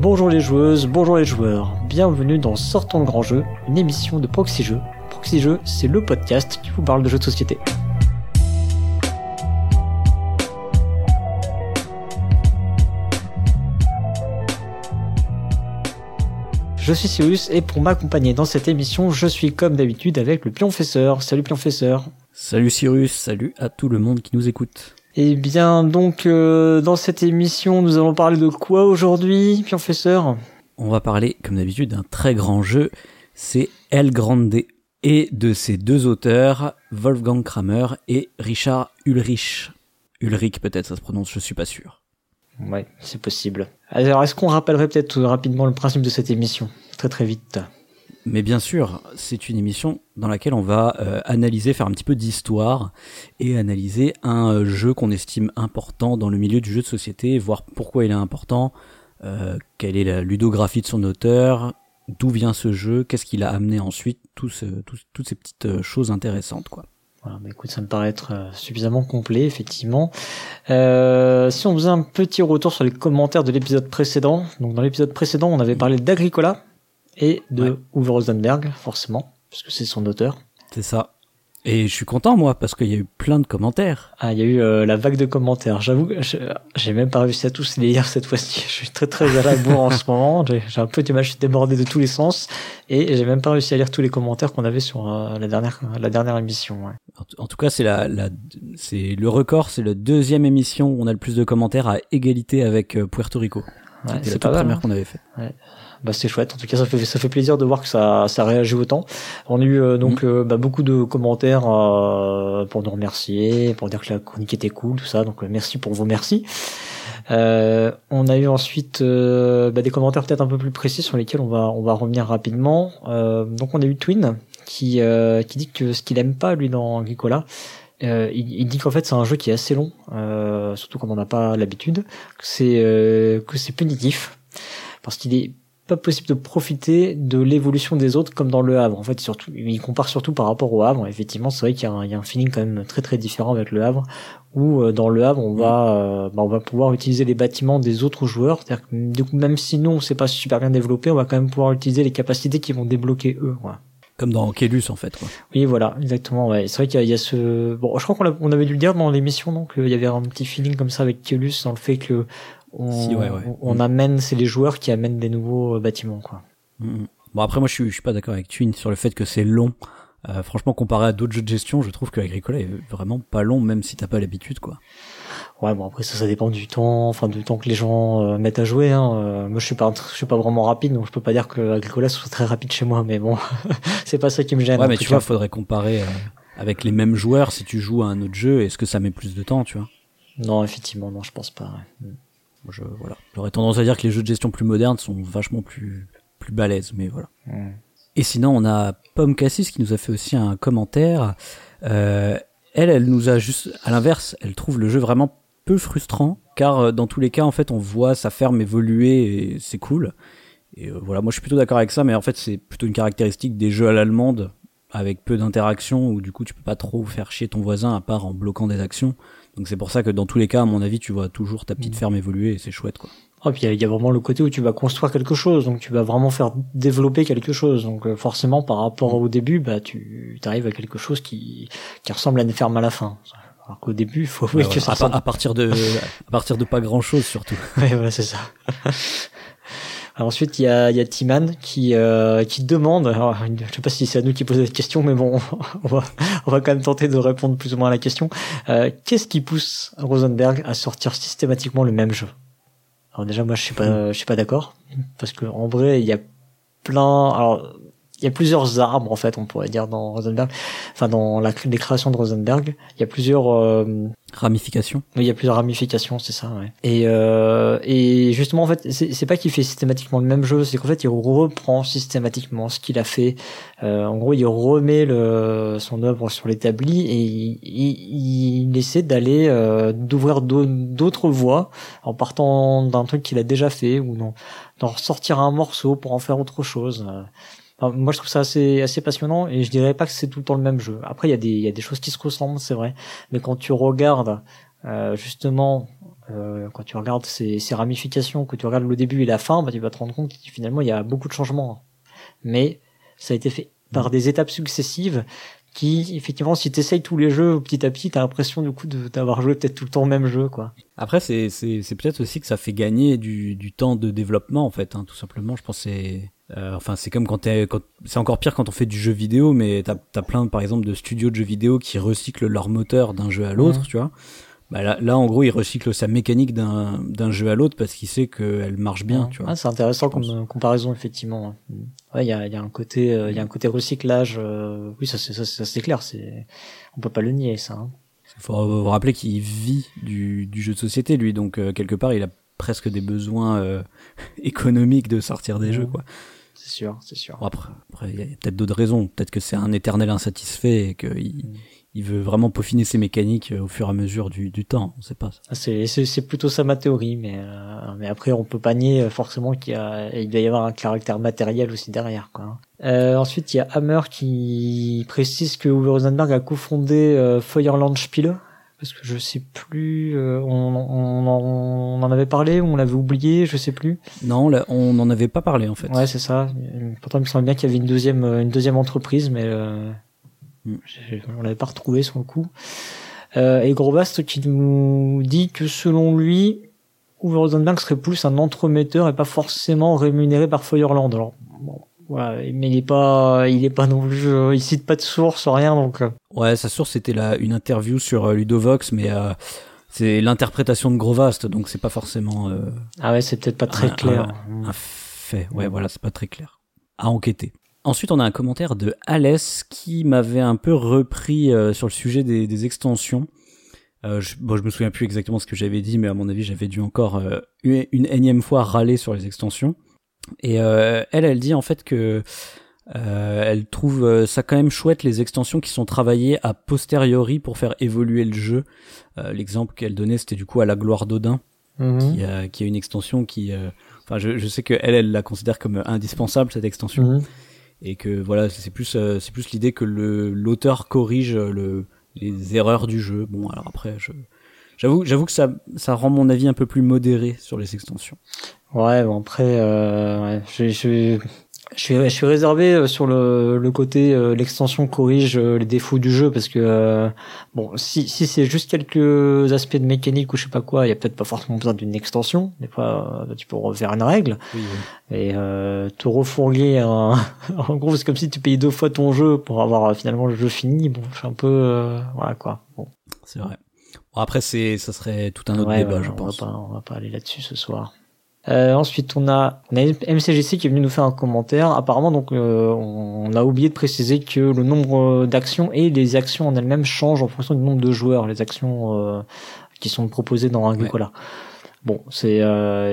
Bonjour les joueuses, bonjour les joueurs, bienvenue dans Sortons le grand jeu, une émission de Proxy Jeux. C'est le podcast qui vous parle de jeux de société. Je suis Cyrus et pour m'accompagner dans cette émission, je suis comme d'habitude avec le Pionfesseur. Salut Pionfesseur. Salut Cyrus, salut à tout le monde qui nous écoute. Eh bien donc euh, dans cette émission, nous allons parler de quoi aujourd'hui, Pionfesseur On va parler comme d'habitude d'un très grand jeu, c'est El Grande et de ses deux auteurs, Wolfgang Kramer et Richard Ulrich. Ulrich peut-être ça se prononce, je suis pas sûr. Ouais, c'est possible. Alors, est-ce qu'on rappellerait peut-être rapidement le principe de cette émission? Très très vite. Mais bien sûr, c'est une émission dans laquelle on va euh, analyser, faire un petit peu d'histoire et analyser un euh, jeu qu'on estime important dans le milieu du jeu de société, voir pourquoi il est important, euh, quelle est la ludographie de son auteur, d'où vient ce jeu, qu'est-ce qu'il a amené ensuite, toutes ces petites choses intéressantes, quoi. Voilà, bah écoute, ça me paraît être euh, suffisamment complet, effectivement. Euh, si on faisait un petit retour sur les commentaires de l'épisode précédent, donc dans l'épisode précédent, on avait parlé d'Agricola et de Uwe Rosenberg, forcément, puisque c'est son auteur. C'est ça. Et je suis content moi parce qu'il y a eu plein de commentaires. Ah, il y a eu euh, la vague de commentaires. J'avoue, j'ai même pas réussi à tous les lire cette fois-ci. Je suis très très à la bourre en ce moment. J'ai un peu du mal, je suis débordé de tous les sens et j'ai même pas réussi à lire tous les commentaires qu'on avait sur euh, la dernière la dernière émission. Ouais. En, tout cas, c'est la, la c'est le record, c'est la deuxième émission où on a le plus de commentaires à égalité avec euh, Puerto Rico. Ouais, c'est la pas première hein. qu'on avait fait. Ouais bah c'est chouette. En tout cas, ça fait ça fait plaisir de voir que ça ça réagit autant. On a eu euh, donc mm. euh, bah, beaucoup de commentaires euh, pour nous remercier, pour dire que la chronique était cool, tout ça. Donc merci pour vos merci. on a eu ensuite bah, des commentaires peut-être un peu plus précis sur lesquels on va on va revenir rapidement. donc on a eu Twin qui qui dit que ce qu'il aime pas lui dans Agricola, euh, il, il, dit qu'en fait c'est un jeu qui est assez long, euh, surtout quand on n'a pas l'habitude, que c'est euh, que c'est punitif parce qu'il est pas possible de profiter de l'évolution des autres comme dans le Havre. En fait, surtout, il compare surtout par rapport au Havre. Effectivement, c'est vrai qu'il y, y, a un feeling quand même très très différent avec le Havre, où euh, dans le Havre, on va, euh, bah, on va pouvoir utiliser les bâtiments des autres joueurs. C'est-à-dire que du coup, même si nous, c'est pas super bien développé, on va quand même pouvoir utiliser les capacités qui vont débloquer eux. Comme dans Kélus en fait. Quoi. Oui, voilà, exactement. Ouais. C'est vrai qu'il y, y, a ce. Bon, je crois qu'on on avait dû le dire dans l'émission, donc il y avait un petit feeling comme ça avec Kélus dans le fait que on, mm. amène, c'est les joueurs qui amènent des nouveaux euh, bâtiments, quoi. Mm, mm. Bon après moi je suis, je suis pas d'accord avec Twin sur le fait que c'est long. Euh, franchement comparé à d'autres jeux de gestion, je trouve que Agricola est vraiment pas long même si t'as pas l'habitude quoi. Ouais bon après ça ça dépend du temps, enfin du temps que les gens euh, mettent à jouer. Hein. moi je suis pas je suis pas vraiment rapide donc je peux pas dire que Agricola soit très rapide chez moi mais bon c'est pas ça qui me gêne. Ouais mais tu vois faudrait comparer avec les mêmes joueurs si tu joues à un autre jeu est-ce que ça met plus de temps tu vois? Non effectivement non je pense pas. Je, voilà. J'aurais tendance à dire que les jeux de gestion plus modernes sont vachement plus, plus balèzes, mais voilà. Et sinon, on a Pomme Cassis qui nous a fait aussi un commentaire. Euh, elle, elle nous a juste, à l'inverse, elle trouve le jeu vraiment peu frustrant, car euh, dans tous les cas, en fait, on voit sa ferme évoluer et c'est cool. Et euh, voilà, moi je suis plutôt d'accord avec ça, mais en fait, c'est plutôt une caractéristique des jeux à l'allemande, avec peu d'interaction, où du coup, tu peux pas trop faire chier ton voisin à part en bloquant des actions. Donc c'est pour ça que dans tous les cas, à mon avis, tu vois toujours ta petite mm. ferme évoluer et c'est chouette quoi. Oh, puis il y, a vraiment le côté où tu vas construire quelque chose, donc tu vas vraiment faire développer quelque chose. Donc euh, forcément, par rapport au début, bah tu arrives à quelque chose qui qui ressemble à une ferme à la fin. Alors qu'au début, il faut que ça à, à, partir de à partir de pas grand chose surtout. ouais, voilà, c'est ça. ensuite, il y a, y a Timan qui, euh, qui demande, alors, je sais pas si c'est à nous qui posons cette question, mais bon, on va, on va quand même tenter de répondre plus ou moins à la question. Euh, Qu'est-ce qui pousse Rosenberg à sortir systématiquement le même jeu? Alors déjà, moi, je suis pas, je suis pas d'accord, parce que en vrai, il y a plein, alors il y a plusieurs arbres en fait, on pourrait dire dans Rosenberg, enfin dans la, les créations de Rosenberg, il y a plusieurs euh, ramifications. Oui, il y a plusieurs ramifications, c'est ça. Ouais. Et euh, et justement en fait, c'est pas qu'il fait systématiquement le même jeu, c'est qu'en fait il reprend systématiquement ce qu'il a fait. Euh, en gros, il remet le, son œuvre sur l'établi et il, il, essaie d'aller euh, d'ouvrir d'autres voies en partant d'un truc qu'il a déjà fait ou d'en ressortir un morceau pour en faire autre chose moi, je trouve ça assez, assez passionnant et je dirais pas que c'est tout le temps le même jeu. Après, il y a des, il y a des choses qui se ressemblent, c'est vrai. Mais quand tu regardes, euh, justement, quand tu regardes ses, ses, ramifications, que tu regardes le début et la fin, bah, tu vas te rendre compte que finalement il y a beaucoup de changements. Mais ça a été fait par des étapes successives qui effectivement si tu tous les jeux petit à petit t'as l'impression du coup d'avoir joué peut-être tout le temps le même jeu quoi après c'est peut-être aussi que ça fait gagner du du temps de développement en fait hein, tout simplement je pense c'est euh, enfin c'est comme quand quand c'est encore pire quand on fait du jeu vidéo mais t'as as plein par exemple de studios de jeux vidéo qui recyclent leur moteur d'un jeu à l'autre tu vois bah là, là, en gros, il recycle sa mécanique d'un, jeu à l'autre parce qu'il sait qu'elle marche bien, tu vois. Ah, c'est intéressant comme comparaison, effectivement. Ouais, il y a, y a un côté, euh, il y a un côté recyclage. Euh, oui, ça, c'est, ça, ça c'est clair. C'est, on peut pas le nier, ça. Hein. Il faut vous rappeler qu'il vit du, du jeu de société, lui. Donc, euh, quelque part, il a presque des besoins économiques de sortir des jeux, quoi. C'est sûr, c'est sûr. après, après, il y a peut-être d'autres raisons. Peut-être que c'est un éternel insatisfait et qu'il, mm il veut vraiment peaufiner ses mécaniques euh, au fur et à mesure du, du temps. On sait pas. Ah, c'est, plutôt ça ma théorie, mais euh, mais après on peut pas nier euh, forcément qu'il il doit y avoir un caractère matériel aussi derrière. Quoi. Euh, ensuite, il y a Hammer qui précise que Uwe Rosenberg a cofondé euh, Feuerland Spiele. Parce que je sais plus, on, on, on, en avait parlé ou on l'avait oublié, je sais plus. Non, on n'en avait pas parlé en fait. Ouais, c'est ça. Pourtant, il me semble bien qu'il y avait une deuxième, une deuxième entreprise, mais Mm. On l'avait pas retrouvé sur le coup. Euh, et Grobast qui nous dit que selon lui, Uwe Rosenberg serait plus un entremetteur et pas forcément rémunéré par Feuerland. Alors, bon, voilà, mais il est pas, il est pas non plus, euh, il cite pas de source, rien donc. Euh. Ouais, sa source c'était là une interview sur euh, Ludovox, mais c'est l'interprétation de Grovast, donc c'est pas forcément. ah ouais, c'est peut-être pas très clair. un fait, ouais, voilà, c'est pas très clair. À enquêter. Ensuite, on a un commentaire de Alès qui m'avait un peu repris euh, sur le sujet des, des extensions. Euh, je, bon, je me souviens plus exactement ce que j'avais dit, mais à mon avis, j'avais dû encore euh, une, énième fois râler sur les extensions. Et euh, elle, elle dit en fait que elle trouve ça quand même chouette les extensions qui sont travaillées a posteriori pour faire évoluer le jeu. L'exemple qu'elle donnait, c'était du coup à la gloire d'Odin, mhm. qui, a, qui a une extension qui, enfin, je, je, sais que elle, elle la considère comme indispensable cette extension. Mhm et que voilà c'est plus euh, c'est plus l'idée que le l'auteur corrige le les erreurs du jeu bon alors après je j'avoue j'avoue que ça ça rend mon avis un peu plus modéré sur les extensions. Ouais bon après euh, ouais, je, je je suis, je suis réservé euh, sur le, le côté euh, l'extension corrige euh, les défauts du jeu parce que bon si, si c'est juste quelques aspects de mécanique ou je sais pas quoi il y a peut-être pas forcément besoin d'une extension. Des fois tu peux refaire une règle. Et euh, te refourguer un... en gros c'est comme si tu payais deux fois ton jeu pour avoir finalement le jeu fini. Bon je suis un peu voilà quoi. Bon. C'est vrai bon, après c'est ça serait tout un autre débat je on pense va pas, on va pas aller là-dessus ce soir euh, ensuite, on a, on a MCGC qui est venu nous faire un commentaire. Apparemment, donc, euh, on a oublié de préciser que le nombre d'actions et les actions en elles-mêmes changent en fonction du nombre de joueurs. Les actions euh, qui sont proposées dans Agricola. Bon, c'est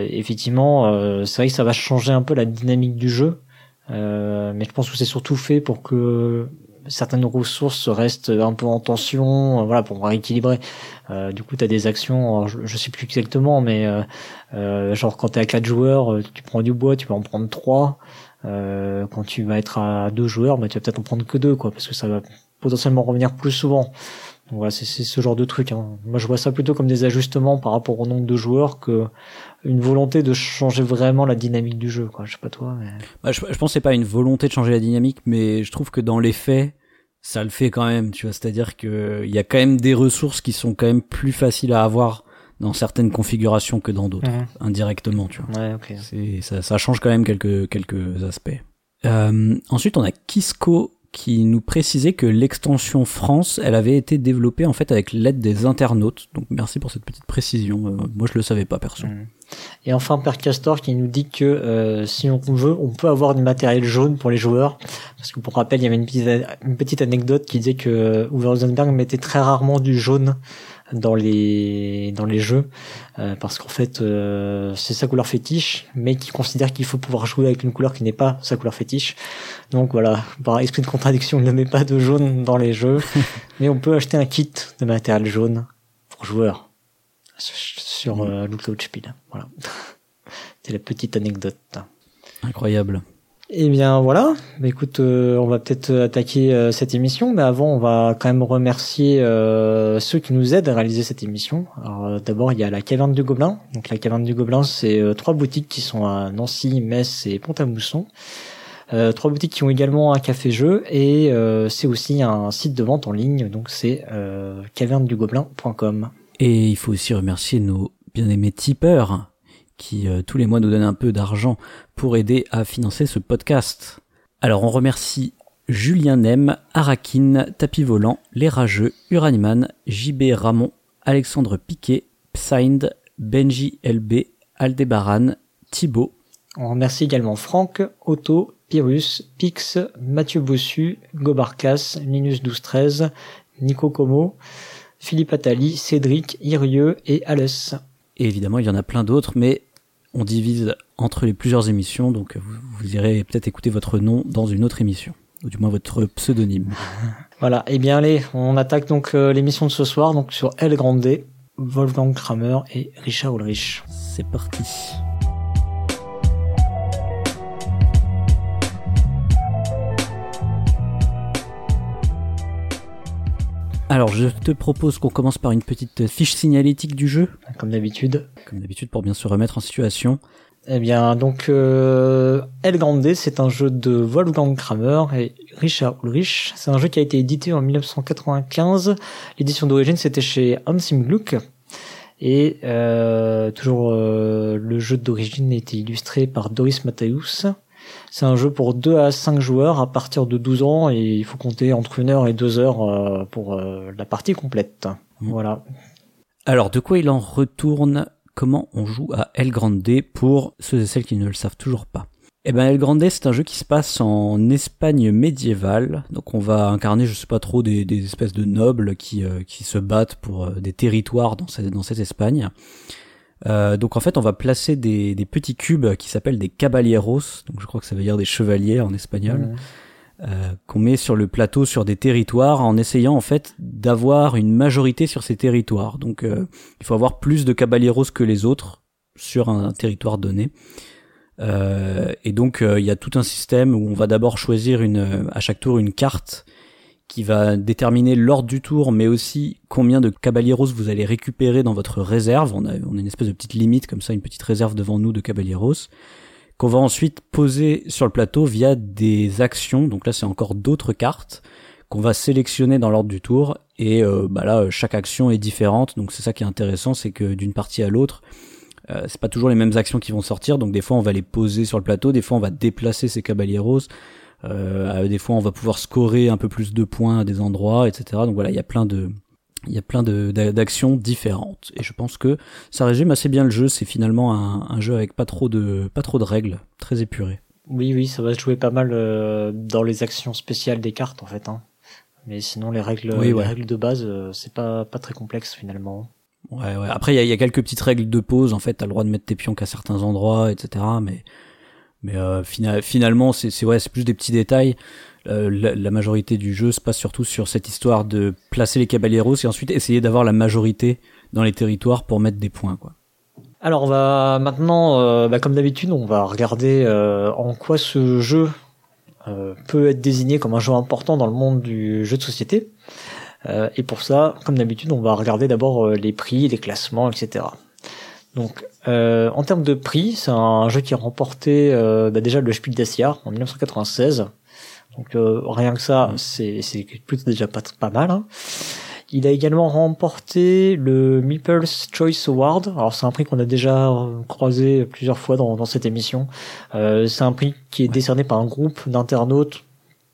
effectivement, c'est vrai que ça va changer un peu la dynamique du jeu, mais je pense que c'est surtout fait pour que certaines ressources restent un peu en tension, euh, voilà, pour rééquilibrer. Euh, du coup, tu as des actions, je, je, sais plus exactement, mais euh, euh genre quand tu es à 4 joueurs, euh, tu prends du bois, tu peux en prendre 3. quand tu vas être à 2 joueurs, bah, tu vas peut-être en prendre que 2, quoi, parce que ça va potentiellement revenir plus souvent. Donc voilà, c'est ce genre de truc. Hein. Moi, je vois ça plutôt comme des ajustements par rapport au nombre de joueurs que une volonté de changer vraiment la dynamique du jeu. Quoi. Je sais pas toi. Mais... Bah, je, je pense que c'est pas une volonté de changer la dynamique, mais je trouve que dans les faits, ça le fait quand même, tu vois. C'est-à-dire que il y a quand même des ressources qui sont quand même plus faciles à avoir dans certaines configurations que dans d'autres, mhm. indirectement, tu vois. Ouais, ok. C'est, ça, ça change quand même quelques quelques aspects. Euh, ensuite, on a Kisco qui nous précisait que l'extension France, elle avait été développée en fait avec l'aide des internautes. Donc merci pour cette petite précision. Euh, moi, je le savais pas perso. Mhm. Et enfin, Père Castor qui nous dit que euh, si on veut, on peut avoir du matériel jaune pour les joueurs. Parce que pour rappel, il y avait une petite, une petite anecdote qui disait que Uwe Rosenberg mettait très rarement du jaune dans les dans les jeux euh, parce qu'en fait euh, c'est sa couleur fétiche mais qui considère qu'il faut pouvoir jouer avec une couleur qui n'est pas sa couleur fétiche donc voilà par esprit de contradiction il ne met pas de jaune dans les jeux mais on peut acheter un kit de matériel jaune pour joueurs sur euh, Lookout Spiel. Voilà. C'est la petite anecdote. Incroyable. Eh bien voilà, bah, écoute, euh, on va peut-être attaquer euh, cette émission, mais avant on va quand même remercier euh, ceux qui nous aident à réaliser cette émission. Alors d'abord il y a la Caverne du Gobelin. Donc la Caverne du Gobelin c'est trois boutiques qui sont à Nancy, Metz et Pont-à-Mousson. trois boutiques qui ont également un café-jeu et c'est aussi un site de vente en ligne, donc c'est cavernedugobelin.com. Et il faut aussi remercier nos bien-aimés tipeurs qui euh, tous les mois nous donne un peu d'argent pour aider à financer ce podcast. Alors on remercie Julien Nem, Arakin, Tapis Volant, Les Rageux, Uraniman, JB Ramon, Alexandre Piquet, Psynd, Benji LB, Aldebaran, Thibaut. On remercie également Franck, Otto, Pyrrhus, Pix, Mathieu Bossu, Gobarcas, Linus 1213, Nico Como, Philippe Attali, Cédric, Irieux et Alès. Et évidemment, il y en a plein d'autres, mais on divise entre les plusieurs émissions, donc vous, irez peut-être écouter votre nom dans une autre émission, ou du moins votre pseudonyme. Voilà, et eh bien allez, on attaque donc euh, l'émission de ce soir, donc sur El Grande, Wolfgang Kramer et Richard Ulrich. C'est parti. Alors, je te propose qu'on commence par une petite fiche signalétique du jeu. Comme d'habitude. Comme d'habitude, pour bien se remettre en situation. Eh bien, donc, euh, El Grande, c'est un jeu de Wolfgang Kramer et Richard Ulrich. C'est un jeu qui a été édité en 1995. L'édition d'origine, c'était chez Hansim Gluck. Et euh, toujours, euh, le jeu d'origine a été illustré par Doris Matthäus. C'est un jeu pour 2 à 5 joueurs à partir de 12 ans et il faut compter entre 1 heure et 2 heures euh, pour euh, la partie complète. Mmh. Voilà. Alors, de quoi il en retourne? Comment on joue à El Grande pour ceux et celles qui ne le savent toujours pas? Eh ben El Grande c'est un jeu qui se passe en Espagne médiévale, donc on va incarner je sais pas trop des, espèces de nobles qui, euh, qui se battent pour des territoires dans cette, dans cette Espagne. Euh, donc en fait, on va placer des, des petits cubes qui s'appellent des caballeros, donc je crois que ça veut dire des chevaliers en espagnol, euh, qu'on met sur le plateau sur des territoires en essayant en fait d'avoir une majorité sur ces territoires. Donc euh, il faut avoir plus de caballeros que les autres sur un, territoire donné. Euh, et donc il y a tout un système où on va d'abord choisir une, à chaque tour une carte qui va déterminer l'ordre du tour, mais aussi combien de caballeros vous allez récupérer dans votre réserve. On a, on une espèce de petite limite comme ça, une petite réserve devant nous de caballeros, qu'on va ensuite poser sur le plateau via des actions. Donc là, c'est encore d'autres cartes qu'on va sélectionner dans l'ordre du tour. Et euh, bah là, chaque action est différente. Donc c'est ça qui est intéressant, c'est que d'une partie à l'autre, euh, c'est pas toujours les mêmes actions qui vont sortir. Donc des fois, on va les poser sur le plateau, des fois, on va déplacer ces caballeros. Euh, des fois, on va pouvoir scorer un peu plus de points à des endroits, etc. Donc voilà, il y a plein de il y a plein d'actions différentes. Et je pense que ça résume assez bien le jeu. C'est finalement un, un, jeu avec pas trop de pas trop de règles très épuré. Oui oui ça va se jouer pas mal euh, dans les actions spéciales des cartes en fait hein. mais sinon les règles les règles de base euh, c'est pas pas très complexe finalement. Ouais ouais. Après il y a, y a, quelques petites règles de pause en fait. T'as le droit de mettre tes pions qu'à certains endroits etc mais mais euh, finalement, c'est ouais, plus des petits détails. Euh, la, majorité du jeu se passe surtout sur cette histoire de placer les caballeros et ensuite essayer d'avoir la majorité dans les territoires pour mettre des points, quoi. Alors on va maintenant, euh, bah, comme d'habitude, on va regarder euh, en quoi ce jeu euh, peut être désigné comme un jeu important dans le monde du jeu de société. et pour ça, comme d'habitude, on va regarder d'abord les prix, les classements, etc. Donc, euh, en termes de prix, c'est un jeu qui a remporté euh, bah déjà le Spiel des Jahres en 1996. Donc euh, rien que ça, c'est c'est plutôt déjà pas pas mal. Hein. Il a également remporté le Meeple's Choice Award. Alors c'est un prix qu'on a déjà croisé plusieurs fois dans, dans cette émission. Euh, c'est un prix qui est décerné par un groupe d'internautes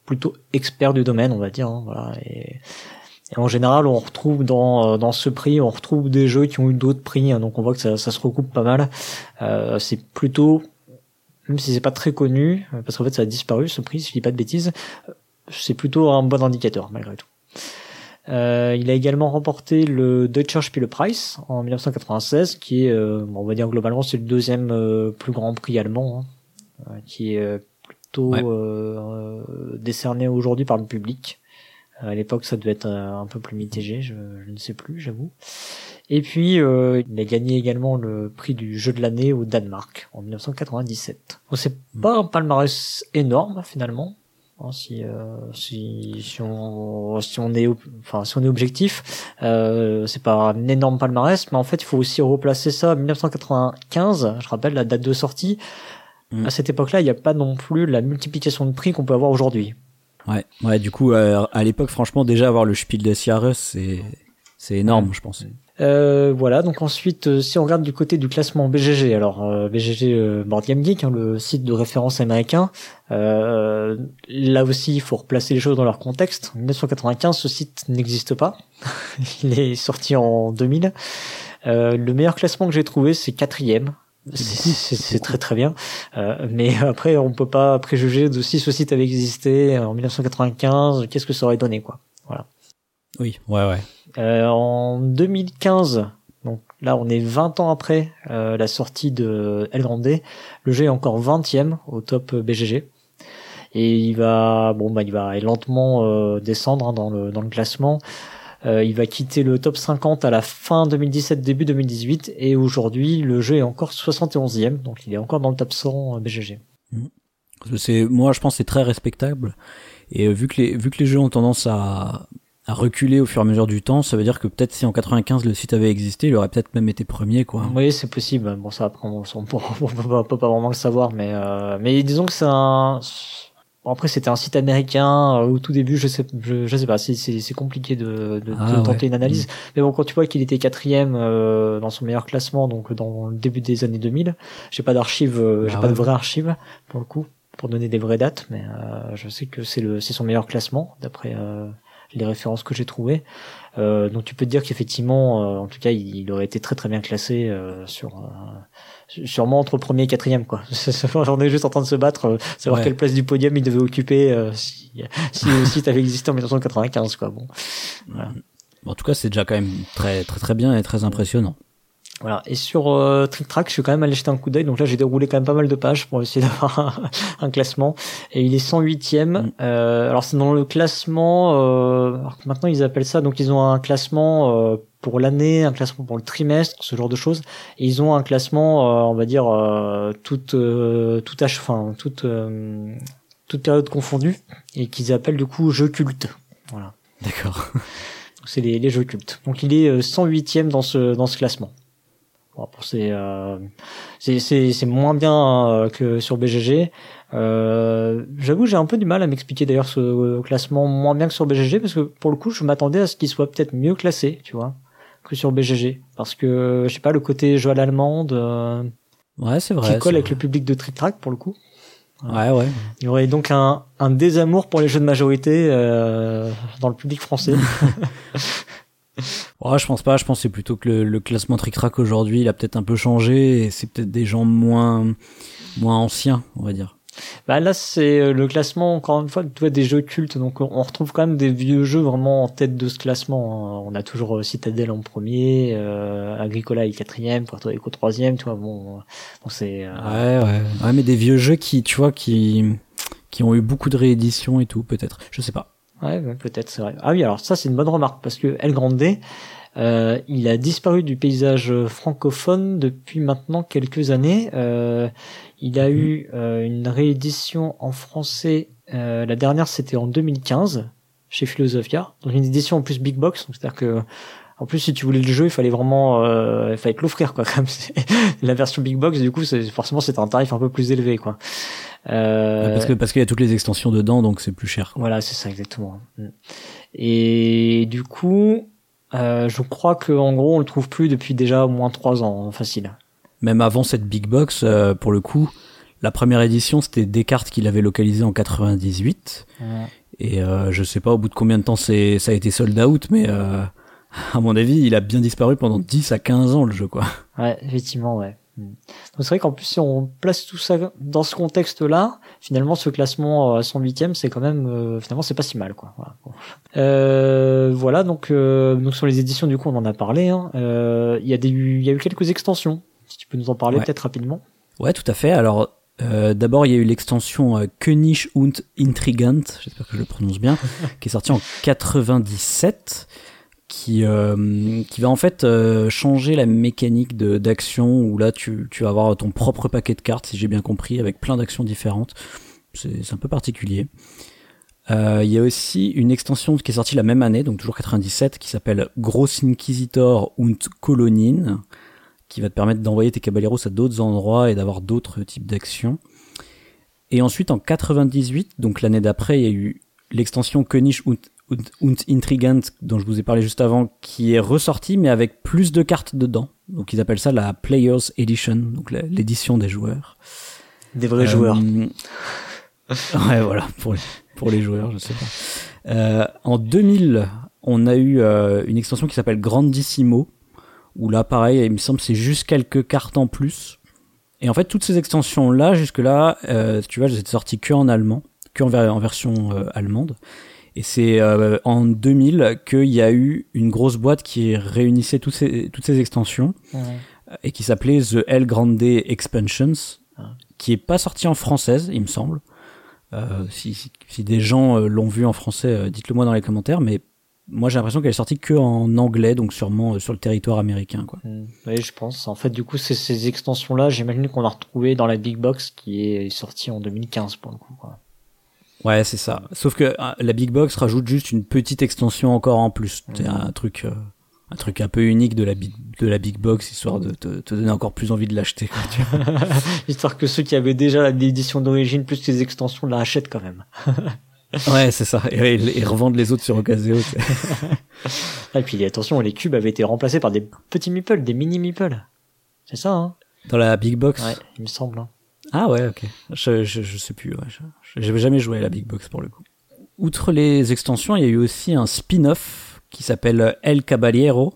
plutôt experts du domaine, on va dire. Hein, voilà. Et et en général, on retrouve dans, euh, dans ce prix, on retrouve des jeux qui ont eu d'autres prix, hein, donc on voit que ça, ça se recoupe pas mal. Euh, c'est plutôt, même si c'est pas très connu, euh, parce qu'en fait ça a disparu ce prix, si je dis pas de bêtises, euh, c'est plutôt un bon indicateur malgré tout. Euh, il a également remporté le Deutscher Spielepreis en 1996, qui est, euh, on va dire globalement, c'est le deuxième plus grand prix allemand, hein, qui est plutôt décerné aujourd'hui par le public. À l'époque, ça devait être euh, un peu plus mitigé, je, ne sais plus, j'avoue. Et puis, euh, il a gagné également le prix du jeu de l'année au Danemark en 1997. Bon, c'est pas un palmarès énorme finalement. Hein, si, euh, si, si, on, si on est enfin si on est objectif euh, c'est pas un énorme palmarès mais en fait il faut aussi replacer ça 1995 je rappelle la date de sortie mm. à cette époque-là il n'y a pas non plus la multiplication de prix qu'on peut avoir aujourd'hui ouais ouais du coup euh, à l'époque franchement déjà avoir le Spiel des Jahres c'est c'est énorme je pense euh, voilà, donc ensuite, euh, si on regarde du côté du classement BGG, alors euh, BGG Board Game Geek, hein, le site de référence américain, là aussi, il faut replacer les choses dans leur contexte. En 1995, ce site n'existe pas. il est sorti en 2000. le meilleur classement que j'ai trouvé, c'est quatrième. C'est très très bien, mais après on peut pas préjuger de si ce site avait existé en 1995, qu'est-ce que ça aurait donné quoi. Voilà. Oui, ouais, ouais. Euh, en 2015, donc là on est 20 ans après euh, la sortie de El Grande, le jeu est encore 20e au top BGG. Et il va, bon bah il va lentement euh, descendre hein, dans le dans le classement. Euh, il va quitter le top 50 à la fin 2017, début 2018, et aujourd'hui le jeu est encore 71e, donc il est encore dans le top 100 BGG. Mmh. C'est, moi je pense c'est très respectable. Et vu que les vu que les jeux ont tendance à à reculer au fur et à mesure du temps, ça veut dire que peut-être si en 95 le site avait existé, il aurait peut-être même été premier, quoi. Oui, c'est possible. Bon, ça après, on, on, peut, pas vraiment le savoir, mais euh, mais disons que c'est un. Après, c'était un site américain euh, au tout début. Je sais, je, je sais pas. C'est c'est compliqué de, de, ah, tenter une analyse. Mm. Mais bon, quand tu vois qu'il était quatrième euh, dans son meilleur classement, donc dans le début des années 2000, j'ai pas d'archives, euh, j'ai ah pas de vraies archives pour le coup pour donner des vraies dates, mais euh, je sais que c'est le c'est son meilleur classement d'après les références que j'ai trouvées. Euh, donc tu peux te dire qu'effectivement, euh, en tout cas, il, aurait été très très bien classé euh, sur euh, sûrement entre premier et quatrième quoi. On est juste en train de se battre, euh, savoir quelle place du podium il devait occuper si, si le site avait existé en 1995 quoi. Bon. Voilà. En tout cas, c'est déjà quand même très très très bien et très impressionnant. Voilà. Et sur euh, Trick Track, je suis quand même allé jeter un coup d'œil. Donc là, j'ai déroulé quand même pas mal de pages pour essayer d'avoir un, classement. Et il est 108e. Mm. Euh, alors c'est dans le classement. Euh, maintenant, ils appellent ça. Donc ils ont un classement euh, pour l'année, un classement pour le trimestre, ce genre de choses. Et ils ont un classement, euh, on va dire, toute toute âge, enfin toute toute période confondue, et qu'ils appellent du coup jeu culte. Voilà. D'accord. C'est les, les jeux cultes. Donc il est 108e dans ce dans ce classement. Bon, euh, c'est c'est moins bien euh, que sur BGG. Euh, J'avoue, j'ai un peu du mal à m'expliquer d'ailleurs ce classement moins bien que sur BGG parce que pour le coup, je m'attendais à ce qu'il soit peut-être mieux classé, tu vois, que sur BGG parce que je sais pas le côté jeu à l'allemande. Euh, ouais, c'est vrai. Qui colle avec le public de Trick Track pour le coup. Ouais, ouais. Il y aurait donc un, un désamour pour les jeux de majorité euh, dans le public français. Ouais, je pense pas. Je pense c'est plutôt que le, classement Trick Track aujourd'hui, il a peut-être un peu changé et c'est peut-être des gens moins moins anciens, on va dire. Bah là, c'est euh, le classement encore une fois, tu vois, des jeux cultes. Donc on retrouve quand même des vieux jeux vraiment en tête de ce classement. Hein. On a toujours euh, Citadel en premier, euh, Agricola est quatrième, Puerto Rico troisième. Tu vois, bon, bon c'est. Euh... Ouais, ouais, ouais, mais des vieux jeux qui, tu vois, qui qui ont eu beaucoup de rééditions et tout, peut-être. Je sais pas. Ouais, peut-être, c'est vrai. Ah oui, alors ça, c'est une bonne remarque, parce que El Grande, euh, il a disparu du paysage francophone depuis maintenant quelques années. Euh, il a mhm. eu euh, une réédition en français. Euh, la dernière, c'était en 2015 chez Philosophia. Donc une édition en plus big box. C'est-à-dire que en plus, si tu voulais le jeu, il fallait vraiment, euh, il fallait te l'offrir quoi. Comme la version big box, du coup, c'est forcément c'est un tarif un peu plus élevé quoi. Euh, parce que parce qu'il y a toutes les extensions dedans, donc c'est plus cher. Voilà, c'est ça exactement. Mm. Et du coup, euh, je crois que en gros, on le trouve plus depuis déjà au moins trois ans, facile. Même avant cette big box, euh, pour le coup, la première édition, c'était Descartes qui l'avait localisé en 98. Et euh, je sais pas au bout de combien de temps c'est ça a été sold out, mais euh, à mon avis, il a bien disparu pendant 10 à 15 ans le jeu, quoi. Ouais, effectivement, ouais. Mm. C'est vrai qu'en plus, si on place tout ça dans ce contexte-là, finalement, ce classement à son huitième, c'est quand même, euh, finalement, c'est pas si mal, quoi. Voilà, euh, voilà donc, euh, donc sur les éditions, du coup, on en a parlé. Hein. Euh, il y a des, il y a eu quelques extensions. Peux nous en parler peut-être rapidement? Ouais, tout à fait. Alors, euh, d'abord, il y a eu l'extension euh, König und Intrigant, j'espère que je le prononce bien, qui est sortie en 97 qui euh, qui va en fait euh, changer la mécanique d'action où là tu tu vas avoir ton propre paquet de cartes si j'ai bien compris avec plein d'actions différentes. C'est un peu particulier. Il y a aussi une extension qui est sortie la même année, donc toujours 97, qui s'appelle Gross Inquisitor und Kolonien, qui va te permettre d'envoyer tes caballeros à d'autres endroits et d'avoir d'autres types d'actions. Et ensuite, en 98, donc l'année d'après, il y a eu l'extension König und, und, und Intrigant, dont je vous ai parlé juste avant, qui est ressortie, mais avec plus de cartes dedans. Donc ils appellent ça la Players Edition, donc l'édition des joueurs. Des vrais Euh, joueurs. ouais, voilà, pour les, pour les joueurs, je sais pas. Euh, en 2000, on a eu euh, une extension qui s'appelle Grandissimo, où là, pareil, il me semble c'est juste quelques cartes en plus. Et en fait, toutes ces extensions-là, jusque-là, euh, tu vois, elles étaient sorties que en allemand, que en, ver- en version euh, allemande. Et c'est euh, en 2000 qu'il y a eu une grosse boîte qui réunissait toutes ces, toutes ces extensions et qui s'appelait The El Grande Expansions, Ah. qui est pas sorti en française, il me semble. Euh, si, si, si des gens euh, l'ont vu en français, euh, dites-le moi dans les commentaires. Mais moi, j'ai l'impression qu'elle est sortie que en anglais, donc sûrement euh, sur le territoire américain, quoi. Mm. Oui, je pense. En fait, du coup, ces extensions-là, j'imagine qu'on a retrouvé dans la Big Box qui est sortie en 2015 pour le coup. Quoi. Ouais, c'est ça. Sauf que euh, la Big Box rajoute juste une petite extension encore en plus. C'est un truc, euh, un truc un peu unique de la Big, de la Big Box, histoire de te, te donner encore plus envie de l'acheter. Histoire que ceux qui avaient déjà l'édition d'origine plus les extensions la rachètent quand même. ouais, c'est ça. Et, et, et revendre les autres sur Ah, Et puis attention, les cubes avaient été remplacés par des petits meeples, des mini meeples. C'est ça, hein Dans la Big Box. Ouais, il me semble. hein. Ah ouais, ok. Je, je, je sais plus. Ouais. J'avais jamais joué à la Big Box pour le coup. Outre les extensions, il y a eu aussi un spin-off qui s'appelle El Caballero,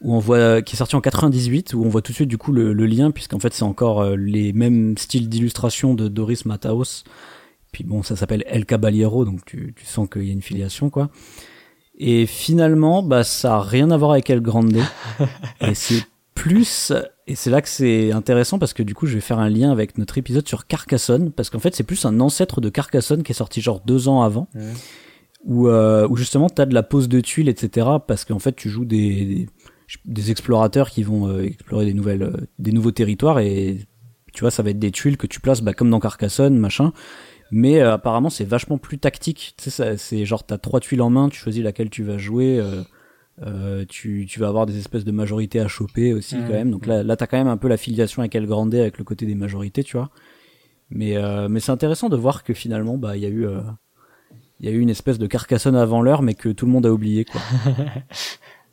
où on voit, qui est sorti en 98, où on voit tout de suite du coup le, le lien, puisqu'en fait c'est encore euh, les mêmes styles d'illustration de Doris Mataos. Puis bon, ça s'appelle El Caballero, donc tu, tu sens qu'il y a une filiation quoi. Et finalement, bah ça a rien à voir avec El Grande. et c'est plus, et c'est là que c'est intéressant parce que du coup je vais faire un lien avec notre épisode sur Carcassonne, parce qu'en fait c'est plus un ancêtre de Carcassonne qui est sorti genre deux ans avant où, euh, où justement t'as de la pose de tuiles, etc. Parce qu'en fait tu joues des, des, des explorateurs qui vont euh, explorer des nouvelles, euh, des nouveaux territoires et tu vois ça va être des tuiles que tu places bah, comme dans Carcassonne, machin. Mais euh, apparemment c'est vachement plus tactique. Tu sais, c'est genre t'as trois tuiles en main, tu choisis laquelle tu vas jouer. euh, euh, tu, tu vas avoir des espèces de majorités à choper aussi quand même. Donc là, là t'as quand même un peu la filiation avec El Grande avec le côté des majorités, tu vois. Mais, euh, mais c'est intéressant de voir que finalement, bah, il y a eu, euh, il y a eu une espèce de Carcassonne avant l'heure, mais que tout le monde a oublié, quoi.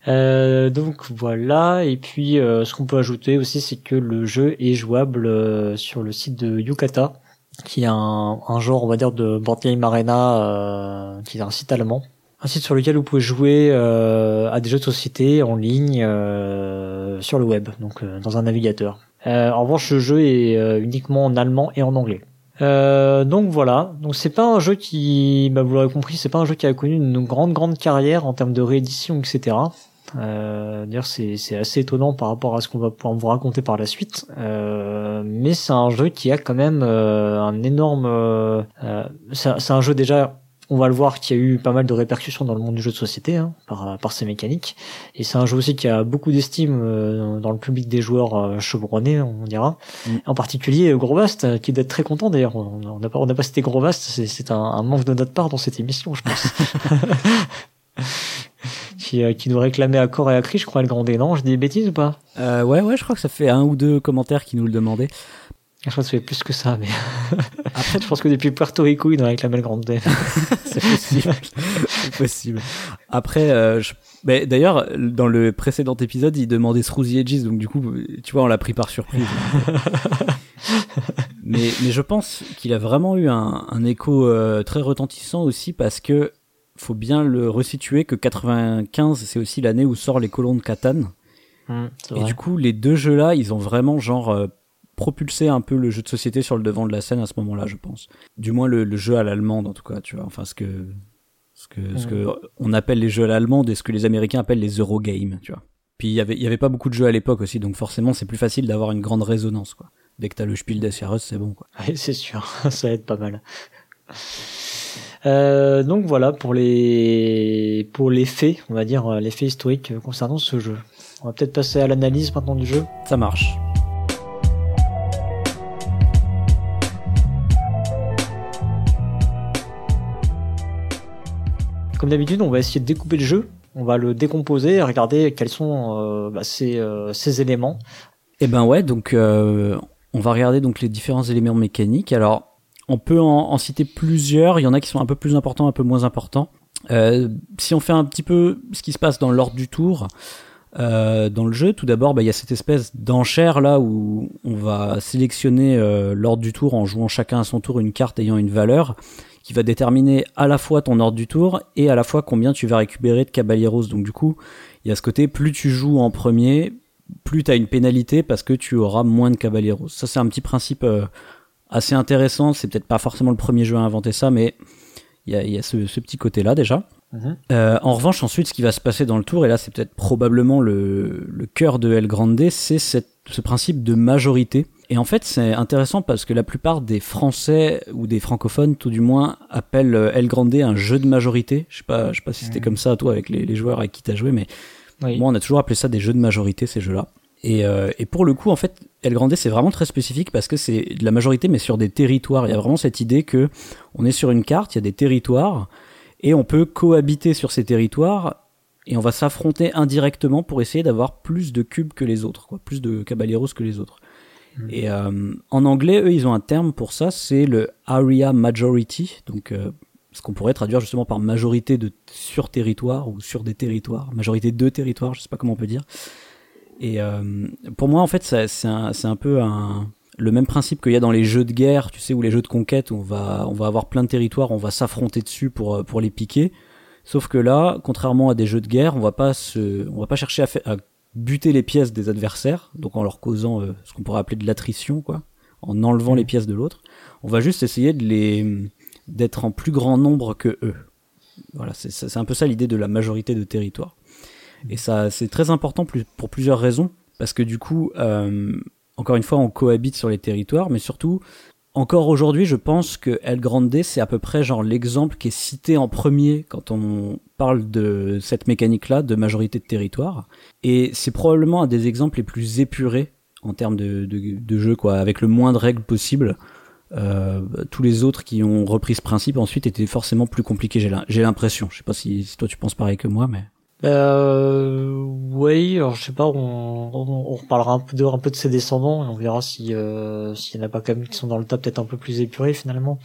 Euh, donc voilà, et puis euh, ce qu'on peut ajouter aussi, c'est que le jeu est jouable euh, sur le site de Yukata, qui est un, un genre, on va dire, de board game arena, euh, qui est un site allemand. Un site sur lequel vous pouvez jouer euh, à des jeux de société en ligne euh, sur le web, donc dans un navigateur. En revanche, le jeu est uniquement en allemand et en anglais. Donc voilà, donc c'est pas un jeu qui, bah, vous l'aurez compris, c'est pas un jeu qui a connu une grande grande carrière en termes de réédition, etc. Euh, D'ailleurs, c'est assez étonnant par rapport à ce qu'on va pouvoir vous raconter par la suite. Euh, mais c'est un jeu qui a quand même euh, un énorme. euh, euh, c'est un jeu déjà. On va le voir qui a eu pas mal de répercussions dans le monde du jeu de société hein, par par ses mécaniques. Et c'est un jeu aussi qui a beaucoup d'estime euh, dans le public des joueurs chevronnés, on dira. Mm. En particulier euh, qui doit être très content d'ailleurs. On n'a pas on n'a pas cité Grosvast, c'est c'est un, un manque de notre part dans cette émission, je pense. qui, euh, qui nous réclamait à corps et à cri, je crois, le Grandet. Non, je dis des bêtises ou pas? Euh, ouais, ouais, je crois que ça fait un ou deux commentaires qui nous le demandaient. Je crois que ça fait plus que ça, mais après, je pense que depuis Puerto Rico, il nous réclamait le Grandet. c'est possible. c'est possible. Après, euh, je- mais d'ailleurs, dans le précédent épisode, il demandait Srouzy Edges, donc du coup, tu vois, on l'a pris par surprise. mais, mais je pense qu'il a vraiment eu un, un écho euh, très retentissant aussi parce que faut bien le resituer que 95, c'est aussi l'année où sort les colons de Catane. C'est Et vrai. du coup, les deux jeux-là, ils ont vraiment genre euh, propulsé un peu le jeu de société sur le devant de la scène à ce moment-là, je pense. Du moins le, le jeu à l'allemande, en tout cas, tu vois. Enfin, ce que ce que ce que on appelle les jeux à l'allemande et ce que les Américains appellent les Eurogames, tu vois. Puis il y avait il y avait pas beaucoup de jeux à l'époque aussi, donc forcément c'est plus facile d'avoir une grande résonance, quoi. Dès que t'as le Spiel des Jahres, c'est bon, quoi. Ouais, c'est sûr, ça aide pas mal. Euh, donc voilà pour les pour les faits, on va dire les faits historiques concernant ce jeu. On va peut-être passer à l'analyse maintenant du jeu. Ça marche. Comme d'habitude, on va essayer de découper le jeu. On va le décomposer et regarder quels sont euh, bah, ces, euh, ces éléments. Eh ben ouais, donc euh, on va regarder donc les différents éléments mécaniques. Alors, on peut en, citer plusieurs. Il y en a qui sont un peu plus importants, un peu moins importants. Euh, si on fait un petit peu ce qui se passe dans l'ordre du tour euh, dans le jeu, tout d'abord, bah, il y a cette espèce d'enchère là où on va sélectionner euh, l'ordre du tour en jouant chacun à son tour une carte ayant une valeur qui va déterminer à la fois ton ordre du tour et à la fois combien tu vas récupérer de caballeros. Donc du coup, il y a ce côté, plus tu joues en premier, plus tu as une pénalité parce que tu auras moins de caballeros. Ça c'est un petit principe assez intéressant, c'est peut-être pas forcément le premier jeu à inventer ça, mais il y a, y a ce, ce, petit côté-là déjà. Mhm. Euh, en revanche, ensuite, ce qui va se passer dans le tour, et là c'est peut-être probablement le, le cœur de El Grande, c'est ce principe de majorité. Et en fait, c'est intéressant parce que la plupart des Français ou des francophones, tout du moins, appellent euh, El Grande un jeu de majorité. Je sais pas, je sais pas si c'était comme ça toi avec les, les joueurs avec qui t'as joué, mais moi on a toujours appelé ça des jeux de majorité ces jeux-là. Et, euh, et, pour le coup, en fait, El Grande, c'est vraiment très spécifique parce que c'est de la majorité, mais sur des territoires. Il y a vraiment cette idée que on est sur une carte, il y a des territoires, et on peut cohabiter sur ces territoires, et on va s'affronter indirectement pour essayer d'avoir plus de cubes que les autres, quoi, plus de caballeros que les autres. Mm. Et euh, en anglais, eux, ils ont un terme pour ça, c'est le area majority, donc euh, ce qu'on pourrait traduire justement par majorité de sur territoire ou sur des territoires, majorité de territoires, je sais pas comment on peut dire. Et euh, pour moi, en fait, c'est un, un, peu un, le même principe qu'il y a dans les jeux de guerre, tu sais, ou les jeux de conquête, où on va, on va avoir plein de territoires, on va s'affronter dessus pour, pour les piquer. Sauf que là, contrairement à des jeux de guerre, on va pas se, on va pas chercher à, à buter les pièces des adversaires, donc en leur causant euh, ce qu'on pourrait appeler de l'attrition, quoi, en enlevant les pièces de l'autre. On va juste essayer de les d'être en plus grand nombre que eux. Voilà, c'est un peu ça l'idée de la majorité de territoire. Et ça, c'est très important pour plusieurs raisons, parce que du coup, euh, encore une fois, on cohabite sur les territoires, mais surtout, encore aujourd'hui, je pense que El Grande, c'est à peu près genre l'exemple qui est cité en premier quand on parle de cette mécanique-là de majorité de territoire. Et c'est probablement un des exemples les plus épurés en termes de, jeu, quoi, avec le moins de règles possible. Euh, tous les autres qui ont repris ce principe ensuite étaient forcément plus compliqués. J'ai l'impression. Je sais pas si, si toi tu penses pareil que moi, mais. Euh, oui, alors je sais pas, on, on, reparlera un peu de, un peu de ses descendants et on verra si euh, s'il y en a pas quand même qui sont dans le top peut-être un peu plus épurés finalement.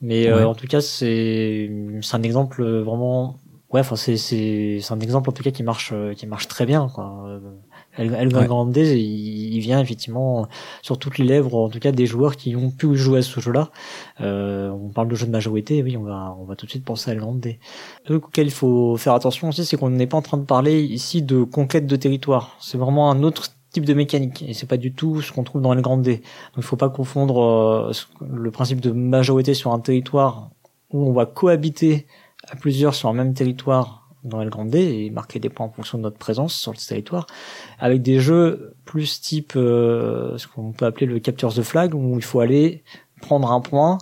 Mais euh, en tout cas, c'est c'est un exemple vraiment ouais, enfin c'est c'est c'est un exemple en tout cas qui marche qui marche très bien quoi. El, El il, vient effectivement sur toutes les lèvres, en tout cas des joueurs qui ont pu jouer à ce jeu-là. Euh, on parle de jeu de majorité, oui, on va, on va tout de suite penser à El Grande. Donc, auquel il faut faire attention aussi, c'est qu'on n'est pas en train de parler ici de conquête de territoire. C'est vraiment un autre type de mécanique et c'est pas du tout ce qu'on trouve dans El Grande. Donc, il faut pas confondre euh, le principe de majorité sur un territoire où on va cohabiter à plusieurs sur un même territoire dans El Grande et marquer des points en fonction de notre présence sur le territoire, avec des jeux plus type euh, ce qu'on peut appeler le capture the flag, où il faut aller prendre un point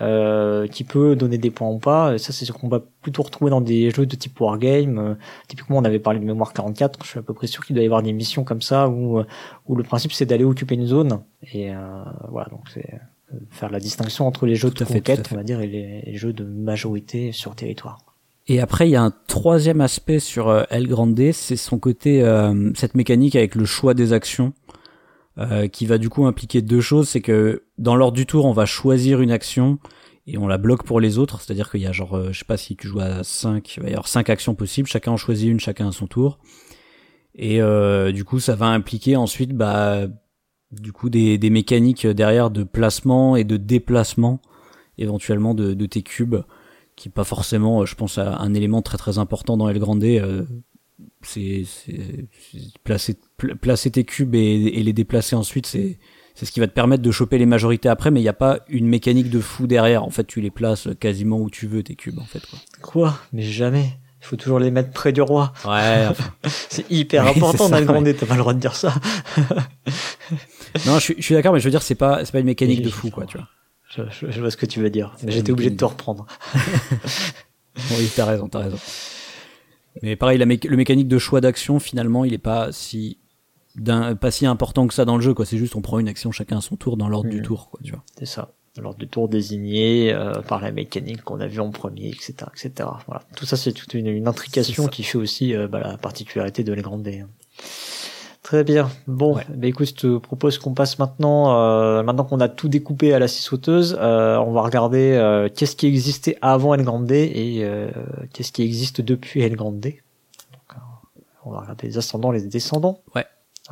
euh, qui peut donner des points ou pas. Et ça, c'est ce qu'on va plutôt retrouver dans des jeux de type wargame. Euh, typiquement, on avait parlé de Mémoire 44. Je suis à peu près sûr qu'il doit y avoir des missions comme ça où, euh, où le principe c'est d'aller occuper une zone. Et voilà, donc c'est faire la distinction entre les jeux de conquête, on va dire, et les jeux de majorité sur territoire. Et après, il y a un troisième aspect sur euh, El Grande, c'est son côté, euh, cette mécanique avec le choix des actions, euh, qui va du coup impliquer deux choses. C'est que dans l'ordre du tour, on va choisir une action et on la bloque pour les autres. C'est-à-dire qu'il y a genre, je sais pas si tu joues à 5, il va y avoir 5 actions possibles, chacun en choisit une, chacun à son tour. Et du coup, ça va impliquer ensuite, bah, du coup, des, des mécaniques derrière de placement et de déplacement, éventuellement de, de tes cubes qui pas forcément, euh, je pense, un élément très très important dans El Grande. Euh, c'est placer, placer tes cubes et, les déplacer ensuite, c'est c'est ce qui va te permettre de choper les majorités après, mais il n'y a pas une mécanique de fou derrière. En fait, tu les places quasiment où tu veux tes cubes, en fait. Quoi, quoi? Mais jamais. Il faut toujours les mettre près du roi. Ouais. c'est hyper important dans le Grande. T'as pas le droit de dire ça. non, je suis, je suis d'accord, mais je veux dire, c'est pas, c'est pas une mécanique de fou, quoi, tu vois. Je, vois ce que tu veux dire. Mais j'étais obligé de te reprendre. oui, t'as raison, t'as raison. Mais pareil, la le mécanique de choix d'action, finalement, il est pas si pas si important que ça dans le jeu, quoi. C'est juste on prend une action chacun à son tour dans l'ordre du mm. tour, quoi. Tu vois. C'est ça. L'ordre du tour désigné euh, par la mécanique qu'on a vu en premier, etc., etc. Voilà. Tout ça, c'est toute une, une intrication qui fait aussi euh, bah, la particularité de les Hein. Très bien. Bon, bah écoute, je te propose qu'on passe maintenant, euh, maintenant qu'on a tout découpé à la scie sauteuse, euh, on va regarder euh, qu'est-ce qui existait avant El Grande et qu'est-ce qui existe depuis El Grande. Donc, on va regarder les ascendants, les descendants. Ouais.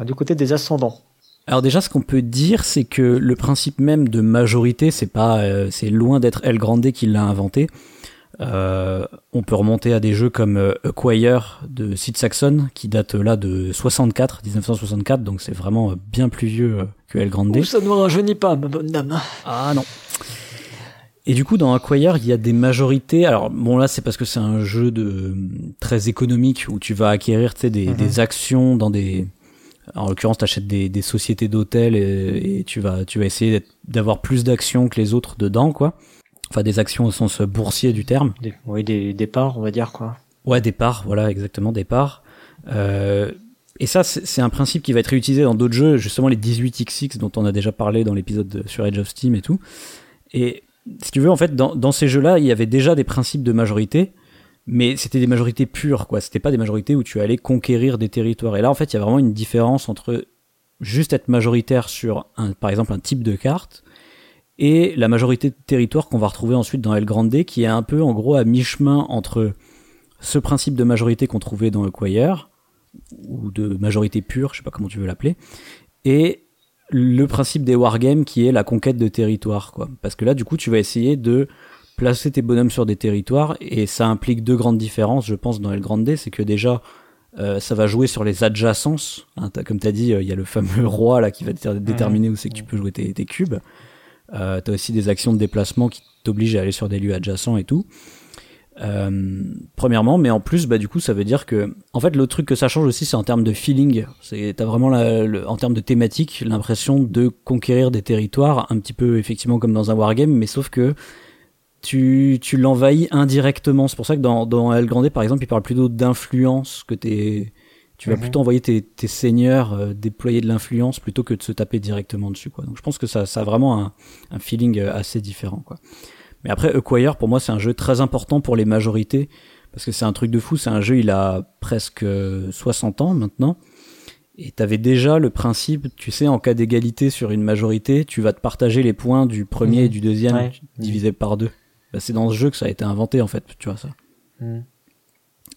Du côté des ascendants. Alors déjà, ce qu'on peut dire, c'est que le principe même de majorité, c'est pas, c'est loin d'être El Grande qui l'a inventé. Euh, on peut remonter à des jeux comme euh, Acquire de Sid Saxon qui date là de 64, 1964, donc c'est vraiment bien plus vieux que El Grande. ça ne rajeunit pas, ma bonne dame. Ah non. Et du coup, dans Acquire, il y a des majorités. Alors bon, là, c'est parce que c'est un jeu de très économique où tu vas acquérir, des, mhm. des actions dans des. En l'occurrence, tu achètes des, des sociétés d'hôtels et, et, tu vas tu vas essayer d'avoir plus d'actions que les autres dedans, quoi. Enfin, des actions au sens boursier du terme. oui, des, départs, on va dire quoi. Ouais, des parts, voilà, exactement, des parts. Euh, et ça, c'est un principe qui va être réutilisé dans d'autres jeux, justement les 18xx dont on a déjà parlé dans l'épisode sur Age of Steam et tout. Et si tu veux, en fait, dans, dans ces jeux-là, il y avait déjà des principes de majorité, mais c'était des majorités pures, quoi. C'était pas des majorités où tu allais conquérir des territoires. Et là, en fait, il y a vraiment une différence entre juste être majoritaire sur, un, par exemple, un type de carte, et la majorité de territoire qu'on va retrouver ensuite dans El Grande, qui est un peu en gros à mi-chemin entre ce principe de majorité qu'on trouvait dans Acquire, ou de majorité pure, je sais pas comment tu veux l'appeler, et le principe des wargames qui est la conquête de territoire, quoi. Parce que là, du coup, tu vas essayer de placer tes bonhommes sur des territoires, et ça implique deux grandes différences, je pense, dans El Grande, c'est que déjà, euh, ça va jouer sur les adjacences. Hein, comme tu as dit, euh, il y a le fameux roi là qui va déterminer où c'est que tu peux jouer tes cubes. Euh, t'as aussi des actions de déplacement qui t'obligent à aller sur des lieux adjacents et tout. Euh, premièrement, mais en plus, bah du coup, ça veut dire que, en fait, le truc que ça change aussi, c'est en termes de feeling. T'as vraiment en termes de thématique, l'impression de conquérir des territoires, un petit peu effectivement comme dans un wargame, mais sauf que tu, tu l'envahis indirectement. C'est pour ça que dans, dans El Grande, par exemple, il parle plutôt d'influence que t'es tu vas mhm. plutôt envoyer tes, tes seigneurs euh, déployer de l'influence plutôt que de se taper directement dessus quoi. Donc je pense que ça, ça a vraiment un, un feeling euh, assez différent quoi. Mais après Acquire pour moi c'est un jeu très important pour les majorités parce que c'est un truc de fou, c'est un jeu il a presque 60 ans maintenant. Et t'avais déjà le principe, tu sais, en cas d'égalité sur une majorité, tu vas te partager les points du premier et du deuxième divisé par deux. Bah, c'est dans ce jeu que ça a été inventé en fait, tu vois ça. Mhm.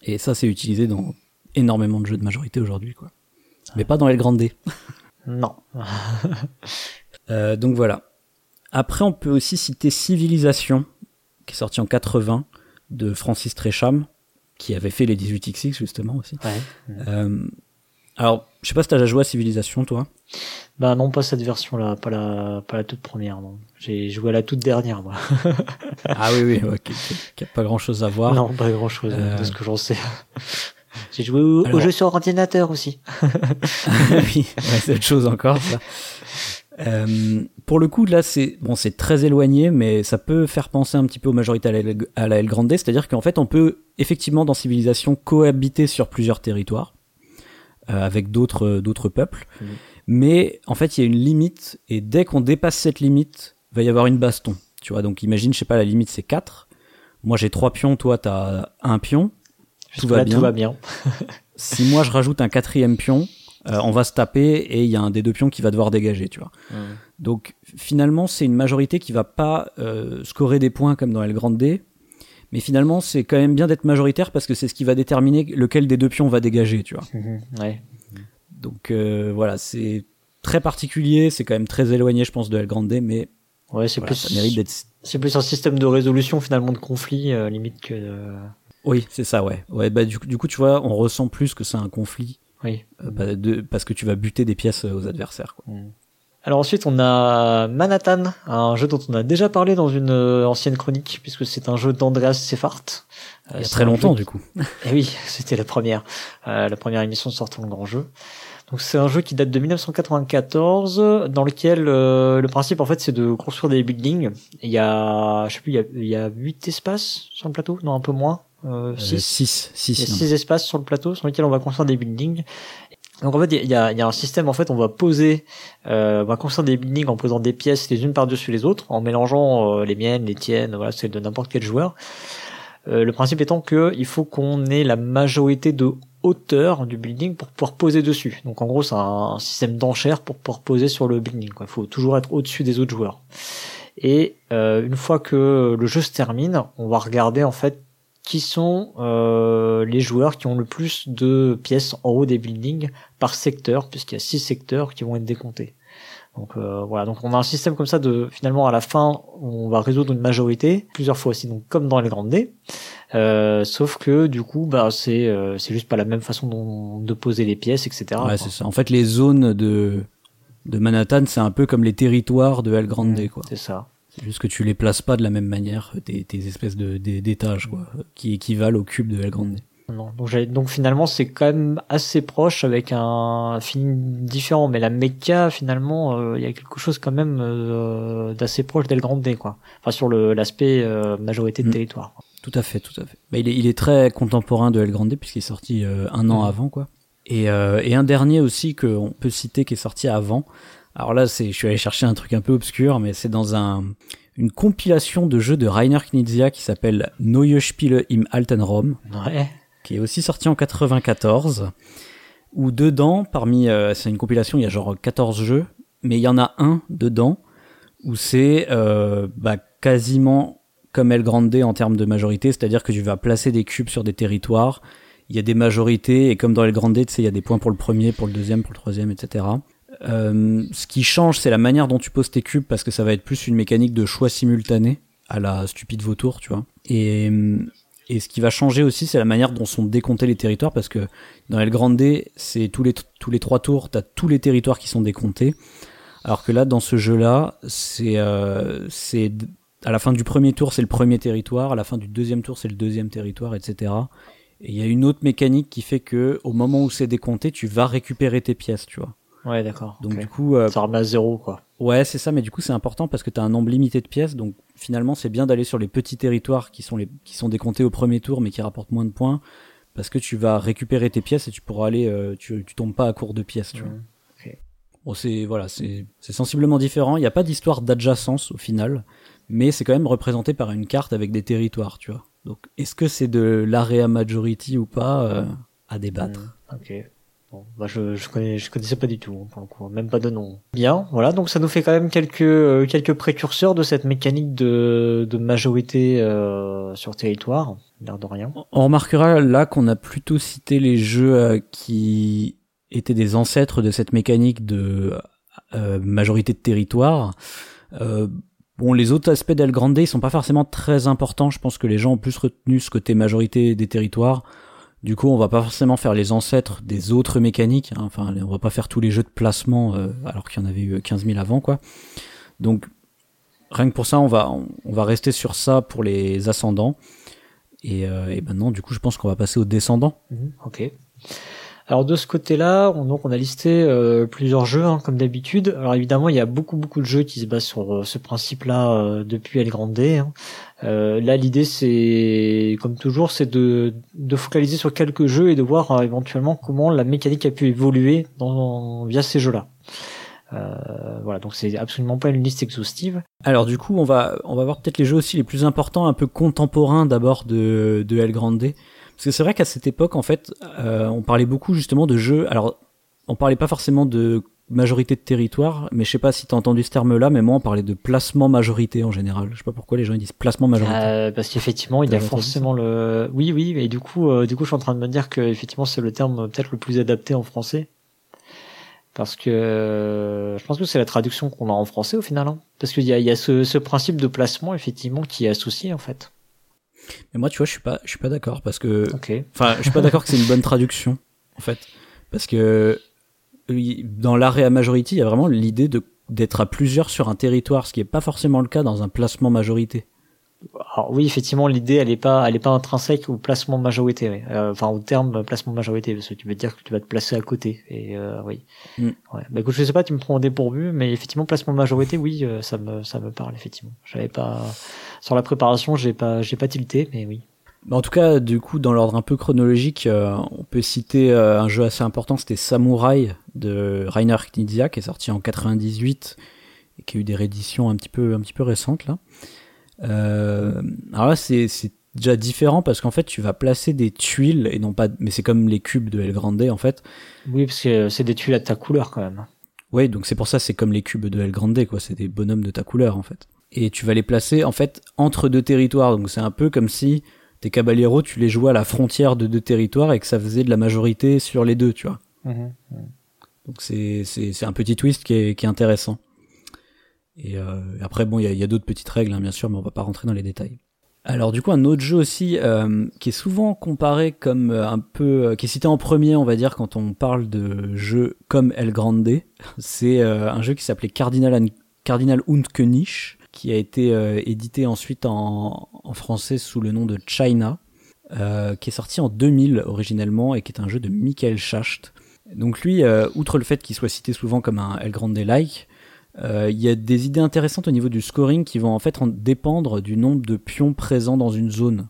Et ça c'est utilisé dans énormément de jeux de majorité aujourd'hui, quoi. Mais pas dans El Grande. non. euh, donc voilà. Après, on peut aussi citer Civilisation, qui est sorti en 80, de Francis Tresham, qui avait fait les 18XX justement aussi. Ouais. Euh, alors, je sais pas si t'as déjà joué à Civilisation, toi? Bah non, pas cette version-là, pas la, pas la toute première. Non. J'ai joué à la toute dernière, moi. ah oui, oui, ouais, qui, a pas grand-chose à voir. Non, pas grand-chose, euh... de ce que j'en sais. J'ai joué au, jeu sur ordinateur aussi. oui, c'est autre chose encore. Ça. Euh, pour le coup, là, c'est bon, c'est très éloigné, mais ça peut faire penser un petit peu aux majorités à la, El Grande, c'est-à-dire qu'en fait, on peut effectivement dans civilisation cohabiter sur plusieurs territoires euh, avec d'autres d'autres peuples, mmh. mais en fait, il y a une limite, et dès qu'on dépasse cette limite, va y avoir une baston. Tu vois, donc imagine, je sais pas, la limite c'est 4 Moi, j'ai trois pions, toi, t'as un pion tout va, bien. Tout va bien. si moi je rajoute un quatrième pion, euh, on va se taper et il y a un des deux pions qui va devoir dégager, tu vois. Donc finalement, c'est une majorité qui va pas euh, scorer des points comme dans El Grande D, mais finalement, c'est quand même bien d'être majoritaire parce que c'est ce qui va déterminer lequel des deux pions va dégager, tu vois. Mhm. ouais. Donc euh, voilà, c'est très particulier, c'est quand même très éloigné, je pense, de El Grande, mais ouais, c'est plus ça mérite d'être. C'est plus un système de résolution finalement de conflit limite que. De oui, c'est ça, ouais. Ouais, bah du, du, coup, tu vois, on ressent plus que c'est un conflit. Oui. Euh, bah, de, parce que tu vas buter des pièces euh, aux adversaires. Quoi. Mm. Alors ensuite, on a Manhattan, un jeu dont on a déjà parlé dans une euh, ancienne chronique, puisque c'est un jeu d'Andreas Sefart. Il y a très longtemps, du coup. Et eh oui, c'était la première, la première émission sortant le grand jeu. Donc c'est un jeu qui date de 1994, dans lequel le principe en fait c'est de construire des buildings. Il y a, je sais plus, il y a, il y a 8 espaces sur le plateau, non un peu moins. 6 six, six, il y a six espaces sur le plateau sur lesquels on va construire des buildings donc en fait, il y a, y a, un système. En fait, on va poser, euh, on va construire des buildings en posant des pièces les unes par-dessus les autres, en mélangeant euh, les miennes, les tiennes, voilà, celles de n'importe quel joueur. Euh, le principe étant que il faut qu'on ait la majorité de hauteur du building pour pouvoir poser dessus. Donc en gros, c'est un, système d'enchères pour pouvoir poser sur le building. Il faut toujours être au-dessus des autres joueurs. Et euh, une fois que le jeu se termine, on va regarder en fait qui sont euh, les joueurs qui ont le plus de pièces en haut des buildings par secteur, puisqu'il y a six secteurs qui vont être décomptés. Donc euh, voilà, donc on a un système comme ça de finalement à la fin on va résoudre une majorité plusieurs fois aussi, donc comme dans les grandes D. Euh, sauf que du coup bah c'est euh, c'est juste pas la même façon de poser les pièces, etc. Ouais, c'est ça. En fait, les zones de de Manhattan, c'est un peu comme les territoires de El Grande, mmh, quoi. C'est ça. C'est juste que tu les places pas de la même manière, tes, tes espèces de d'étages quoi, qui équivalent au cube de El Grande. Non, donc, donc finalement c'est quand même assez proche avec un film différent, mais la méca finalement euh, il y a quelque chose quand même euh, d'assez proche d'El Grande quoi. Enfin sur le l'aspect euh, majorité de mm. territoire. Tout à fait, tout à fait. Mais il est, il est très contemporain de El Grande puisqu'il est sorti un an mm. avant quoi. Et, et un dernier aussi qu'on peut citer qui est sorti avant, alors là, c'est, je suis allé chercher un truc un peu obscur, mais c'est dans un, une compilation de jeux de Rainer Knizia qui s'appelle Neue Spiele im Alten Rom. Ouais. Qui est aussi sorti en 94. Où dedans, parmi, euh, c'est une compilation, il y a genre 14 jeux, mais il y en a un dedans où c'est euh, bah, quasiment comme El Grande en termes de majorité, c'est-à-dire que tu vas placer des cubes sur des territoires, il y a des majorités, et comme dans El Grande, tu sais, il y a des points pour le premier, pour le deuxième, pour le troisième, etc. Euh, ce qui change, c'est la manière dont tu poses tes cubes parce que ça va être plus une mécanique de choix simultané à la stupide vautour, tu vois. Et, et ce qui va changer aussi, c'est la manière dont sont décomptés les territoires parce que dans El Grande, c'est tous les, tous les trois tours, t'as tous les territoires qui sont décomptés. Alors que là, dans ce jeu-là, c'est, euh, c'est, à la fin du premier tour, c'est le premier territoire, à la fin du deuxième tour, c'est le deuxième territoire, etc. Et il y a une autre mécanique qui fait que, au moment où c'est décompté, tu vas récupérer tes pièces, tu vois. Ouais, d'accord. Donc du coup, euh, ça remet à zéro, quoi. Ouais, c'est ça, mais du coup, c'est important parce que tu as un nombre limité de pièces, donc finalement, c'est bien d'aller sur les petits territoires qui sont les qui sont décomptés au premier tour, mais qui rapportent moins de points, parce que tu vas récupérer tes pièces et tu pourras aller, euh, tu tu tombes pas à court de pièces, tu vois. Bon, c'est voilà, c'est c'est sensiblement différent. Il n'y a pas d'histoire d'adjacence au final, mais c'est quand même représenté par une carte avec des territoires, tu vois. Donc, est-ce que c'est de l'area majority ou pas euh, à débattre. Mmh, ok. Bon, bah je, je, connais, je connaissais pas du tout, hein, pour le coup, même pas de nom. Bien, voilà, donc ça nous fait quand même quelques euh, quelques précurseurs de cette mécanique de, de majorité euh, sur territoire, l'air de rien. On remarquera là qu'on a plutôt cité les jeux euh, qui étaient des ancêtres de cette mécanique de euh, majorité de territoire. bon, les autres aspects d'El Grande, ils sont pas forcément très importants. Je pense que les gens ont plus retenu ce côté majorité des territoires du coup, on va pas forcément faire les ancêtres des autres mécaniques. Hein. Enfin, on va pas faire tous les jeux de placement euh, alors qu'il y en avait eu 15 000 avant, quoi. Donc, rien que pour ça, on va rester sur ça pour les ascendants. Et, euh, et maintenant, du coup, je pense qu'on va passer aux descendants. Mhm, ok. Alors de ce côté-là, on, a listé euh, plusieurs jeux hein, comme d'habitude. Alors évidemment, il y a beaucoup beaucoup de jeux qui se basent sur ce principe-là depuis El Grande. Hein. Là, l'idée c'est, comme toujours, c'est de, de focaliser sur quelques jeux et de voir éventuellement comment la mécanique a pu évoluer dans, via ces jeux-là. voilà, donc c'est absolument pas une liste exhaustive. Alors du coup, on va on va voir peut-être les jeux aussi les plus importants, un peu contemporains d'abord de de El Grande. Parce que c'est vrai qu'à cette époque, en fait, euh, on parlait beaucoup justement de jeux. Alors, on parlait pas forcément de majorité de territoire, mais je sais pas si t'as entendu ce terme-là, mais moi on parlait de placement majorité en général. Je sais pas pourquoi les gens disent placement majorité. Euh, parce qu'effectivement, il y a forcément le. Oui, oui, et du coup, euh, du coup, je suis en train de me dire que effectivement c'est le terme peut-être le plus adapté en français, parce que euh, je pense que c'est la traduction qu'on a en français au final, hein. parce qu'il y a, il y a ce, ce principe de placement effectivement qui est associé en fait. Mais moi, tu vois, je suis pas, je suis pas d'accord parce que, enfin, je suis pas d'accord que c'est une bonne traduction, en fait, parce que dans l'area majority, il y a vraiment l'idée de d'être à plusieurs sur un territoire, ce qui est pas forcément le cas dans un placement majorité. alors oui, effectivement, l'idée, elle est pas, elle est pas intrinsèque au placement majorité, euh, enfin au terme placement majorité, parce que tu veux dire que tu vas te placer à côté. Et euh, oui. Mm. Ouais. Bah écoute, je sais pas, tu me prends au dépourvu, mais effectivement, placement majorité, oui, euh, ça me, ça me parle effectivement. J'avais pas sur la préparation, j'ai pas, j'ai pas tilté, mais oui. En tout cas, du coup, dans l'ordre un peu chronologique, on peut citer un jeu assez important, c'était Samurai de Rainer Knizia, qui est sorti en 98 et qui a eu des rééditions un petit peu, un petit peu récentes là. Euh, alors là, c'est déjà différent parce qu'en fait, tu vas placer des tuiles et non pas, mais c'est comme les cubes de El Grande en fait. Oui, parce que c'est des tuiles à ta couleur quand même. Oui, donc c'est pour ça c'est comme les cubes de El Grande quoi. C'est des bonhommes de ta couleur en fait. Et tu vas les placer en fait entre deux territoires. Donc c'est un peu comme si tes caballeros, tu les jouais à la frontière de deux territoires et que ça faisait de la majorité sur les deux, tu vois. Mmh, mmh. Donc c'est c'est un petit twist qui est, qui est intéressant. Et euh, après, bon, il y a, y a d'autres petites règles, hein, bien sûr, mais on va pas rentrer dans les détails. Alors du coup, un autre jeu aussi euh, qui est souvent comparé comme euh, un peu, euh, qui est cité en premier, on va dire, quand on parle de jeux comme El Grande, c'est un jeu qui s'appelait Cardinal, Cardinal und König, qui a été édité ensuite en, français sous le nom de China, qui est sorti en 2000 originellement et qui est un jeu de Michael Schacht. Donc lui, outre le fait qu'il soit cité souvent comme un El Grande-like, euh, il y a des idées intéressantes au niveau du scoring qui vont en fait dépendre du nombre de pions présents dans une zone.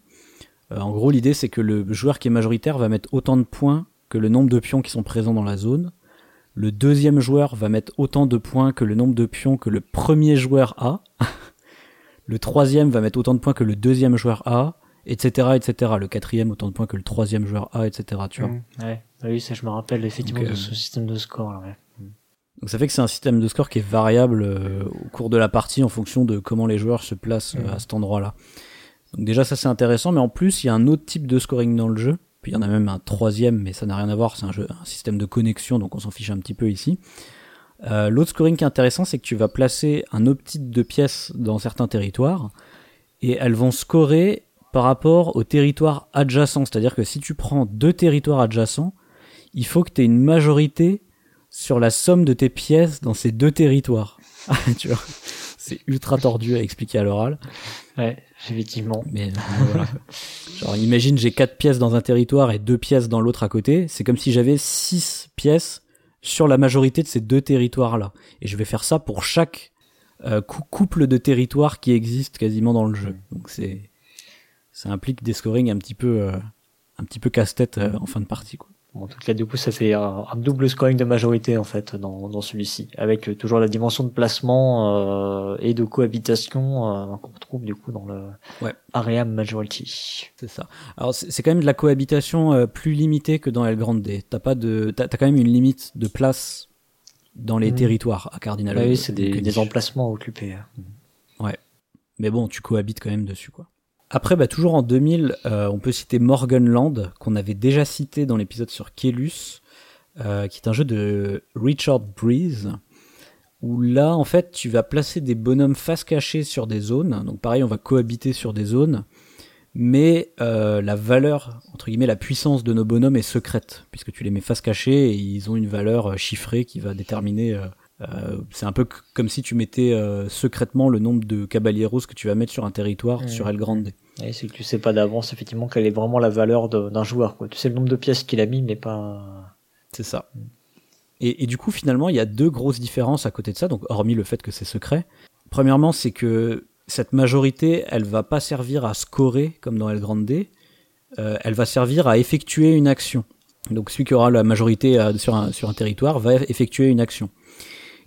Euh, en gros, l'idée c'est que le joueur qui est majoritaire va mettre autant de points que le nombre de pions qui sont présents dans la zone. Le deuxième joueur va mettre autant de points que le nombre de pions que le premier joueur a. le troisième va mettre autant de points que le deuxième joueur a, etc., etc. Le quatrième autant de points que le troisième joueur a, etc. Tu vois. Mmh, ouais. Oui, ça je me rappelle effectivement de euh, ce système de score. Là, ouais. Donc ça fait que c'est un système de score qui est variable euh, au cours de la partie en fonction de comment les joueurs se placent euh, à cet endroit-là. Donc déjà ça c'est intéressant, mais en plus il y a un autre type de scoring dans le jeu. Puis il y en a même un troisième, mais ça n'a rien à voir. C'est un système de connexion, donc on s'en fiche un petit peu ici. Euh, L'autre scoring qui est intéressant, c'est que tu vas placer un optique de pièces dans certains territoires, et elles vont scorer par rapport au territoire adjacent. C'est-à-dire que si tu prends deux territoires adjacents, il faut que tu aies une majorité sur la somme de tes pièces dans ces deux territoires. c'est ultra tordu à expliquer à l'oral. Ouais, effectivement. Mais euh, voilà. Genre, imagine j'ai quatre pièces dans un territoire et deux pièces dans l'autre à côté. C'est comme si j'avais six pièces sur la majorité de ces deux territoires-là. Et je vais faire ça pour chaque euh, couple de territoires qui existent quasiment dans le jeu. Donc c'est, ça implique des scorings un petit peu, euh, un petit peu casse-tête en fin de partie, quoi. En tout cas, du coup, ça fait un, double scoring de majorité en fait dans, dans celui-ci, avec euh, toujours la dimension de placement euh, et de cohabitation euh, qu'on retrouve du coup dans le ouais. area majority. C'est ça. Alors c'est quand même de la cohabitation euh, plus limitée que dans El Grande. T'as pas de, t'as quand même une limite de place dans les mmh. territoires à Cardinal. oui, c'est des, des, emplacements occupés. Hein. Ouais. Mais bon, tu cohabites quand même dessus quoi. Après, bah, toujours en 2000, euh, on peut citer Morganland, qu'on avait déjà cité dans l'épisode sur Kelus, euh, qui est un jeu de Richard Breeze, où là, en fait, tu vas placer des bonhommes face cachée sur des zones. Donc pareil, on va cohabiter sur des zones, mais euh, la valeur, entre guillemets, la puissance de nos bonhommes est secrète, puisque tu les mets face cachée et ils ont une valeur chiffrée qui va déterminer euh, c'est un peu comme si tu mettais euh, secrètement le nombre de caballeros que tu vas mettre sur un territoire mmh. sur El Grande. Et c'est que tu sais pas d'avance effectivement quelle est vraiment la valeur d'un joueur. Quoi. Tu sais le nombre de pièces qu'il a mis, mais pas. C'est ça. Mmh. Et, et, du coup, finalement, il y a deux grosses différences à côté de ça. Donc, hormis le fait que c'est secret. Premièrement, c'est que cette majorité, elle va pas servir à scorer comme dans El Grande. Euh, elle va servir à effectuer une action. Donc, celui qui aura la majorité sur un, sur un territoire va effectuer une action.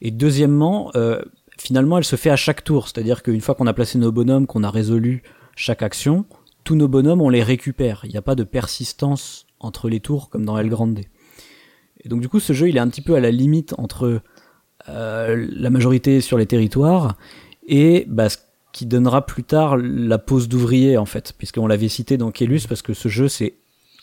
Et deuxièmement, euh, finalement, elle se fait à chaque tour. C'est-à-dire qu'une fois qu'on a placé nos bonhommes, qu'on a résolu chaque action, tous nos bonhommes, on les récupère. Il n'y a pas de persistance entre les tours comme dans El Grande. Et donc du coup, ce jeu, il est un petit peu à la limite entre euh, la majorité sur les territoires et bah, ce qui donnera plus tard la pose d'ouvrier en fait, puisqu'on l'avait cité dans Kelus parce que ce jeu, c'est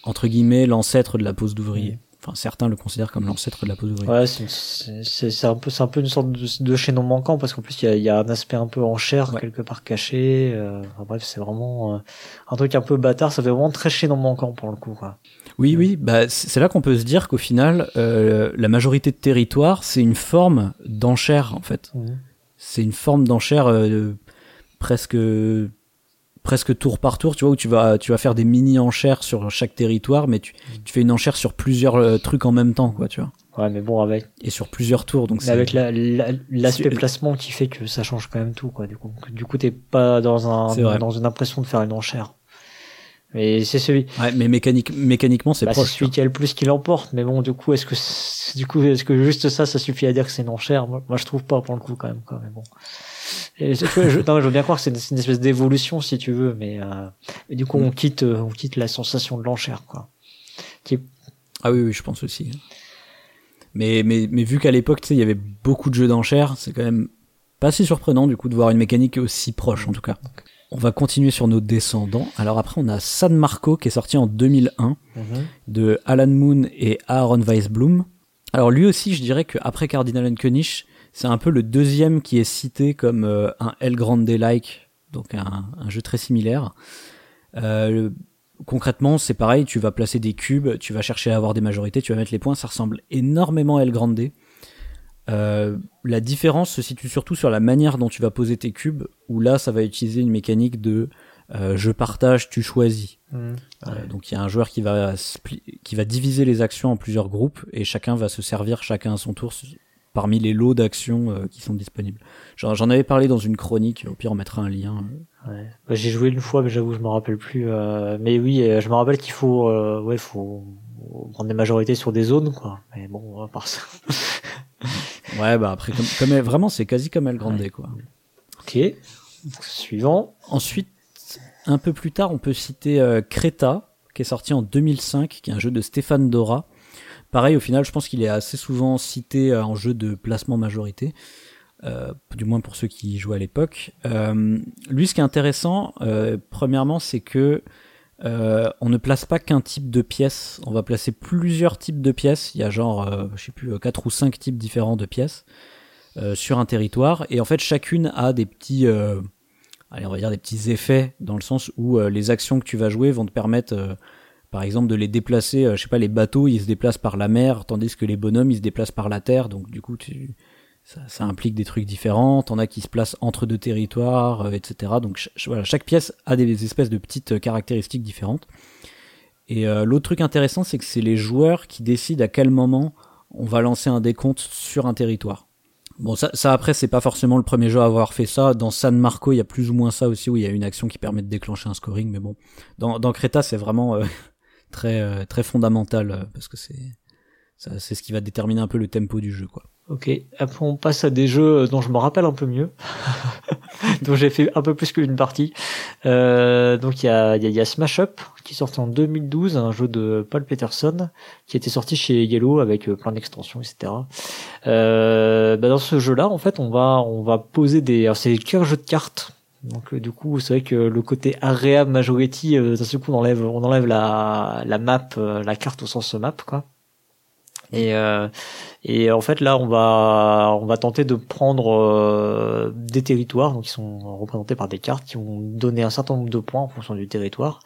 entre guillemets l'ancêtre de la pose d'ouvrier. Enfin, certains le considèrent comme l'ancêtre de la pose d'ouvrier. Ouais, c'est un peu, c'est un peu une sorte de, de chaînon manquant parce qu'en plus il y a, y a, un aspect un peu en chair quelque part caché. Euh, enfin, bref, c'est vraiment euh, un truc un peu bâtard. Ça fait vraiment très chaînon manquant pour le coup. Quoi. Oui, oui. Bah, c'est là qu'on peut se dire qu'au final, euh, la majorité de territoire, c'est une forme d'enchère en fait. C'est une forme d'enchère presque presque tour par tour, tu vois, où tu vas, tu vas faire des mini enchères sur chaque territoire, mais tu, tu fais une enchère sur plusieurs euh, trucs en même temps, quoi, tu vois. Ouais, mais bon, avec. Et sur plusieurs tours, donc c'est. Avec l'aspect placement qui fait que ça change quand même tout, quoi. Du coup, du coup, t'es pas dans un, dans une impression de faire une enchère. Mais c'est celui. Ouais, mais mécanique, mécaniquement, c'est bah, proche. C'est celui qui a le plus qui l'emporte. Mais bon, du coup, est-ce que, du coup, est-ce que juste ça, ça suffit à dire que c'est une enchère? Moi, moi, je trouve pas pour le coup quand même. Quoi. Mais bon. Et je, je, non, je veux bien croire que c'est une, espèce d'évolution si tu veux, mais, euh, mais du coup, on mm. quitte, euh, on quitte la sensation de l'enchère, quoi. Qui Ah oui, oui, je pense aussi. Mais, mais, mais vu qu'à l'époque, tu sais, il y avait beaucoup de jeux d'enchères, c'est quand même pas si surprenant du coup de voir une mécanique aussi proche en tout cas. On va continuer sur nos descendants. Alors après, on a San Marco qui est sorti en 2001 mhm. de Alan Moon et Aaron Weisblum. Alors lui aussi, je dirais qu'après Cardinal and König, c'est un peu le deuxième qui est cité comme euh, un El Grande-like, donc un, jeu très similaire. Euh, concrètement, c'est pareil, tu vas placer des cubes, tu vas chercher à avoir des majorités, tu vas mettre les points, ça ressemble énormément à El Grande. Euh, la différence se situe surtout sur la manière dont tu vas poser tes cubes, où là, ça va utiliser une mécanique de euh, je partage, tu choisis. Mmh. Euh, donc il y a un joueur qui va qui va diviser les actions en plusieurs groupes et chacun va se servir chacun à son tour parmi les lots d'actions qui sont disponibles. J'en avais parlé dans une chronique, au pire on mettra un lien. Ouais. Bah, j'ai joué une fois, mais j'avoue je me rappelle plus. mais oui, je me rappelle qu'il faut, ouais, faut prendre des majorités sur des zones, quoi. Mais bon, à part ça. Ouais, bah après, comme, vraiment, c'est quasi comme El Grande, quoi. Ok. Suivant. Ensuite, un peu plus tard, on peut citer euh, Creta, qui est sorti en 2005, qui est un jeu de Stéphane Dora. Pareil, au final, je pense qu'il est assez souvent cité euh, en jeu de placement majorité. Euh, du moins pour ceux qui jouaient à l'époque. Euh, lui, ce qui est intéressant, premièrement, c'est que on ne place pas qu'un type de pièce, on va placer plusieurs types de pièces. Il y a genre, je sais plus, quatre ou cinq types différents de pièces sur un territoire, et en fait chacune a des petits, allez, on va dire des petits effets dans le sens où les actions que tu vas jouer vont te permettre, par exemple, de les déplacer. je sais pas, les bateaux ils se déplacent par la mer, tandis que les bonhommes ils se déplacent par la terre. Donc du coup, tu, ça, ça, implique des trucs différents, t'en as qui se placent entre deux territoires, euh, etc. Donc voilà, chaque pièce a des espèces de petites euh, caractéristiques différentes. Et euh, l'autre truc intéressant, c'est que c'est les joueurs qui décident à quel moment on va lancer un décompte sur un territoire. Bon, ça, ça après, c'est pas forcément le premier jeu à avoir fait ça. Dans San Marco, il y a plus ou moins ça aussi, où il y a une action qui permet de déclencher un scoring. Mais bon, dans, dans Creta, c'est vraiment très très fondamental parce que c'est c'est ce qui va déterminer un peu le tempo du jeu, quoi. Ok, après on passe à des jeux dont je me rappelle un peu mieux, dont j'ai fait un peu plus qu'une partie. Euh, donc il y a, y a, Smash Up qui sorti en 2012, un jeu de Paul Peterson qui était sorti chez Yellow avec euh, plein d'extensions, etc. Euh, bah dans ce jeu-là, en fait, on va on va poser des, c'est qu'un jeu de cartes. Donc euh, du coup, c'est vrai que le côté area majority, euh, d'un seul coup, on enlève on enlève la la map, la carte au sens map, quoi. Et, euh, et en fait là on va on va tenter de prendre euh, des territoires donc qui sont représentés par des cartes qui vont donner un certain nombre de points en fonction du territoire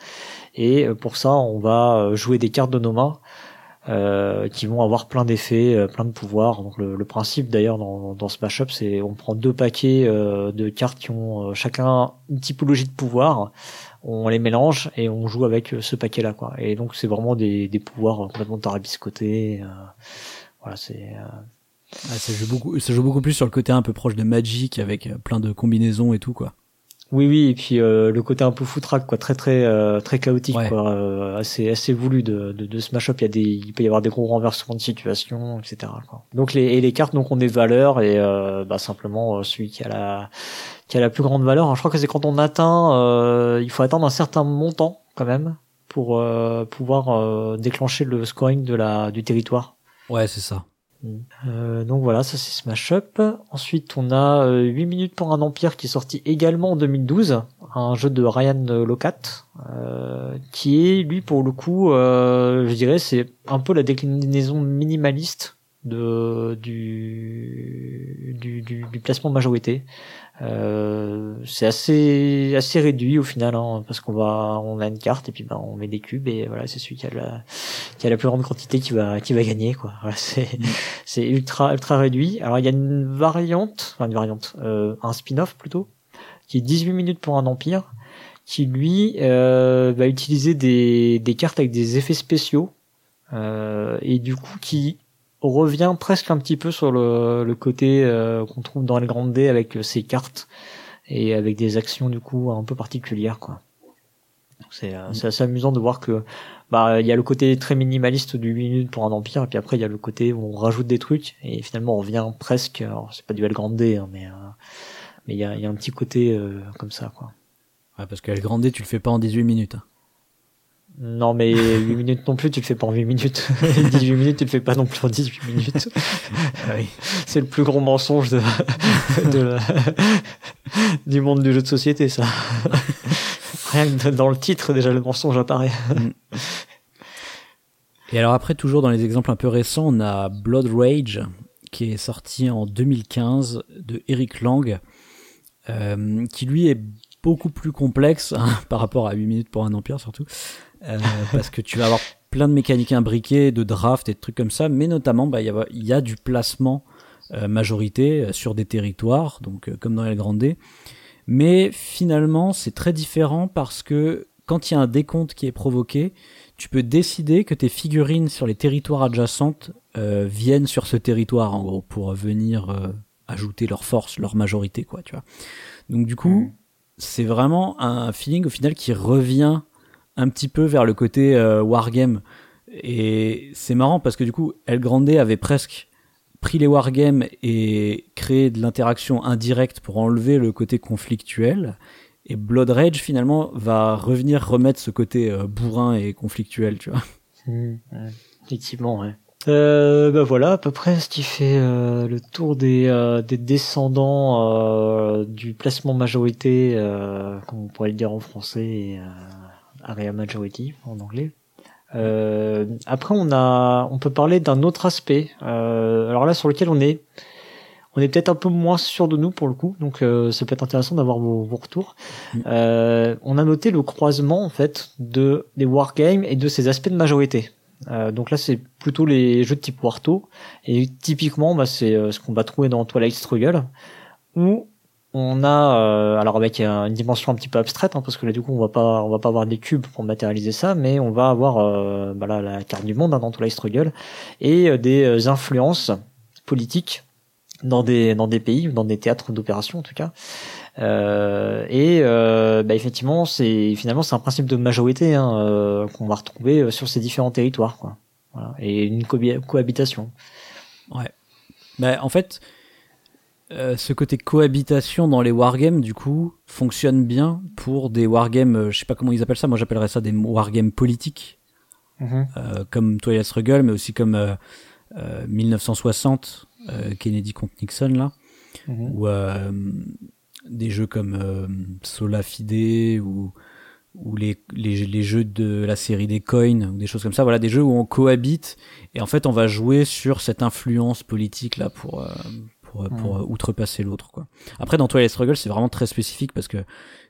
et euh, pour ça on va jouer des cartes de nos mains euh, qui vont avoir plein d'effets, plein de pouvoirs. Donc le, le principe d'ailleurs dans, dans ce mashup, c'est on prend deux paquets de cartes qui ont chacun une typologie de pouvoir on les mélange et on joue avec ce paquet là quoi et donc c'est vraiment des, des pouvoirs complètement tarabiscotés euh, voilà c'est euh... ah, ça joue beaucoup ça joue beaucoup plus sur le côté un peu proche de Magic avec euh, plein de combinaisons et tout quoi oui oui et puis euh, le côté un peu foutraque quoi très très euh, très chaotique quoi euh, assez assez voulu de, de, de ce mashup il y a des il peut y avoir des gros renversements de situation etc quoi. donc les et les cartes donc ont des valeurs et bah simplement celui qui a la qui a la plus grande valeur. je crois que c'est quand on atteint, euh, il faut atteindre un certain montant quand même pour euh, pouvoir euh, déclencher le scoring de la du territoire. Ouais, c'est ça. Euh, donc voilà, ça c'est Smash Up. Ensuite, on a 8 minutes pour un empire qui est sorti également en 2012, un jeu de Ryan Locat, qui est lui pour le coup, je dirais, c'est un peu la déclinaison minimaliste du, du, du, du placement majorité. Euh, c'est assez assez réduit au final hein, parce qu'on va on a une carte et puis ben on met des cubes et voilà c'est celui qui a la qui a la plus grande quantité qui va qui va gagner quoi voilà, c'est mm. c'est ultra ultra réduit alors il y a une variante enfin une variante euh, un spin-off plutôt qui est 18 minutes pour un empire qui lui va utiliser des, des cartes avec des effets spéciaux et du coup qui revient presque un petit peu sur le, le côté qu'on trouve dans le Grande D avec ses cartes et avec des actions du coup un peu particulières quoi. C'est mm. c'est assez amusant de voir que bah il y a le côté très minimaliste du 8 minutes pour un empire et puis après il y a le côté où on rajoute des trucs et finalement on revient presque c'est pas du El Grande hein, mais euh, mais il y a, y a un petit côté euh, comme ça quoi. Ouais, parce que El Grande tu le fais pas en 18 minutes. Hein. Non, mais 8 minutes non plus, tu le fais pas en 8 minutes. 18 minutes, tu le fais pas non plus en 18 minutes. Ah oui. C'est le plus gros mensonge de, de du monde du jeu de société, ça. Rien que dans le titre, déjà, le mensonge apparaît. Et alors après, toujours dans les exemples un peu récents, on a Blood Rage, qui est sorti en 2015 de Eric Lang, euh, qui lui est beaucoup plus complexe hein, par rapport à 8 minutes pour un empire surtout. Euh, parce que tu vas avoir plein de mécaniques imbriquées, de draft et de trucs comme ça, mais notamment bah, il y, a, y, a, du placement euh, majorité euh, sur des territoires, donc comme dans El Grande. Mais finalement, c'est très différent parce que quand il y a un décompte qui est provoqué, tu peux décider que tes figurines sur les territoires adjacentes viennent sur ce territoire en gros pour venir ajouter leur force, leur majorité quoi, tu vois. Donc du coup, mmh. c'est vraiment un feeling au final qui revient un petit peu vers le côté euh, wargame. Et c'est marrant parce que du coup, El Grande avait presque pris les wargames et créé de l'interaction indirecte pour enlever le côté conflictuel. Et Blood Rage finalement va revenir remettre ce côté euh, bourrin et conflictuel, tu vois. Mmh, effectivement, ouais. Euh, bah voilà à peu près ce qui fait euh, le tour des, euh, des descendants du placement majorité, comme on pourrait le dire en français, et, area majority en anglais. Euh, après, on a, on peut parler d'un autre aspect. Euh, alors là, sur lequel on est, on est peut-être un peu moins sûr de nous pour le coup, donc euh, ça peut être intéressant d'avoir vos, vos, retours. Mm. Euh, on a noté le croisement en fait de des wargames et de ces aspects de majorité. Euh, donc là, c'est plutôt les jeux de type Warto, et typiquement, bah, c'est euh, ce qu'on va trouver dans Twilight Struggle, où on a euh, alors avec une dimension un petit peu abstraite hein, parce que là du coup on va pas on va pas avoir des cubes pour matérialiser ça mais on va avoir euh, bah la carte du monde hein, dans Twilight Struggle et euh, des influences politiques dans des dans des pays ou dans des théâtres d'opération en tout cas. Et bah, effectivement c'est finalement c'est un principe de majorité hein, qu'on va retrouver sur ces différents territoires quoi. Voilà. et une cohabitation. Ouais. Bah, en fait euh, ce côté cohabitation dans les wargames, du coup, fonctionne bien pour des wargames, euh, je sais pas comment ils appellent ça, moi j'appellerais ça des wargames politiques, mhm. euh, comme Twilight Struggle, mais aussi comme 1960, Kennedy contre Nixon, là, mhm. ou des jeux comme Sola Fide, ou, ou les, les, les, jeux de la série des coins, ou des choses comme ça, voilà, des jeux où on cohabite, et en fait on va jouer sur cette influence politique, là, pour pour, pour euh, outrepasser l'autre quoi. Après dans Twilight Struggle c'est vraiment très spécifique parce que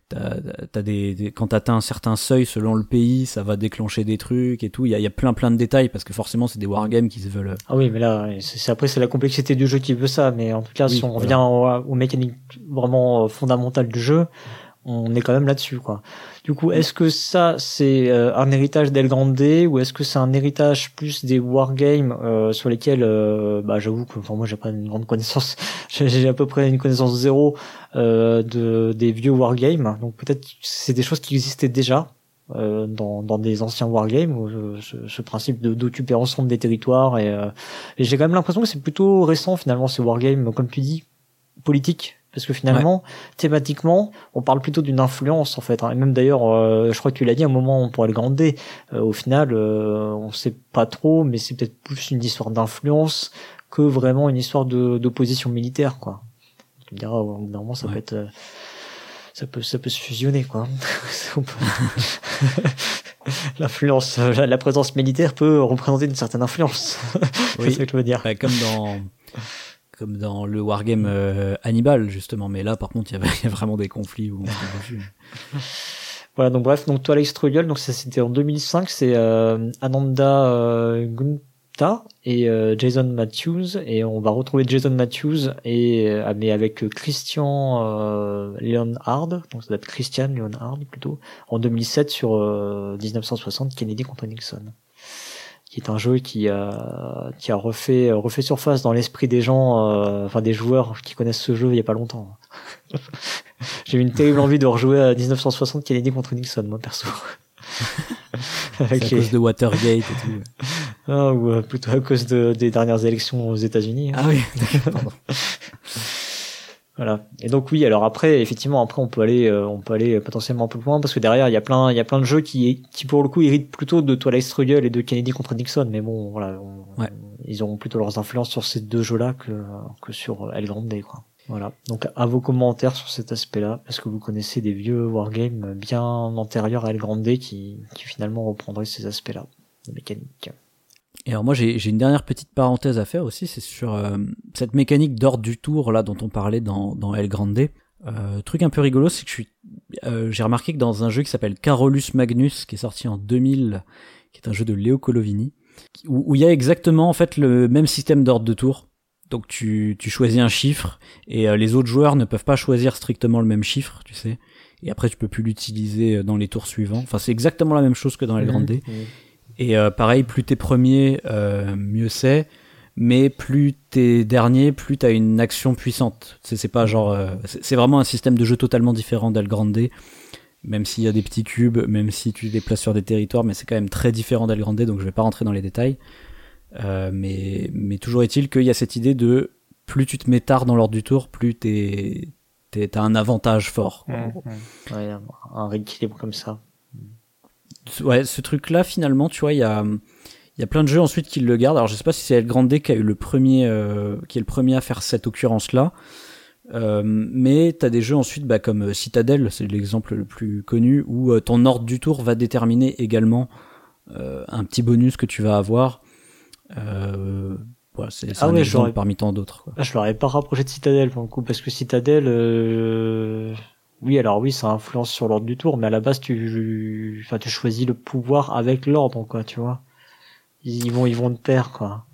t'as as des, des, quand t'atteins un certain seuil selon le pays ça va déclencher des trucs et tout il y a, y a plein plein de détails parce que forcément c'est des wargames qui se veulent ah oui mais là c'est après c'est la complexité du jeu qui veut ça mais en tout cas si on revient aux, mécaniques vraiment euh, fondamentales du jeu on est quand même là-dessus quoi. Du coup, est-ce que ça c'est euh, un héritage d'El Grande ou est-ce que c'est un héritage plus des wargames euh, sur lesquels euh, bah j'avoue que enfin moi j'ai pas une grande connaissance, j'ai à peu près une connaissance zéro euh, de des vieux wargames. Donc peut-être c'est des choses qui existaient déjà dans, dans des anciens wargames, ce, ce principe de d'occuper ensemble des territoires et, et j'ai quand même l'impression que c'est plutôt récent finalement ces wargames comme tu dis politiques parce que finalement thématiquement on parle plutôt d'une influence en fait hein. et même d'ailleurs euh, je crois que tu l'as dit à un moment on pourrait le grander euh, au final euh, on sait pas trop mais c'est peut-être plus une histoire d'influence que vraiment une histoire de d'opposition militaire quoi. Tu me diras normalement ça peut être ça peut ça peut se fusionner quoi. L'influence la présence militaire peut représenter une certaine influence. Oui. c'est ce que je veux dire. Bah, comme dans comme dans le wargame euh, Hannibal justement. Mais là par contre il y, a vraiment des conflits où voilà donc bref donc Twilight Struggle donc ça c'était en 2005 c'est euh, Ananda euh, Baptista et Jason Matthews. Et on va retrouver Jason Matthews et mais avec Christian Leonhard. Donc ça doit Christian Leonhard plutôt en 2007 sur 1960 Kennedy contre Nixon qui est un jeu qui a qui a refait refait surface dans l'esprit des gens, euh, enfin des joueurs qui connaissent ce jeu il y a pas longtemps. J'ai eu une terrible envie de rejouer à 1960 Kennedy contre Nixon, moi perso. Avec à cause de Watergate et tout. Ah, ou euh, plutôt à cause de, des dernières élections aux États-Unis. Hein. Ah oui. Voilà. Et donc oui, alors après, effectivement, après on peut aller, euh, on peut aller potentiellement un peu plus loin parce que derrière il y a plein, il y a plein de jeux qui, qui pour le coup héritent plutôt de Twilight Struggle et de Kennedy contre Nixon. Mais bon, voilà, ils auront plutôt leurs influences sur ces deux jeux-là que que sur El Grande, quoi. Voilà. Donc à vos commentaires sur cet aspect-là, est-ce que vous connaissez des vieux wargames bien antérieurs à El Grande qui, qui finalement reprendraient ces aspects-là de mécanique? Et alors moi j'ai une dernière petite parenthèse à faire aussi, c'est sur euh, cette mécanique d'ordre du tour là dont on parlait dans, dans El Grande. Euh, truc un peu rigolo, c'est que je euh, j'ai remarqué que dans un jeu qui s'appelle Carolus Magnus, qui est sorti en 2000, qui est un jeu de Leo Colovini, où, il y a exactement en fait le même système d'ordre de tour. Donc tu, tu choisis un chiffre et euh, les autres joueurs ne peuvent pas choisir strictement le même chiffre, tu sais. Et après tu peux plus l'utiliser dans les tours suivants. Enfin c'est exactement la même chose que dans El Grande. Mmh, et euh, pareil, plus t'es premier, euh, mieux c'est. Mais plus t'es dernier, plus t'as une action puissante. C'est pas genre, euh, c'est vraiment un système de jeu totalement différent d'El Grande. Même s'il y a des petits cubes, même si tu déplaces sur des territoires, mais c'est quand même très différent d'El Grande, donc je vais pas rentrer dans les détails. mais, mais toujours est-il qu'il y a cette idée de plus tu te mets tard dans l'ordre du tour, plus t'es t'as un avantage fort. Mmh, mmh. Ouais, un rééquilibre comme ça ouais, ce truc-là, finalement, tu vois, il y a, il y a plein de jeux ensuite qui le gardent. Alors, je sais pas si c'est El Grande qui a eu le premier, euh, qui est le premier à faire cette occurrence-là. Euh, mais t'as des jeux ensuite, bah, comme Citadel, c'est l'exemple le plus connu, où euh, ton ordre du tour va déterminer également euh, un petit bonus que tu vas avoir. Euh, voilà, c'est ah un ouais, exemple parmi tant d'autres. Ah, je l'aurais pas rapproché de Citadel pour le coup, parce que Citadel, oui, alors oui, ça influence sur l'ordre du tour, mais à la base, tu, enfin, tu choisis le pouvoir avec l'ordre, quoi, tu vois. Ils vont, ils vont de pair, quoi.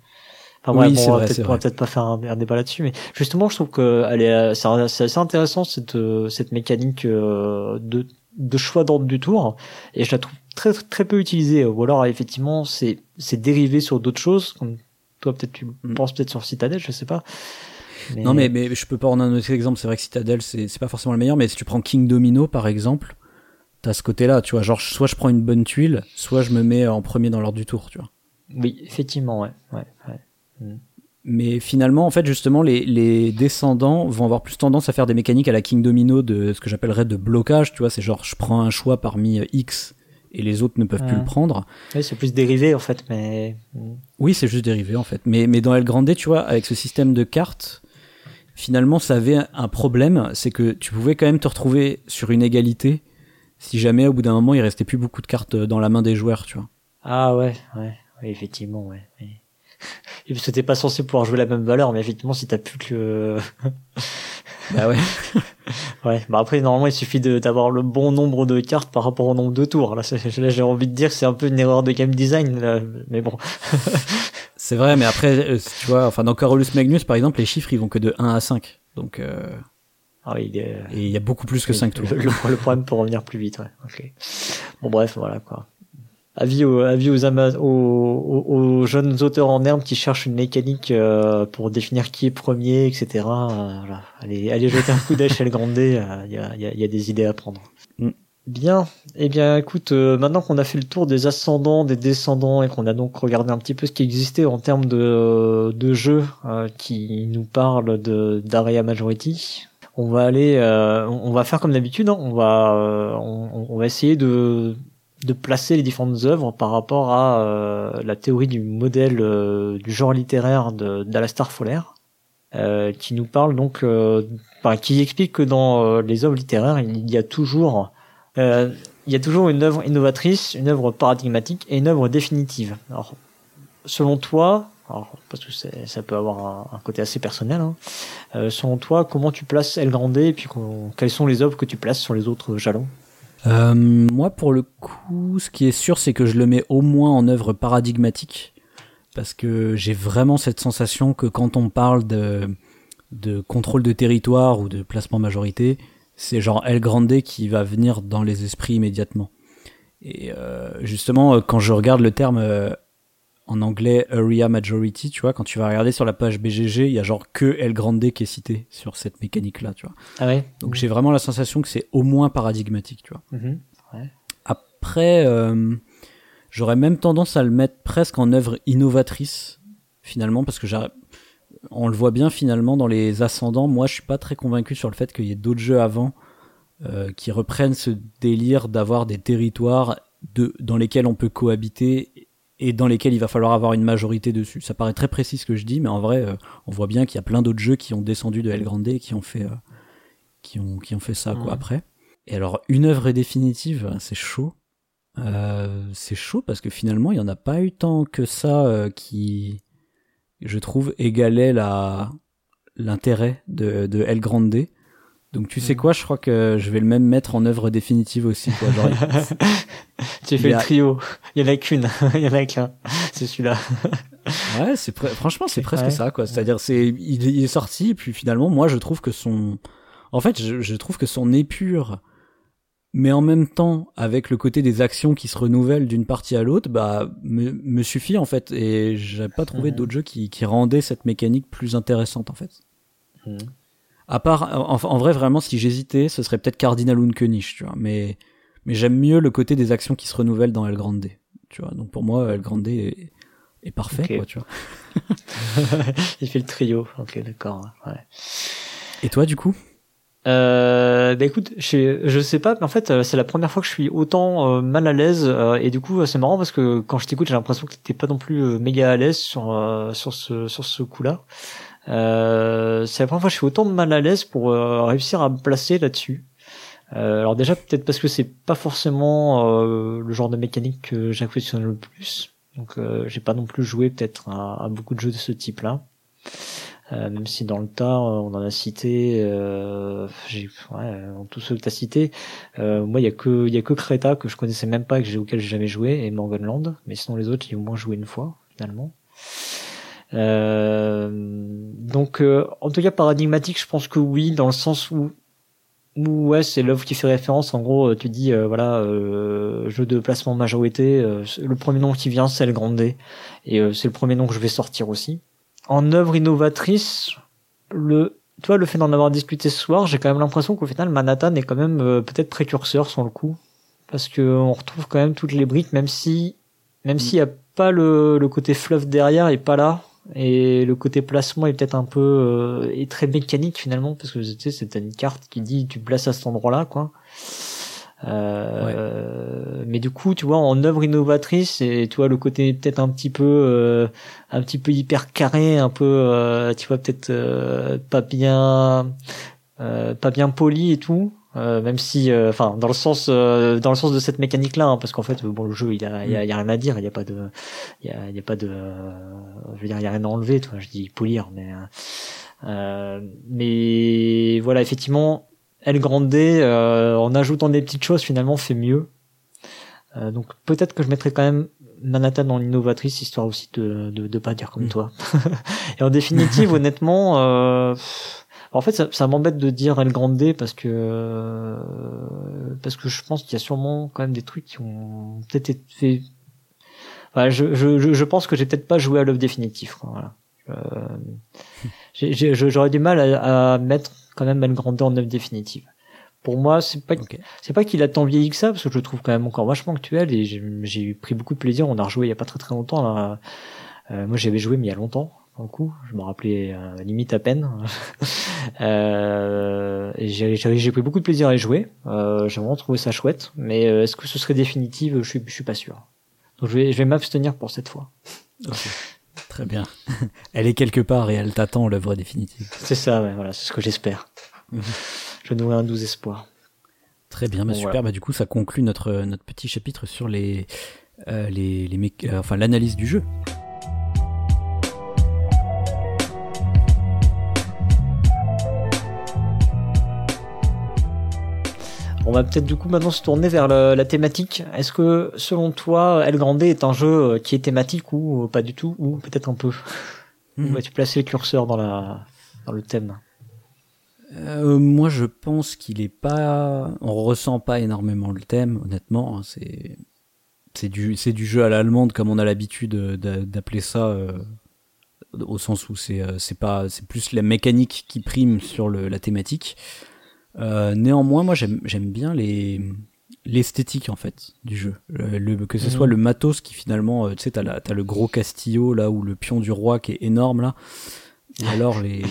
Enfin, oui, on va peut-être pas faire un, débat là-dessus, mais justement, je trouve que elle est, c'est assez intéressant cette, cette mécanique euh, de, de choix d'ordre du tour, et je la trouve très, très peu utilisée. Ou alors, effectivement, c'est, c'est dérivé sur d'autres choses, comme toi, peut-être tu mm. penses peut-être sur Citadel, je sais pas. Non, mais, mais je peux pas en un autre exemple. C'est vrai que Citadel, c'est pas forcément le meilleur, mais si tu prends King Domino, par exemple, t'as ce côté-là, tu vois. Genre, soit je prends une bonne tuile, soit je me mets en premier dans l'ordre du tour, tu vois. Oui, effectivement, ouais. ouais, ouais. Mm. Mais finalement, en fait, justement, les, les descendants vont avoir plus tendance à faire des mécaniques à la King Domino de ce que j'appellerais de blocage, tu vois. C'est genre, je prends un choix parmi X et les autres ne peuvent plus le prendre. Oui, c'est plus dérivé en fait, mais. Mm. Oui, c'est juste dérivé en fait. Mais, mais dans El Grande, tu vois, avec ce système de cartes, finalement ça avait un problème, c'est que tu pouvais quand même te retrouver sur une égalité si jamais au bout d'un moment il restait plus beaucoup de cartes dans la main des joueurs, tu vois. Ah ouais, ouais, oui, effectivement, ouais. Et c'était pas censé pouvoir jouer la même valeur, mais effectivement si t'as plus que bah ouais. ouais. Bah après normalement il suffit d'avoir le bon nombre de cartes par rapport au nombre de tours. Là, là j'ai envie de dire c'est un peu une erreur de game design, mais bon. C'est vrai, mais après euh, tu vois, enfin dans Carolus Magnus par exemple, les chiffres ils vont que de 1 à 5. Donc euh... ah oui, il et il y a beaucoup plus que 5 tours. Le, le, problème pour revenir plus vite, ouais. Bon bref, voilà quoi avis aux, avis aux, aux, aux, jeunes auteurs en herbe qui cherchent une mécanique euh, pour définir qui est premier, etc. Euh, voilà. allez, allez jeter un coup d'œil chez le Grandé, euh, il y, a, y, a, des idées à prendre. Bien, eh bien écoute, maintenant qu'on a fait le tour des ascendants, des descendants et qu'on a donc regardé un petit peu ce qui existait en termes de, de jeux qui nous parlent de d'Area Majority, on va aller, on va faire comme d'habitude, hein. on va, on, on, va essayer de de placer les différentes œuvres par rapport à euh, la théorie du modèle euh, du genre littéraire d'Alastar Foller, euh, qui nous parle donc, enfin, qui explique que dans les œuvres littéraires, il y a toujours il y a toujours une œuvre innovatrice, une œuvre paradigmatique et une œuvre définitive. Alors, selon toi, parce que ça peut avoir un, côté assez personnel, hein, selon toi, comment tu places El Grande et puis quelles sont les œuvres que tu places sur les autres jalons? Euh, moi, pour le coup, ce qui est sûr, c'est que je le mets au moins en œuvre paradigmatique. parce que j'ai vraiment cette sensation que quand on parle de contrôle de territoire ou de placement majorité, c'est genre El Grande qui va venir dans les esprits immédiatement. Et euh, justement, euh, quand je regarde le terme euh, en anglais Area Majority, tu vois, quand tu vas regarder sur la page BGG, il y a genre que El Grande qui est cité sur cette mécanique-là, tu vois. Ah ouais Donc j'ai vraiment la sensation que c'est au moins paradigmatique, tu vois. Mhm. Ouais. Après, euh, j'aurais même tendance à le mettre presque en œuvre innovatrice, finalement, parce que j'ai- on le voit bien finalement dans les ascendants. Moi, je suis pas très convaincu sur le fait qu'il y ait d'autres jeux avant euh, qui reprennent ce délire d'avoir des territoires de, dans lesquels on peut cohabiter et dans lesquels il va falloir avoir une majorité dessus. Ça paraît très précis ce que je dis, mais en vrai, euh, on voit bien qu'il y a plein d'autres jeux qui ont descendu de El Grande et qui ont fait, euh, qui ont, qui ont fait ça quoi après. Et alors, une œuvre est définitive, c'est chaud. Euh, c'est chaud parce que finalement, il y en a pas eu tant que ça euh, qui, je trouve, égalait la l'intérêt de, de El Grande. Donc tu sais Mhm. quoi, je crois que je vais le même mettre en œuvre définitive aussi. Quoi. Genre, Tu fais le trio. Il y en a qu'une. Il y en a qu'un. C'est celui-là. ouais, c'est pre- franchement c'est presque Ouais. ça quoi. C'est-à-dire c'est il, est sorti et puis finalement moi je trouve que son, en fait je, je trouve que son épure, mais en même temps avec le côté des actions qui se renouvellent d'une partie à l'autre, bah me, me suffit en fait et j'ai pas trouvé Mhm. d'autres jeux qui, qui rendaient cette mécanique plus intéressante en fait. Mhm. À part, en, en vrai, vraiment, si j'hésitais, ce serait peut-être Cardinal Unkenich, tu vois. Mais, mais j'aime mieux le côté des actions qui se renouvellent dans El Grande, tu vois. Donc pour moi, El Grande est, est parfait, quoi, tu vois. Il fait le trio. Ok, d'accord. Ouais. Et toi, du coup? Euh, bah écoute, je, sais pas, mais en fait, euh, c'est la première fois que je suis autant euh, mal à l'aise, euh, et du coup, c'est marrant parce que quand je t'écoute, j'ai l'impression que t'étais pas non plus méga à l'aise sur sur ce sur ce coup-là. C'est la première fois que je suis autant mal à l'aise pour réussir à me placer là-dessus. Alors déjà, peut-être parce que c'est pas forcément le genre de mécanique que j'affectionne le plus. Donc, j'ai pas non plus joué peut-être à beaucoup de jeux de ce type-là. Euh, même si dans le tas, euh, on en a cité, euh, ouais, dans tous ceux que t'as cités, euh, moi il y a que y que Creta que je connaissais même pas, que auquel j'ai jamais joué, et Morganland, mais sinon les autres j'ai au moins joué une fois finalement. Euh, donc euh, en tout cas paradigmatique, je pense que oui, dans le sens où ouais c'est l'œuvre qui fait référence. En gros, euh, tu dis euh, voilà euh, jeu de placement majorité, euh, le premier nom qui vient c'est le Grande, et euh, c'est le premier nom que je vais sortir aussi en œuvre innovatrice, le, toi, le fait d'en avoir discuté ce soir, j'ai quand même l'impression qu'au final, Manhattan est quand même euh, peut-être précurseur sur le coup, parce que on retrouve quand même toutes les briques, même si, même s'il y a pas le, le côté fluff derrière, est pas là, et le côté placement est peut-être un peu euh, est très mécanique finalement, parce que tu sais, c'est une carte qui dit tu places à cet endroit-là, quoi. Euh, mais du coup tu vois en œuvre innovatrice et tu vois le côté peut-être un petit peu euh, un petit peu hyper carré un peu euh, tu vois peut-être euh, pas bien euh, pas bien poli et tout. Euh, même si euh, enfin dans le sens euh, dans le sens de cette mécanique là parce qu'en fait bon le jeu il y a, il y a, il y a rien à dire il y a pas de il y a, y a pas de je veux dire il y a rien à enlever toi je dis polir mais euh, mais voilà effectivement El Grande, euh, en ajoutant des petites choses, finalement, fait mieux. Euh, donc peut-être que je mettrai quand même Manhattan en innovatrice, histoire aussi de de, de pas dire comme Mm. toi. Et en définitive, honnêtement, euh, en fait, ça, ça m'embête de dire El Grande parce que euh, parce que je pense qu'il y a sûrement quand même des trucs qui ont peut-être été. Voilà, je, je, je- je pense que j'ai peut-être pas joué à l'œuvre définitive. quoi, voilà. Euh, j'ai- j'ai- je- j'aurais du mal à, à mettre quand même El Grande en œuvre définitive. Pour moi, c'est pas c'est pas qu'il a tant vieilli que ça, parce que je le trouve quand même encore vachement actuel et j'ai j'ai pris beaucoup de plaisir. On a rejoué il y a pas très très longtemps. Là. Euh, moi, j'avais joué mais il y a longtemps. Le coup, je me rappelais euh, limite à peine. euh, et j'ai j'ai j'ai pris beaucoup de plaisir à y jouer. Euh, j'ai vraiment trouvé ça chouette. Mais euh, est-ce que ce serait définitif Je suis je suis pas sûr. Donc je vais je vais m'abstenir pour cette fois. Très bien. elle est quelque part et elle t'attend l'œuvre définitive. C'est ça, ouais, voilà, c'est ce que j'espère. Je nourris un doux espoir. Très bien, bah, super. voilà. Bah, du coup, ça conclut notre, notre petit chapitre sur les, euh, les, les euh, enfin, l'analyse du jeu. On va peut-être du coup maintenant se tourner vers la thématique. Est-ce que selon toi, El Grande est un jeu qui est thématique ou pas du tout, ou peut-être un peu? Où mhm. vas-tu placer le curseur dans, la, dans le thème? Euh, moi, je pense qu'il est pas. On ressent pas énormément le thème, honnêtement. Hein. C'est c'est du c'est du jeu à l'allemande comme on a l'habitude d'appeler ça, euh, au sens où c'est euh, c'est pas c'est plus la mécanique qui prime sur le, la thématique. Euh, néanmoins, moi, j'aime bien les l'esthétique en fait du jeu le, que ce soit mhm. le matos qui finalement tu sais t'as as le gros castillo là ou le pion du roi qui est énorme là ou alors les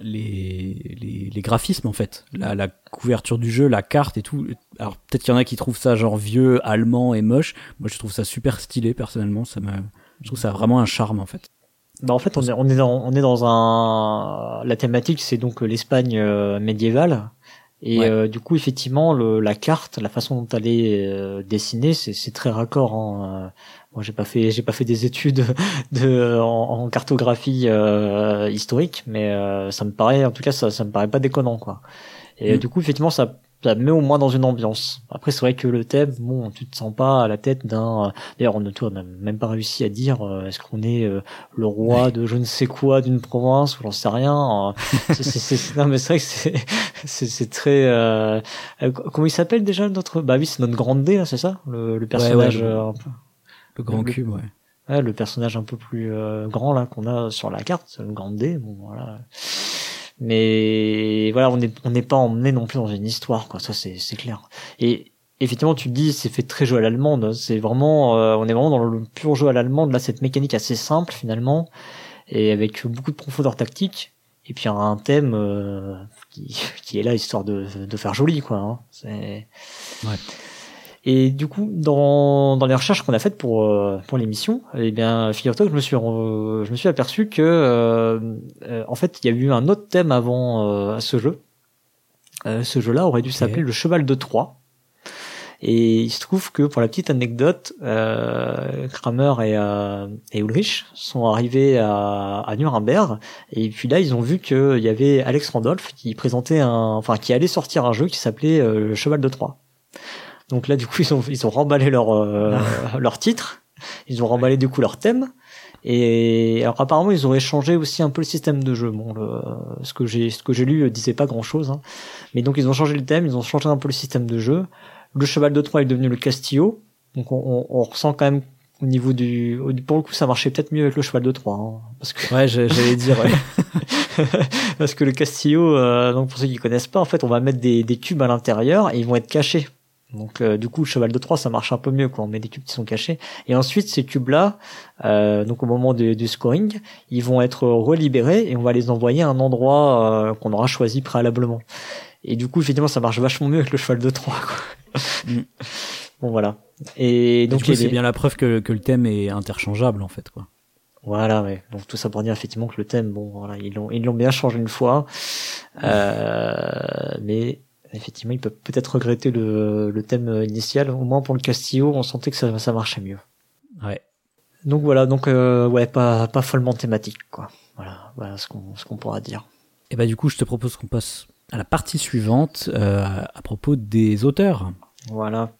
les, les, les, graphismes en fait, la, la, couverture du jeu, la carte et tout. Alors peut-être qu'il y en a qui trouvent ça genre vieux, allemand et moche. Moi je trouve ça super stylé personnellement. Ça me, je trouve ça vraiment un charme en fait. Bah en fait on est on est dans on est dans un la thématique c'est donc l'Espagne euh, médiévale et euh, du coup effectivement le, la carte la façon dont elle est euh, dessinée c'est c'est très raccord hein. Moi, j'ai pas fait, j'ai pas fait des études de en, cartographie euh, historique, mais euh, ça me paraît, en tout cas, ça, ça me paraît pas déconnant, quoi. Et mm. du coup, effectivement, ça, ça met au moins dans une ambiance. Après, c'est vrai que le thème, bon, tu te sens pas à la tête d'un. D'ailleurs, on n'a même pas réussi à dire euh, est-ce qu'on est le roi de je ne sais quoi d'une province ou j'en sais rien. c'est, non, mais c'est vrai que c'est, c'est, très. comment il s'appelle déjà notre Bah oui, c'est notre grande D, c'est ça, le, le personnage un peu. Le grand cube, ouais. Le personnage un peu plus euh, grand là qu'on a sur la carte, c'est le grand D. Bon voilà. Mais voilà, on n'est on n'est pas emmené non plus dans une histoire, quoi. Ça c'est c'est clair. Et effectivement, tu te dis, c'est fait très jeu à l'allemande. C'est vraiment, euh, on est vraiment dans le pur jeu à l'allemande. Là, cette mécanique assez simple finalement, et avec beaucoup de profondeur tactique. Et puis un thème euh, qui, qui est là histoire de, de faire joli, quoi. Hein. C'est. Ouais. Et du coup, dans, dans les recherches qu'on a faites pour euh, pour l'émission, eh bien, figure-toi que je me suis je me suis aperçu que euh, euh, en fait, il y a eu un autre thème avant ce jeu. ce jeu-là aurait dû s'appeler le Cheval de Troie. Et il se trouve que pour la petite anecdote, Kramer et, et Ulrich sont arrivés à, à Nuremberg et puis là ils ont vu qu'il y avait Alex Randolph qui présentait un, enfin qui allait sortir un jeu qui s'appelait le Cheval de Troie. Donc là, du coup, ils ont ils ont remballé leur euh, leur titre, ils ont remballé du coup leur thème. Et alors apparemment, ils ont échangé aussi un peu le système de jeu. Bon, le, ce que j'ai ce que j'ai lu disait pas grand chose, hein. mais donc ils ont changé le thème, ils ont changé un peu le système de jeu. Le cheval de Troie est devenu le Castillo, donc on, on, ressent quand même au niveau du pour le coup ça marchait peut-être mieux avec le cheval de Troie hein, parce que ouais j'allais dire ouais. parce que le Castillo euh, donc pour ceux qui connaissent pas en fait on va mettre des, des cubes à l'intérieur et ils vont être cachés donc euh, du coup le cheval de Troie ça marche un peu mieux quand on met des cubes qui sont cachés. Et ensuite ces cubes là, euh, donc au moment du, scoring, ils vont être relibérés et on va les envoyer à un endroit euh, qu'on aura choisi préalablement. Et du coup effectivement ça marche vachement mieux avec le cheval de Troie. Mm. bon voilà. Et donc c'est bien la preuve que, que le thème est interchangeable en fait quoi. Voilà, ouais. Donc tout ça pour dire effectivement que le thème, bon, voilà, ils l'ont, ils l'ont bien changé une fois, euh, mais effectivement, ils peuvent peut-être regretter le, le, thème initial. Au moins pour le Castillo, on sentait que ça, ça marchait mieux. Ouais. Donc voilà, donc euh, ouais, pas pas follement thématique, quoi. Voilà, voilà ce qu'on pourra dire. Et bah du coup, je te propose qu'on passe à la partie suivante euh, à propos des auteurs. Voilà.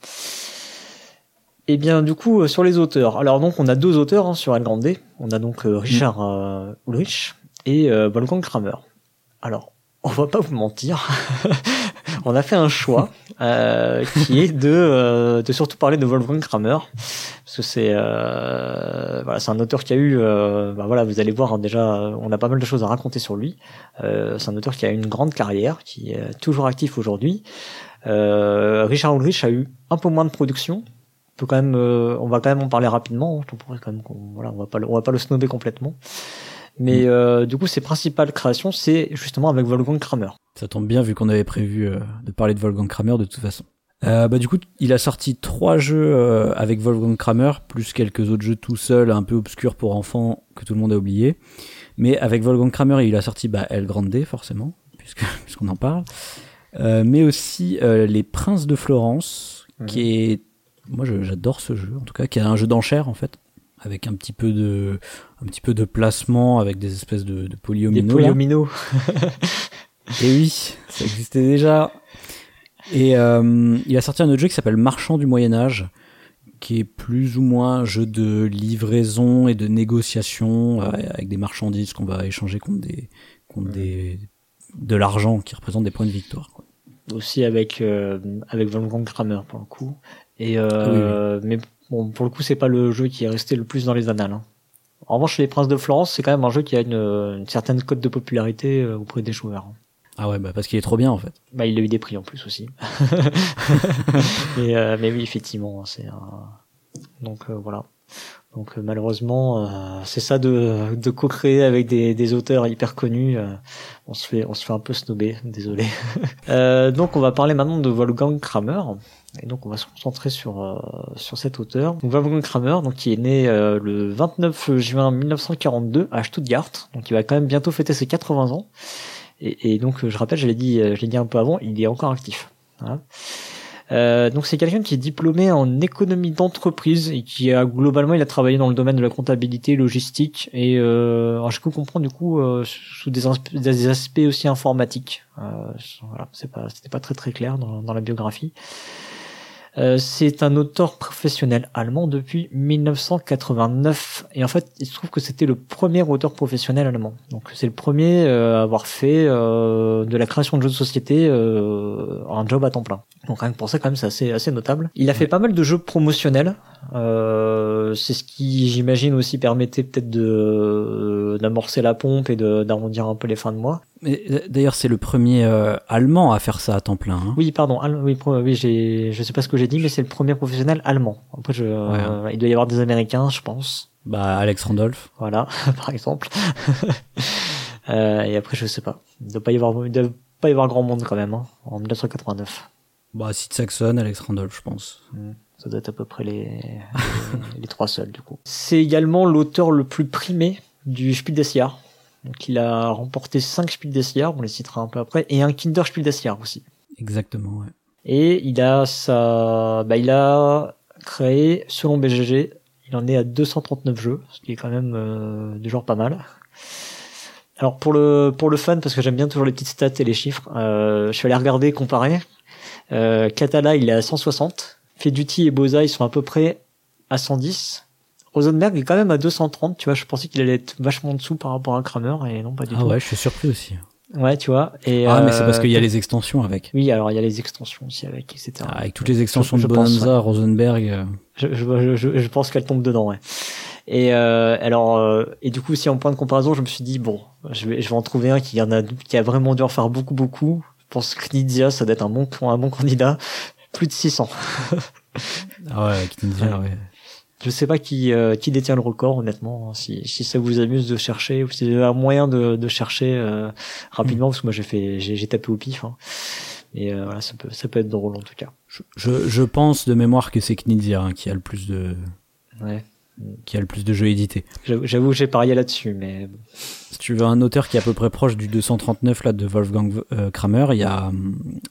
Et eh bien du coup euh, sur les auteurs. Alors donc on a deux auteurs hein, sur El Grande. On a donc euh, Richard mm. Ulrich et Wolfgang Kramer. Alors on va pas vous mentir, on a fait un choix euh, qui est de, euh, de surtout parler de Wolfgang Kramer parce que c'est euh, voilà c'est un auteur qui a eu euh, bah voilà vous allez voir hein, déjà on a pas mal de choses à raconter sur lui. Euh, c'est un auteur qui a une grande carrière qui est toujours actif aujourd'hui. Richard Ulrich a eu un peu moins de production. On peut quand même on va quand même en parler rapidement. Hein. Je pourrais quand même voilà on va pas on va pas le snobber complètement. Mais mm. euh, du coup, ses principales créations, c'est justement avec Wolfgang Kramer. Ça tombe bien vu qu'on avait prévu euh, de parler de Wolfgang Kramer de toute façon. Euh, bah du coup, il a sorti trois jeux avec Wolfgang Kramer, plus quelques autres jeux tout seul, un peu obscurs pour enfants que tout le monde a oublié. Mais avec Wolfgang Kramer, il a sorti bah, El Grande, forcément, puisqu'on en parle. mais aussi Les Princes de Florence, qui mhm. est, moi j'adore ce jeu, en tout cas, qui est un jeu d'enchères en fait avec un petit peu de un petit peu de placement avec des espèces de, de polyomino. Des polyomino. Et oui, ça existait déjà. Et il a sorti un autre jeu qui s'appelle Marchand du Moyen Âge, qui est plus ou moins un jeu de livraison et de négociation avec des marchandises qu'on va échanger contre des contre des de l'argent qui représente des points de victoire. Quoi. Aussi avec avec Wolfgang Kramer pour le coup. Et euh, mais bon, pour le coup, c'est pas le jeu qui est resté le plus dans les annales. Hein. En revanche, Les Princes de Florence, c'est quand même un jeu qui a une, une certaine cote de popularité euh, auprès des joueurs. Ah ouais, bah parce qu'il est trop bien en fait. Bah il a eu des prix en plus aussi. mais, euh, mais oui, effectivement, c'est donc euh, voilà. Donc malheureusement, euh, c'est ça de, de co-créer avec des, des, auteurs hyper connus. on se fait on se fait un peu snober, désolé. donc on va parler maintenant de Wolfgang Kramer. Et donc on va se concentrer sur euh, sur cet auteur. Donc Wolfgang Kramer, donc qui est né euh, le 29 juin 1942 à Stuttgart, donc il va quand même bientôt fêter ses 80 ans. Et, et donc je rappelle, je l'ai dit, je l'ai dit un peu avant, il est encore actif. Voilà. Euh, donc c'est quelqu'un qui est diplômé en économie d'entreprise et qui a globalement il a travaillé dans le domaine de la comptabilité, logistique et euh, alors je peux comprendre du coup euh, sous des, des, aspects aussi informatiques. Euh, voilà, c'est pas c'était pas très très clair dans, dans la biographie. Euh, c'est un auteur professionnel allemand depuis 1989 et en fait il se trouve que c'était le premier auteur professionnel allemand. Donc c'est le premier euh, à avoir fait euh, de la création de jeux de société un job à temps plein. Donc rien que pour ça quand même c'est assez, assez notable. Il a fait pas mal de jeux promotionnels. c'est ce qui j'imagine aussi permettait peut-être de d'amorcer la pompe et d'arrondir un peu les fins de mois. Euh, d'ailleurs, c'est le premier euh, allemand à faire ça à temps plein. Hein. Oui, pardon. oui, oui je sais pas ce que j'ai dit, mais c'est le premier professionnel allemand. Après, je, euh, il doit y avoir des Américains, je pense. Bah, Alex Randolph. Voilà, par exemple. et après, je sais pas. Il doit pas y avoir, il doit pas y avoir grand monde quand même, hein, en 1989. Bah, Sid Saxon, Alex Randolph, je pense. Hmm. Ça doit être à peu près les, les, les trois seuls, du coup. C'est également l'auteur le plus primé du Spiel des Jahres donc il a remporté 5 Spiel des Jahres, on les citera un peu après, et un Kinder Spiel des Jahres aussi. Exactement, ouais. Et il a sa, bah, il a créé, selon BGG, il en est à 239 jeux, ce qui est quand même euh, du genre pas mal. Alors pour le pour le fun, parce que j'aime bien toujours les petites stats et les chiffres, euh, je suis allé regarder, comparer. Euh, Katala, il est à 160. Feduti et Boza, ils sont à peu près à 110. Rosenberg est quand même à 230, tu vois, je pensais qu'il allait être vachement en dessous par rapport à Kramer, et non, pas du ah tout. Ah ouais, je suis surpris aussi. Ouais, tu vois. Et ah, mais c'est parce qu'il y a euh, les extensions avec. Oui, alors il y a les extensions aussi avec, etc. Ah, avec toutes les extensions de Bonanza, Rosenberg. Euh. Je, je, je, je pense qu'elle tombe dedans, ouais. Et euh, alors, euh, et du coup, si en point de comparaison, je me suis dit bon, je vais, je vais en trouver un qui en a, qui a vraiment dû en faire beaucoup, beaucoup. Je pense que Knizia, ça doit être un bon, un bon candidat. Plus de 600. ah ouais, Knizia, ouais. Je sais pas qui, euh, qui détient le record, honnêtement. Hein, si, si ça vous amuse de chercher, ou si vous avez un moyen de, de chercher euh, rapidement, parce que moi j'ai fait, j'ai tapé au pif. Hein. Et euh, voilà, ça peut, ça peut être drôle en tout cas. Je, je pense de mémoire que c'est Knizia hein, qui a le plus de, ouais. qui a le plus de jeux édités. J'avoue que j'ai parié là-dessus, mais si tu veux un auteur qui est à peu près proche du 239 là de Wolfgang Kramer, il y a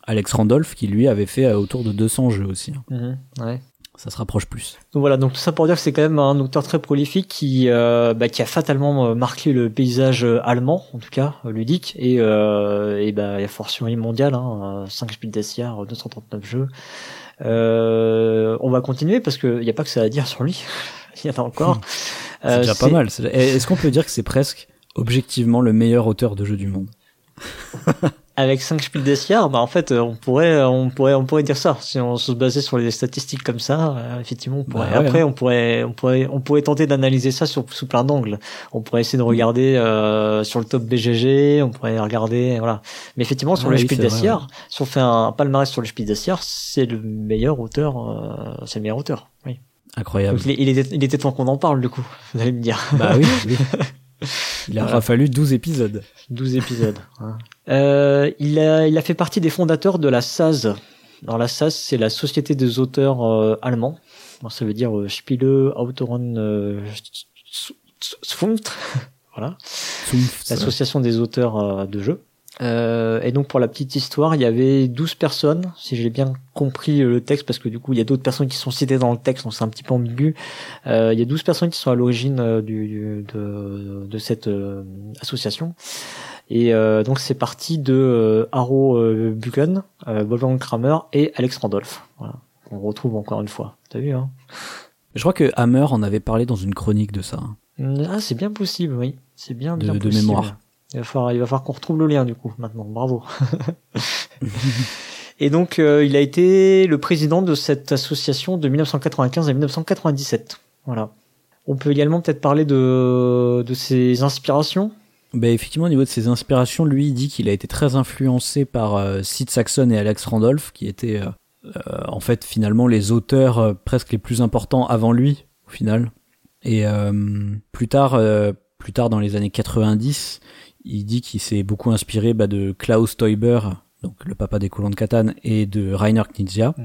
Alex Randolph qui lui avait fait autour de 200 jeux aussi. Mmh, ouais ça se rapproche plus. Donc voilà, donc tout ça pour dire que c'est quand même un auteur très prolifique qui euh, bah, qui a fatalement euh, marqué le paysage euh, allemand, en tout cas ludique, et euh, et bah il y a fortiori mondial, hein, 5 Spiel des Jahres, 239 jeux. Euh, on va continuer parce que il y a pas que ça à dire sur lui, il y en a encore. c'est déjà pas mal. Est-ce qu'on peut dire que c'est presque objectivement le meilleur auteur de jeux du monde? avec 5 Spiel des Jahres, bah en fait, euh, on pourrait, euh, on pourrait, on pourrait dire ça. Si on se basait sur les statistiques comme ça, euh, effectivement, on pourrait. Bah Après, hein. on pourrait, on pourrait, on pourrait tenter d'analyser ça sur, sous plein d'angles. On pourrait essayer de regarder euh, sur le top BGG, on pourrait regarder, voilà. Mais effectivement, sur le Spiel des Jahres, si on fait un palmarès sur le Spiel des Jahres, c'est le meilleur auteur, c'est le meilleur auteur. Oui. Incroyable. il, il, était, il était temps qu'on en parle, du coup. Vous allez me dire. Bah oui. oui. Il a fallu 12 épisodes. 12 épisodes. Hein. Euh, il, a, il a fait partie des fondateurs de la SAS. Alors la SAS, c'est la Société des auteurs euh, allemands. ça veut dire euh, Spiele Autoren euh, voilà. L'association des auteurs euh, de jeux. Euh, et donc pour la petite histoire, il y avait 12 personnes, si j'ai bien compris le texte, parce que du coup il y a d'autres personnes qui sont citées dans le texte, donc c'est un petit peu ambigu. Euh, il y a 12 personnes qui sont à l'origine euh, du, de, de, cette euh, association. Et euh, donc c'est parti de euh, Haro euh, Buchan, euh, Wolfgang Kramer et Alex Randolph. Voilà. On retrouve encore une fois. T'as vu hein? Je crois que Hammer en avait parlé dans une chronique de ça. Ah c'est bien possible, oui. C'est bien, De- bien de possible. mémoire. Il va falloir, il va falloir qu'on retrouve le lien du coup maintenant. Bravo. et donc euh, il a été le président de cette association de 1995 à 1997. Voilà. On peut également peut-être parler de de ses inspirations. Ben effectivement, au niveau de ses inspirations, lui, il dit qu'il a été très influencé par euh, Sid Saxon et Alex Randolph, qui étaient euh, en fait finalement les auteurs presque les plus importants avant lui, au final. Et plus tard, plus tard dans les années 90, il dit qu'il s'est beaucoup inspiré bah, de Klaus Teuber, donc le papa des colons de Catane, et de Rainer Knizia.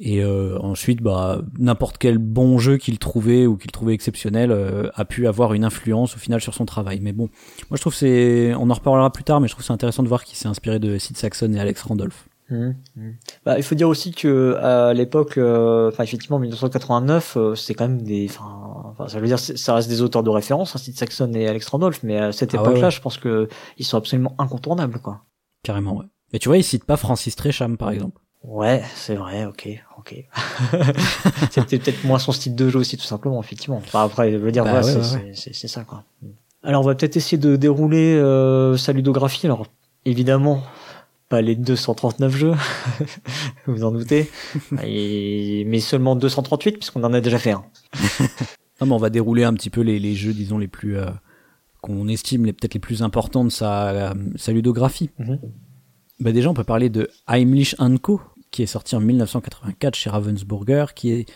Et euh, ensuite, bah, n'importe quel bon jeu qu'il trouvait ou qu'il trouvait exceptionnel euh, a pu avoir une influence au final sur son travail. Mais bon, moi je trouve c'est, on en reparlera plus tard, mais je trouve c'est intéressant de voir qu'il s'est inspiré de Sid Saxon et Alex Randolph. Mhm, mhm. Bah, il faut dire aussi que à l'époque, euh, enfin effectivement 1989, euh, c'est quand même des, enfin, ça veut dire ça reste des auteurs de référence, hein, Sid Saxon et Alex Randolph, mais à cette Ah époque-là, ouais. je pense que ils sont absolument incontournables, quoi. Carrément, ouais. Et tu vois, il cite pas Francis Tresham, par exemple. Ouais, c'est vrai, ok, ok. C'était peut-être moins son style de jeu aussi, tout simplement, effectivement. Enfin, après, je veux dire, Bah ouais, c'est ça, quoi. Alors, on va peut-être essayer de dérouler euh, sa ludographie. Alors, évidemment, les 239 jeux, vous en doutez, Et- mais seulement 238, puisqu'on en a déjà fait un. Non, mais on va dérouler un petit peu les, les jeux, disons, les plus, euh, qu'on estime les, peut-être les plus importants de sa, euh, sa ludographie. Bah déjà, on peut parler de Heimlich Co, qui est sorti en 1984 chez Ravensburger, qui est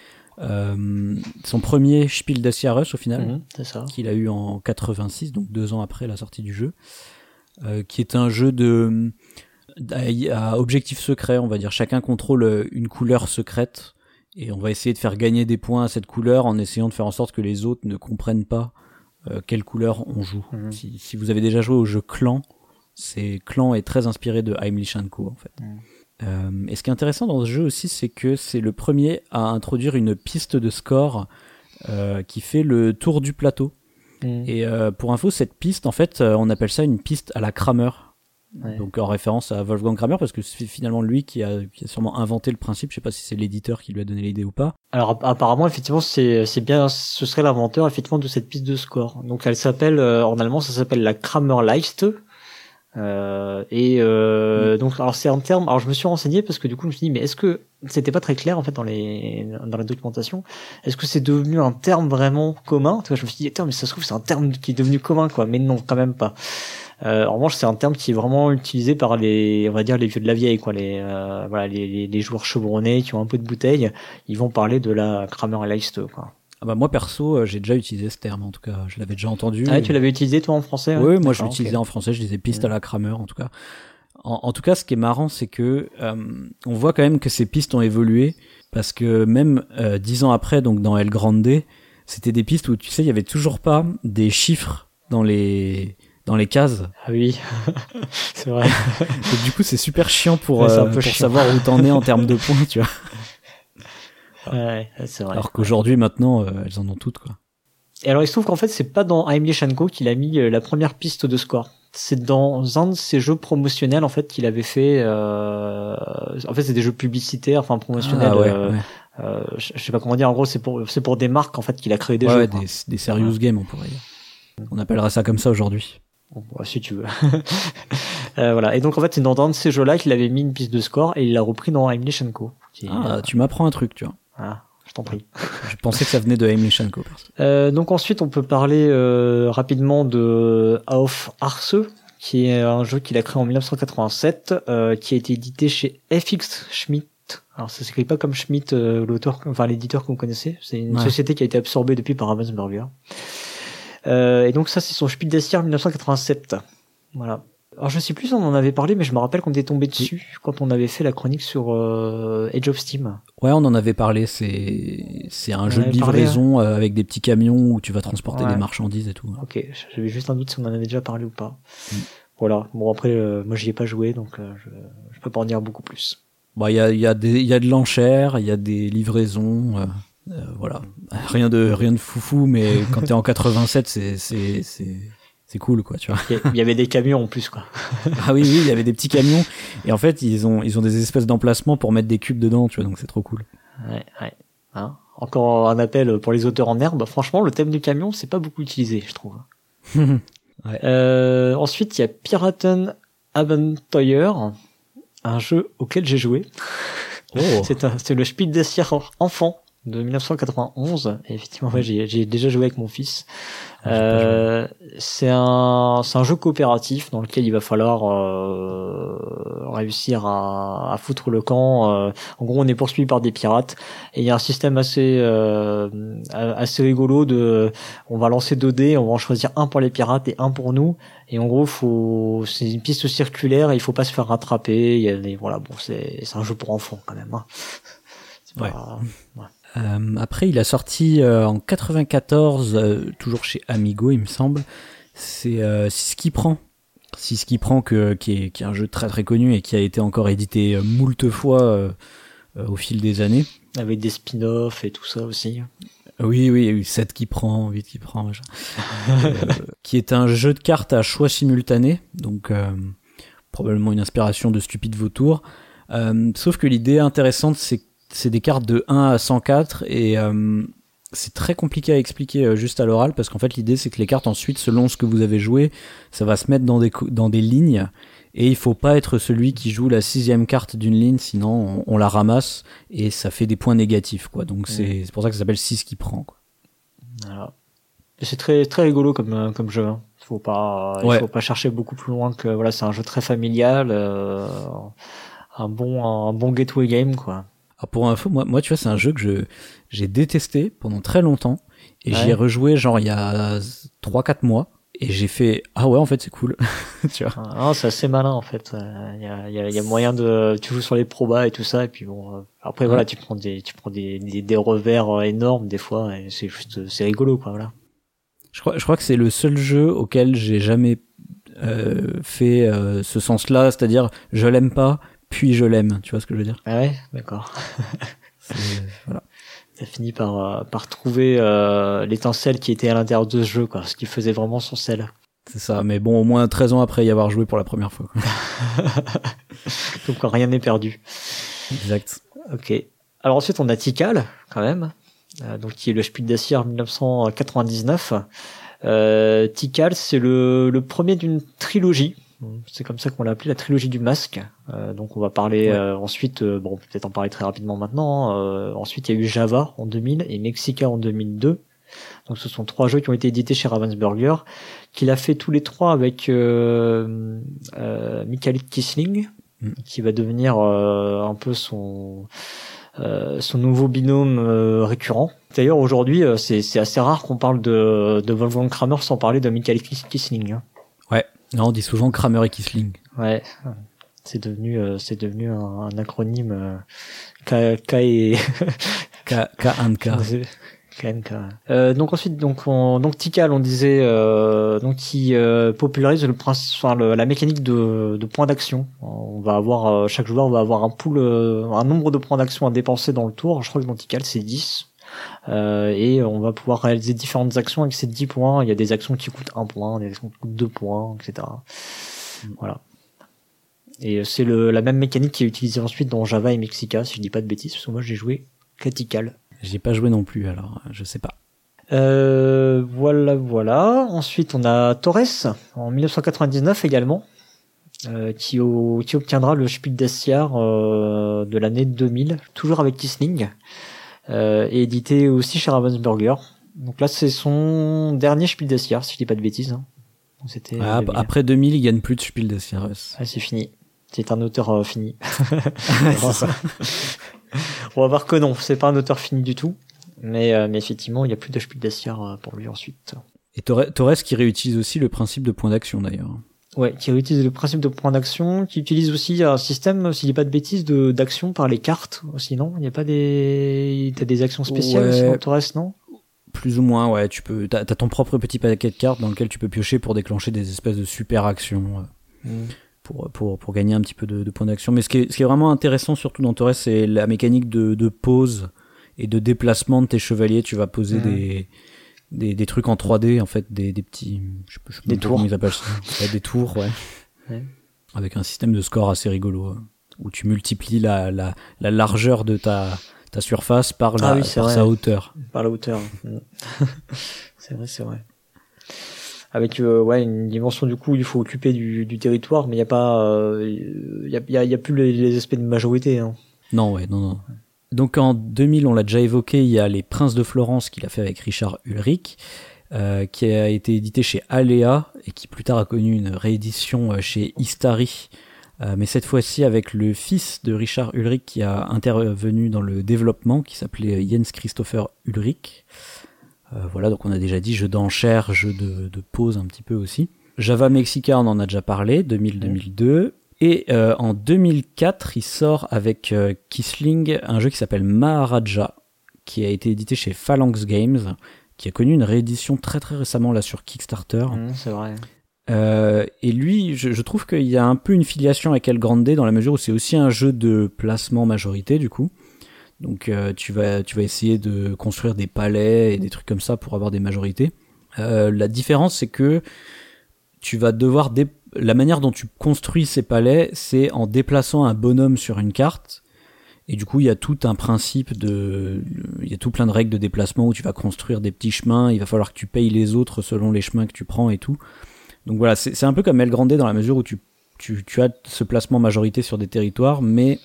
euh, son premier Spiel des Jahres au final, Mhm, qu'il a eu en 86, donc deux ans après la sortie du jeu, euh, qui est un jeu de à, à objectif secret, on va dire. Chacun contrôle euh, une couleur secrète et on va essayer de faire gagner des points à cette couleur en essayant de faire en sorte que les autres ne comprennent pas euh, quelle couleur on joue. Mhm. Si, si vous avez déjà joué au jeu Clan, c'est Clan est très inspiré de Heimlich Co en fait. Mhm. Euh, et ce qui est intéressant dans ce jeu aussi, c'est que c'est le premier à introduire une piste de score euh, qui fait le tour du plateau. Mhm. Et euh, pour info, cette piste, en fait, euh, on appelle ça une piste à la Kramer. Ouais. Donc en référence à Wolfgang Kramer, parce que c'est finalement lui qui a, qui a sûrement inventé le principe. Je sais pas si c'est l'éditeur qui lui a donné l'idée ou pas. Alors app- apparemment effectivement c'est c'est bien ce serait l'inventeur effectivement de cette piste de score. Donc elle s'appelle euh, en allemand ça s'appelle la Kramerleiste. Euh, et euh, Mm. donc alors c'est un terme alors je me suis renseigné parce que du coup je me suis dit mais est-ce que c'était pas très clair en fait dans les dans la documentation est-ce que c'est devenu un terme vraiment commun? Tu vois je me suis dit attends mais ça se trouve c'est un terme qui est devenu commun quoi mais non quand même pas en revanche c'est un terme qui est vraiment utilisé par les on va dire les vieux de la vieille quoi les euh, voilà les, les, les joueurs chevronnés qui ont un peu de bouteille ils vont parler de la Kramerleiste quoi Ah bah moi perso, euh, j'ai déjà utilisé ce terme. En tout cas, je l'avais déjà entendu. ah tu l'avais utilisé toi en français Oui, ouais moi je l'utilisais en français. Je disais piste Mm. à la Kramer, en tout cas. En, en tout cas, ce qui est marrant, c'est que euh, on voit quand même que ces pistes ont évolué parce que même euh, dix ans après, donc dans El Grande, c'était des pistes où tu sais, il y avait toujours pas des chiffres dans les dans les cases. ah oui c'est vrai du coup, c'est super chiant pour, Ouais, euh, pour chiant. savoir où t'en es en termes de points, tu vois. ouais c'est vrai Alors qu'aujourd'hui, maintenant, euh, elles en ont toutes, quoi. Et alors il se trouve qu'en fait c'est pas dans Heimlich Co qu'il a mis euh, la première piste de score. C'est dans un de ses jeux promotionnels en fait qu'il avait fait. Euh... En fait c'est des jeux publicitaires, enfin promotionnels. Ah ouais, ouais. euh, je sais pas comment dire. En gros c'est pour c'est pour des marques en fait qu'il a créé des Ouais, jeux. ouais, des serious games, on pourrait dire. On appellera ça comme ça aujourd'hui. Bon, ouais, si tu veux. Euh, voilà. Et donc en fait c'est dans un de ces jeux-là qu'il avait mis une piste de score et il l'a repris dans Heimlich Co. Qui est- Ah, tu m'apprends un truc, tu vois. Voilà, je t'en prie. Je pensais que ça venait de Heimlich Co. Euh, donc ensuite, on peut parler euh, rapidement de Auf Arce, qui est un jeu qu'il a créé en 1987, euh, qui a été édité chez FX Schmidt. Alors ça s'écrit pas comme Schmidt, euh, l'auteur, enfin l'éditeur que vous connaissez. C'est une Ouais. société qui a été absorbée depuis par Ravensburger. Euh, et donc ça, c'est son Spiel des Jahres 1987. Voilà. Alors je sais plus si on en avait parlé, mais je me rappelle qu'on était tombé dessus quand on avait fait la chronique sur euh, Age of Steam. Ouais, on en avait parlé. C'est c'est un On jeu de parlé, livraison euh, avec des petits camions où tu vas transporter Ouais. des marchandises et tout. Ok, j'avais juste un doute si on en avait déjà parlé ou pas. Mm. Voilà. Bon après, euh, moi j'y ai pas joué, donc euh, je, je peux pas en dire beaucoup plus. Bah, il y a, il y a des, il y a de l'enchère, il y a des livraisons. Euh, voilà, rien de rien de foufou, mais quand t'es en 87, c'est c'est c'est c'est cool quoi tu vois. Il y avait des camions en plus quoi. Ah oui oui il y avait des petits camions. Et en fait ils ont ils ont des espèces d'emplacements pour mettre des cubes dedans tu vois donc c'est trop cool. Ouais ouais. Hein? Encore un appel pour les auteurs en herbe. Franchement le thème du camion c'est pas beaucoup utilisé je trouve. Ouais. euh, ensuite il y a Piraten Adventure un jeu auquel j'ai joué. Oh. c'est le Spiel des enfant de 1991. Et effectivement, ouais, j'ai déjà joué avec mon fils. Ah, euh, c'est un, c'est un jeu coopératif dans lequel il va falloir euh, réussir à, à, foutre le camp. Euh, en gros, on est poursuivi par des pirates et il y a un système assez euh, assez rigolo de, on va lancer deux dés, on va en choisir un pour les pirates et un pour nous. Et en gros, faut, c'est une piste circulaire et il faut pas se faire rattraper. Il y a des, voilà, bon, c'est, c'est un jeu pour enfants quand même. Hein. ouais. ouais. Euh, après, il a sorti euh, en 94, euh, toujours chez Amigo, il me semble. C'est ce qui prend. C'est ce qui prend que qui est, qui est un jeu très très connu et qui a été encore édité moult fois au fil des années. Avec des spin-offs et tout ça aussi. Oui, oui, 7 qui prend, 8 qui prend, euh, qui est un jeu de cartes à choix simultané, donc euh, probablement une inspiration de Stupide Vautour. Euh, sauf que l'idée intéressante, c'est c'est des cartes de 1 à 104 et euh, c'est très compliqué à expliquer euh, juste à l'oral parce qu'en fait l'idée c'est que les cartes ensuite selon ce que vous avez joué ça va se mettre dans des, dans des lignes et il faut pas être celui qui joue la sixième carte d'une ligne sinon on, la ramasse et ça fait des points négatifs quoi donc c'est pour ça que ça s'appelle 6 qui prend quoi. Voilà. C'est très très rigolo comme euh, comme jeu. Hein. Faut pas il faut pas chercher beaucoup plus loin que voilà c'est un jeu très familial un bon un bon gateway game quoi. Alors pour info, moi, moi tu vois, c'est un jeu que je j'ai détesté pendant très longtemps et j'y ai rejoué genre il y a 3-4 mois et j'ai fait ah ouais en fait c'est cool. Tu vois. Ah, c'est assez malin en fait. Il y a, y, a, y a moyen de tu joues sur les probas et tout ça et puis bon euh, après voilà tu prends des tu prends des, des, des revers euh, énormes des fois et c'est juste c'est rigolo quoi voilà. Je crois je crois que c'est le seul jeu auquel j'ai jamais euh, fait euh, ce sens là c'est-à-dire je l'aime pas puis je l'aime. Tu vois ce que je veux dire Ah ouais, d'accord. voilà. T'as fini par euh, par trouver euh, l'étincelle qui était à l'intérieur de ce jeu, quoi, ce qui faisait vraiment son sel. C'est ça, mais bon, au moins 13 ans après y avoir joué pour la première fois. Donc rien n'est perdu. Exact. Ok. Alors ensuite on a Tikal, quand même, euh, donc qui est le Spiel des 1999. Euh, Tikal, c'est le, le premier d'une trilogie c'est comme ça qu'on l'a appelé la trilogie du masque. Euh, donc on va parler euh, ensuite, euh, bon peut-être en parler très rapidement maintenant. Hein. ensuite il y a eu Java en 2000 et Mexica en 2002. Donc ce sont trois jeux qui ont été édités chez Ravensburger, qu'il a fait tous les trois avec euh, Michael Kisling, mm. qui va devenir un peu son son nouveau binôme récurrent. D'ailleurs aujourd'hui c'est assez rare qu'on parle de, de Wolfgang Kramer sans parler de Michael Kisling. Hein. Non, on dit souvent Kramer et Kisling. Ouais, c'est devenu euh, c'est devenu un, acronyme euh, K, K et K K K. Euh, donc ensuite donc on, donc Tikal on disait euh, donc qui euh, popularise le principe enfin le, la mécanique de, de points d'action. On va avoir euh, chaque joueur va avoir un pool un nombre de points d'action à dépenser dans le tour. Je crois que dans Tikal c'est 10. Euh, et on va pouvoir réaliser différentes actions avec ces 10 points. Il y a des actions qui coûtent 1 point, des actions qui coûtent 2 points, etc. Mm. Voilà. Et c'est la même mécanique qui est utilisée ensuite dans Java et Mexica, si je dis pas de bêtises, parce que moi j'ai joué Critical. J'ai pas joué non plus, alors je sais pas. Euh, voilà, voilà. Ensuite, on a Torres en 1999 également, euh, qui, qui, obtiendra le Spiel des euh, de l'année 2000, toujours avec Kisling euh, et édité aussi chez Ravensburger. Donc là, c'est son dernier Spiel des Jahres, si je dis pas de bêtises. Hein. Ah, après 2000, il gagne plus de Spiel des Jahres. Ah, c'est fini. C'est un auteur euh, fini. On va voir que non, c'est pas un auteur fini du tout. Mais, euh, mais effectivement, il y a plus de Spiel des Jahres euh, pour lui ensuite. Et Torres qui réutilise aussi le principe de point d'action d'ailleurs. Ouais, qui utilise le principe de point d'action, qui utilise aussi un système, s'il n'y a pas de bêtises, de d'action par les cartes aussi, non? Il n'y a pas des, t'as des actions spéciales sur Torres, non? Plus ou moins, ouais. Tu peux, t'as, as ton propre petit paquet de cartes dans lequel tu peux piocher pour déclencher des espèces de super actions. Euh, mm. Pour, pour, pour gagner un petit peu de, de points d'action. Mais ce qui, est, ce qui est vraiment intéressant, surtout dans Torres, c'est la mécanique de, de pause et de déplacement de tes chevaliers. Tu vas poser mm. des, des, des trucs en 3D en fait, des, des petits, je sais, je sais Des tours. comment ils appellent ça, Ouais, des tours, ouais. Ouais. avec un système de score assez rigolo hein, où tu multiplies la, la, la largeur de ta ta surface par la Ah oui, c'est par sa hauteur. par la hauteur. C'est vrai, c'est vrai. Avec euh, ouais une dimension du coup, il faut occuper du, du territoire, mais il y a pas, euh, y, a, y, a, il y a plus les, les aspects de majorité. Hein. Non, ouais, non, non. Donc en 2000, on l'a déjà évoqué, il y a Les Princes de Florence qu'il a fait avec Richard Ulrich, euh, qui a été édité chez Alea et qui plus tard a connu une réédition euh, chez Istari, euh, mais cette fois-ci avec le fils de Richard Ulrich qui a intervenu dans le développement, qui s'appelait Jens Christopher Ulrich. Voilà, donc on a déjà dit jeu d'enchères, jeu de, de pause un petit peu aussi. Java Mexica, on en a déjà parlé, 2000-2002. Et euh, en 2004, il sort avec euh, Kisling un jeu qui s'appelle Maharaja, qui a été édité chez Phalanx Games, qui a connu une réédition très très récemment là sur Kickstarter. Mm, c'est vrai. Euh, et lui, je, je trouve qu'il y a un peu une filiation avec El Grande dans la mesure où c'est aussi un jeu de placement majorité du coup. Donc euh, tu vas tu vas essayer de construire des palais et des trucs comme ça pour avoir des majorités. La différence c'est que tu vas devoir dé- la manière dont tu construis ces palais, c'est en déplaçant un bonhomme sur une carte. Et du coup, il y a tout un principe de, il y a tout plein de règles de déplacement où tu vas construire des petits chemins. Il va falloir que tu payes les autres selon les chemins que tu prends et tout. Donc voilà, c'est un peu comme El Grande dans la mesure où tu, tu, tu as ce placement majorité sur des territoires, mais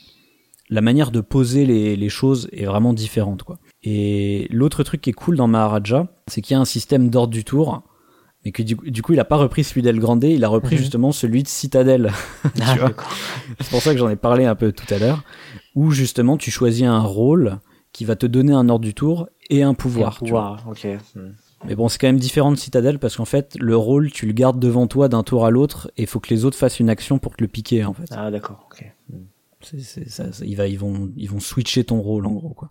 la manière de poser les, les choses est vraiment différente, quoi. Et l'autre truc qui est cool dans Maharaja, c'est qu'il y a un système d'ordre du tour, mais que du, coup- du coup, il a pas repris celui d'El Grande, il a repris Mhm. justement celui de Citadel. Ah. C'est pour ça que j'en ai parlé un peu tout à l'heure, où justement tu choisis un rôle qui va te donner un ordre du tour et un pouvoir. Et un tu vois. pouvoir, ok. Mm. Mais bon, c'est quand même différent de Citadel parce qu'en fait, le rôle, tu le gardes devant toi d'un tour à l'autre et il faut que les autres fassent une action pour te le piquer en fait. Ah d'accord, ok. Mm. C'est, c'est, ça, ça- il va, ils vont, ils vont switcher ton rôle en gros quoi.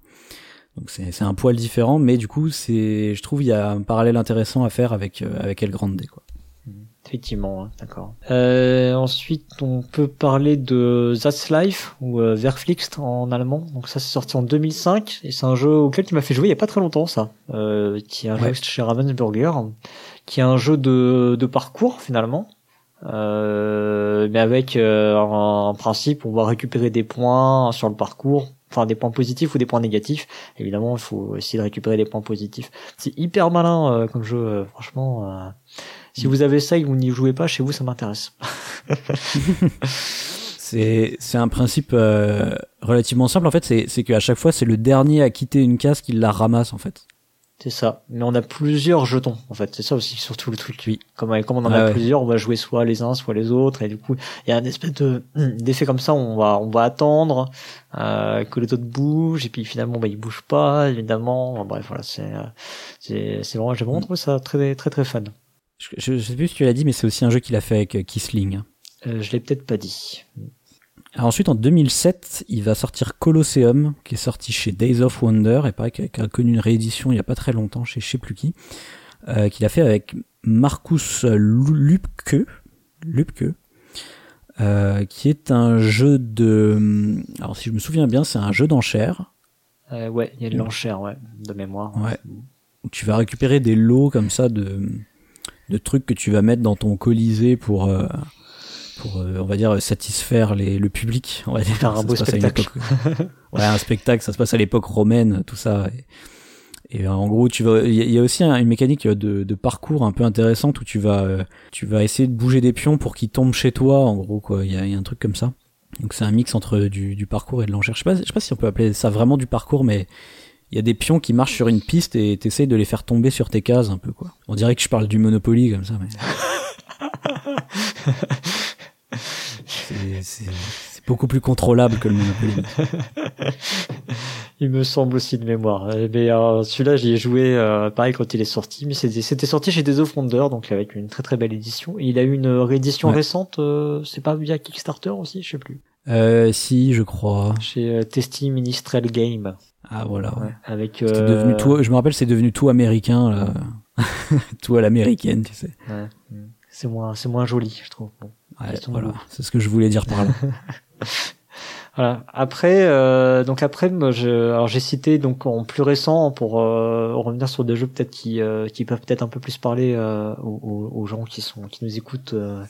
Donc c'est, c'est un poil différent, mais du coup, c'est, je trouve, il y a un parallèle intéressant à faire avec euh, avec El Grande quoi. Effectivement, hein, d'accord. Euh, ensuite, on peut parler de That's Life ou euh, Verflixt en allemand. Donc ça, c'est sorti en 2005 et c'est un jeu auquel tu m'as fait jouer il y a pas très longtemps, ça. Euh, qui est un Ouais. jeu chez Ravensburger, qui est un jeu de, de parcours finalement. Euh, mais avec euh, un, un principe, on va récupérer des points sur le parcours, enfin des points positifs ou des points négatifs. Évidemment, il faut essayer de récupérer des points positifs. C'est hyper malin euh, comme jeu, euh, franchement. euh, si vous avez ça et que vous n'y jouez pas chez vous, ça m'intéresse. C'est, c'est un principe euh, relativement simple en fait. C'est, c'est qu'à chaque fois, c'est le dernier à quitter une case qui la ramasse en fait. C'est ça. Mais on a plusieurs jetons, en fait. C'est ça aussi, surtout le truc. Oui. Comme, comme on en Ah a ouais. plusieurs, on va jouer soit les uns, soit les autres. Et du coup, il y a un espèce de, d'effet comme ça. On va, on va attendre, euh, que les autres bougent. Et puis finalement, bah, ils bougent pas, évidemment. Enfin, bref, voilà, c'est, euh, c'est, c'est vraiment, j'ai vraiment trouvé ça très, très, très fun. Je, je, je sais plus si tu l'as dit, mais c'est aussi un jeu qu'il a fait avec euh, Kisling. Euh, je l'ai peut-être pas dit. Alors ensuite, en 2007, il va sortir Colosseum, qui est sorti chez Days of Wonder, et pareil, qui a, connu une réédition il y a pas très longtemps chez je sais plus qui, euh, qu'il a fait avec Marcus Lupke, Lupke, euh, qui est un jeu de... Alors si je me souviens bien, c'est un jeu d'enchères, Euh, ouais, il y a de l'enchère, ouais, de mémoire. Ouais. tu vas récupérer des lots comme ça de, de trucs que tu vas mettre dans ton colisée pour... pour, euh, on va dire, satisfaire les, le public, on va dire. Faire un beau spectacle. ouais, un spectacle, ça se passe à l'époque romaine, tout ça. Et, et, en gros, tu vas, il y, a- aussi un- une mécanique de, de parcours un peu intéressante où tu vas, euh, tu vas essayer de bouger des pions pour qu'ils tombent chez toi, en gros, quoi. Il y a, y a un truc comme ça. Donc c'est un mix entre du, du parcours et de l'enchère. Je sais pas, je sais pas si on peut appeler ça vraiment du parcours, mais il y a des pions qui marchent sur une piste et t'essayes de les faire tomber sur tes cases un peu, quoi. On dirait que je parle du Monopoly comme ça, mais. C'est- beaucoup plus contrôlable que le Monopoly. Il me semble aussi de mémoire. Mais euh, celui-là, j'y ai joué euh, pareil quand il est sorti, mais c'était sorti chez Days of Wonder, donc avec une très très belle édition. Et il a eu une réédition Ouais. récente, euh, c'est pas via Kickstarter aussi, je sais plus. Euh, si, je crois. Chez euh, Testy Ministrel Game, Ah voilà. Ouais. avec. Devenu tout. Je me rappelle, c'est devenu tout américain, là. tout à l'américaine, tu sais. ouais, mm. C'est moins c'est moins joli, je trouve. Bon. Ouais, voilà. C'est ce que je voulais dire par là. Voilà. Après, euh, donc après, moi, je, alors j'ai cité donc en plus récent pour euh, revenir sur des jeux peut-être qui euh, qui peuvent peut-être un peu plus parler euh, aux, aux, gens qui sont qui nous écoutent euh,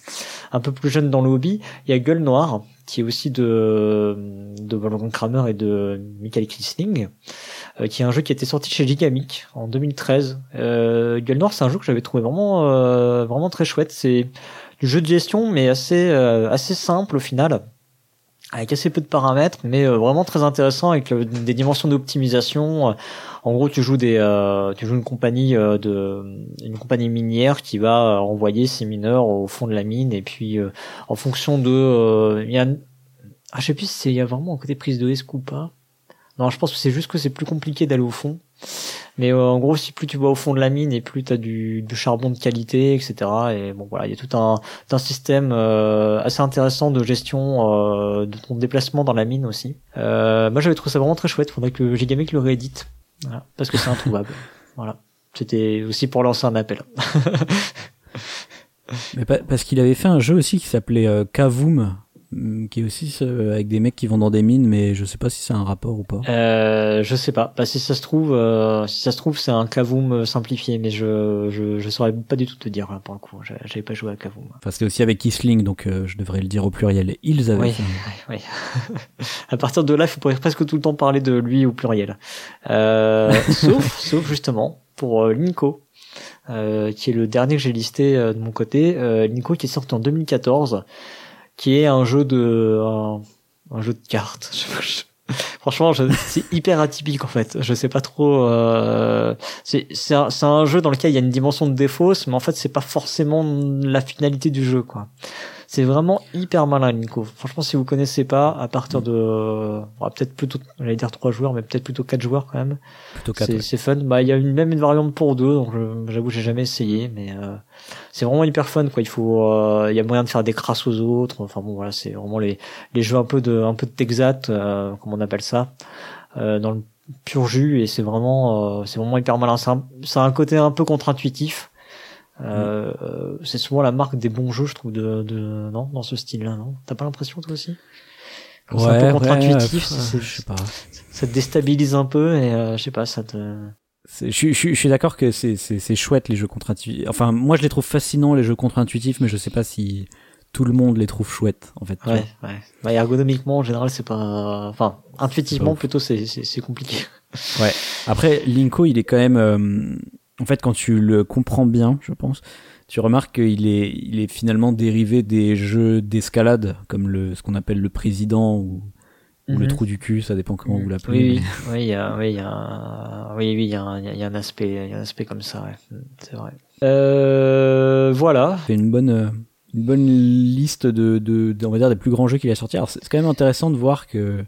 un peu plus jeunes dans le hobby. Il y a Gueule Noire qui est aussi de de Wolfgang Kramer et de Michael Kisling, qui est un jeu qui était sorti chez Gigamic en 2013. Gueule Noire, c'est un jeu que j'avais trouvé vraiment vraiment très chouette. C'est jeu de gestion mais assez assez simple au final avec assez peu de paramètres, mais euh, vraiment très intéressant avec euh, des dimensions d'optimisation. Euh, en gros, tu joues des, tu joues une compagnie de, une compagnie minière qui va envoyer ses mineurs au fond de la mine, et puis en fonction de, il y a, ah, je sais plus si il y a vraiment un côté prise de risque ou pas. Non, je pense que c'est juste que c'est plus compliqué d'aller au fond. Mais euh, en gros, si plus tu vas au fond de la mine et plus tu as du, du, charbon de qualité, etc. Et bon voilà, il y a tout un, un système euh, assez intéressant de gestion euh, de ton déplacement dans la mine aussi. moi, j'avais trouvé ça vraiment très chouette. Faudrait que Gigamic le réédite, voilà, parce que c'est introuvable. voilà, c'était aussi pour lancer un appel. Mais parce qu'il avait fait un jeu aussi qui s'appelait Kavoom qui est aussi avec des mecs qui vont dans des mines, mais je sais pas si c'est un rapport ou pas. Euh, je sais pas. Bah, si ça se trouve, euh, si ça se trouve, c'est un Kavoum euh, simplifié, mais je, je je saurais pas du tout te dire pour le coup. J'avais pas joué à Kavoum. Enfin, c'était aussi avec Kisling, donc euh, je devrais le dire au pluriel. Ils avaient. Oui, oui. à partir de là, il pourrait presque tout le temps parler de lui au pluriel. Euh, sauf, sauf justement pour Linko. Euh, qui est le dernier que j'ai listé de mon côté. Euh, Linko qui est sorti en 2014 qui est un jeu de un, jeu de cartes. Franchement, c'est hyper atypique en fait. Je sais pas trop. Euh, c'est un, un, jeu dans lequel il y a une dimension de défausse, mais en fait c'est pas forcément la finalité du jeu quoi. C'est vraiment hyper malin, Nico. Franchement, si vous connaissez pas, à partir de, euh, peut-être plutôt, j'allais dire trois joueurs, mais peut-être plutôt quatre joueurs quand même. Plutôt quatre. C'est fun. Bah, il y a une, même une variante pour deux, donc j'avoue, j'ai jamais essayé, mais euh, c'est vraiment hyper fun, quoi. Il faut, euh, il y a moyen de faire des crasses aux autres. Enfin bon, voilà, c'est vraiment les, les jeux un peu de, un peu de Texat, euh, comme on appelle ça, dans le pur jus, et c'est vraiment, c'est vraiment hyper malin. C'est un, un côté un peu contre-intuitif euh, c'est souvent la marque des bons jeux, je trouve, de, de non, dans ce style-là, non? T'as pas l'impression toi aussi? Ouais, C'est un peu contre-intuitif, je sais pas. Ça te déstabilise un peu et euh, je sais pas, ça te. Je, je, je, suis d'accord que c'est c'est chouette les jeux contre-intuitifs. Enfin, moi je les trouve fascinants les jeux contre-intuitifs, mais je sais pas si tout le monde les trouve chouettes en fait. Ouais, ouais. Bah, ergonomiquement en général c'est pas, enfin intuitivement plutôt c'est c'est compliqué. Ouais. Après Linko il est quand même euh, en fait, quand tu le comprends bien, je pense, tu remarques qu'il est, il est finalement dérivé des jeux d'escalade, comme le, ce qu'on appelle le président ou, le mhm. trou du cul, ça dépend comment vous l'appelez. Oui, oui, il y a, oui, il y a, oui, oui, il y a, un, il y a un aspect, il y a un aspect comme ça, ouais. c'est vrai. Euh, voilà. C'est une bonne, une bonne liste de, de, on va dire, des plus grands jeux qu'il a sortis. Alors, c'est quand même intéressant de voir que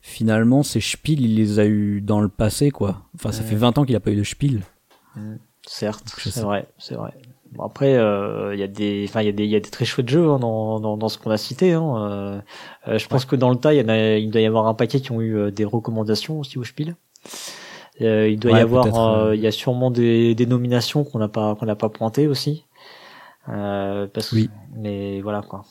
finalement, ces spiels, il les a eu dans le passé, quoi. Enfin, ça fait 20 ans qu'il a pas eu de spiel. Mm. Certes, c'est vrai, c'est vrai. Bon, après, euh, il y a des, enfin, il y a des, il y a des très chouettes jeux hein, dans, dans, dans, ce qu'on a cité. Hein. Euh, euh je pense que dans le tas, il, y en a, il doit y avoir un paquet qui ont eu euh, des recommandations aussi au Spiel. Euh, il doit y avoir, il y a sûrement des, des nominations qu'on n'a pas, qu'on n'a pas pointées aussi. parce oui. mais voilà quoi.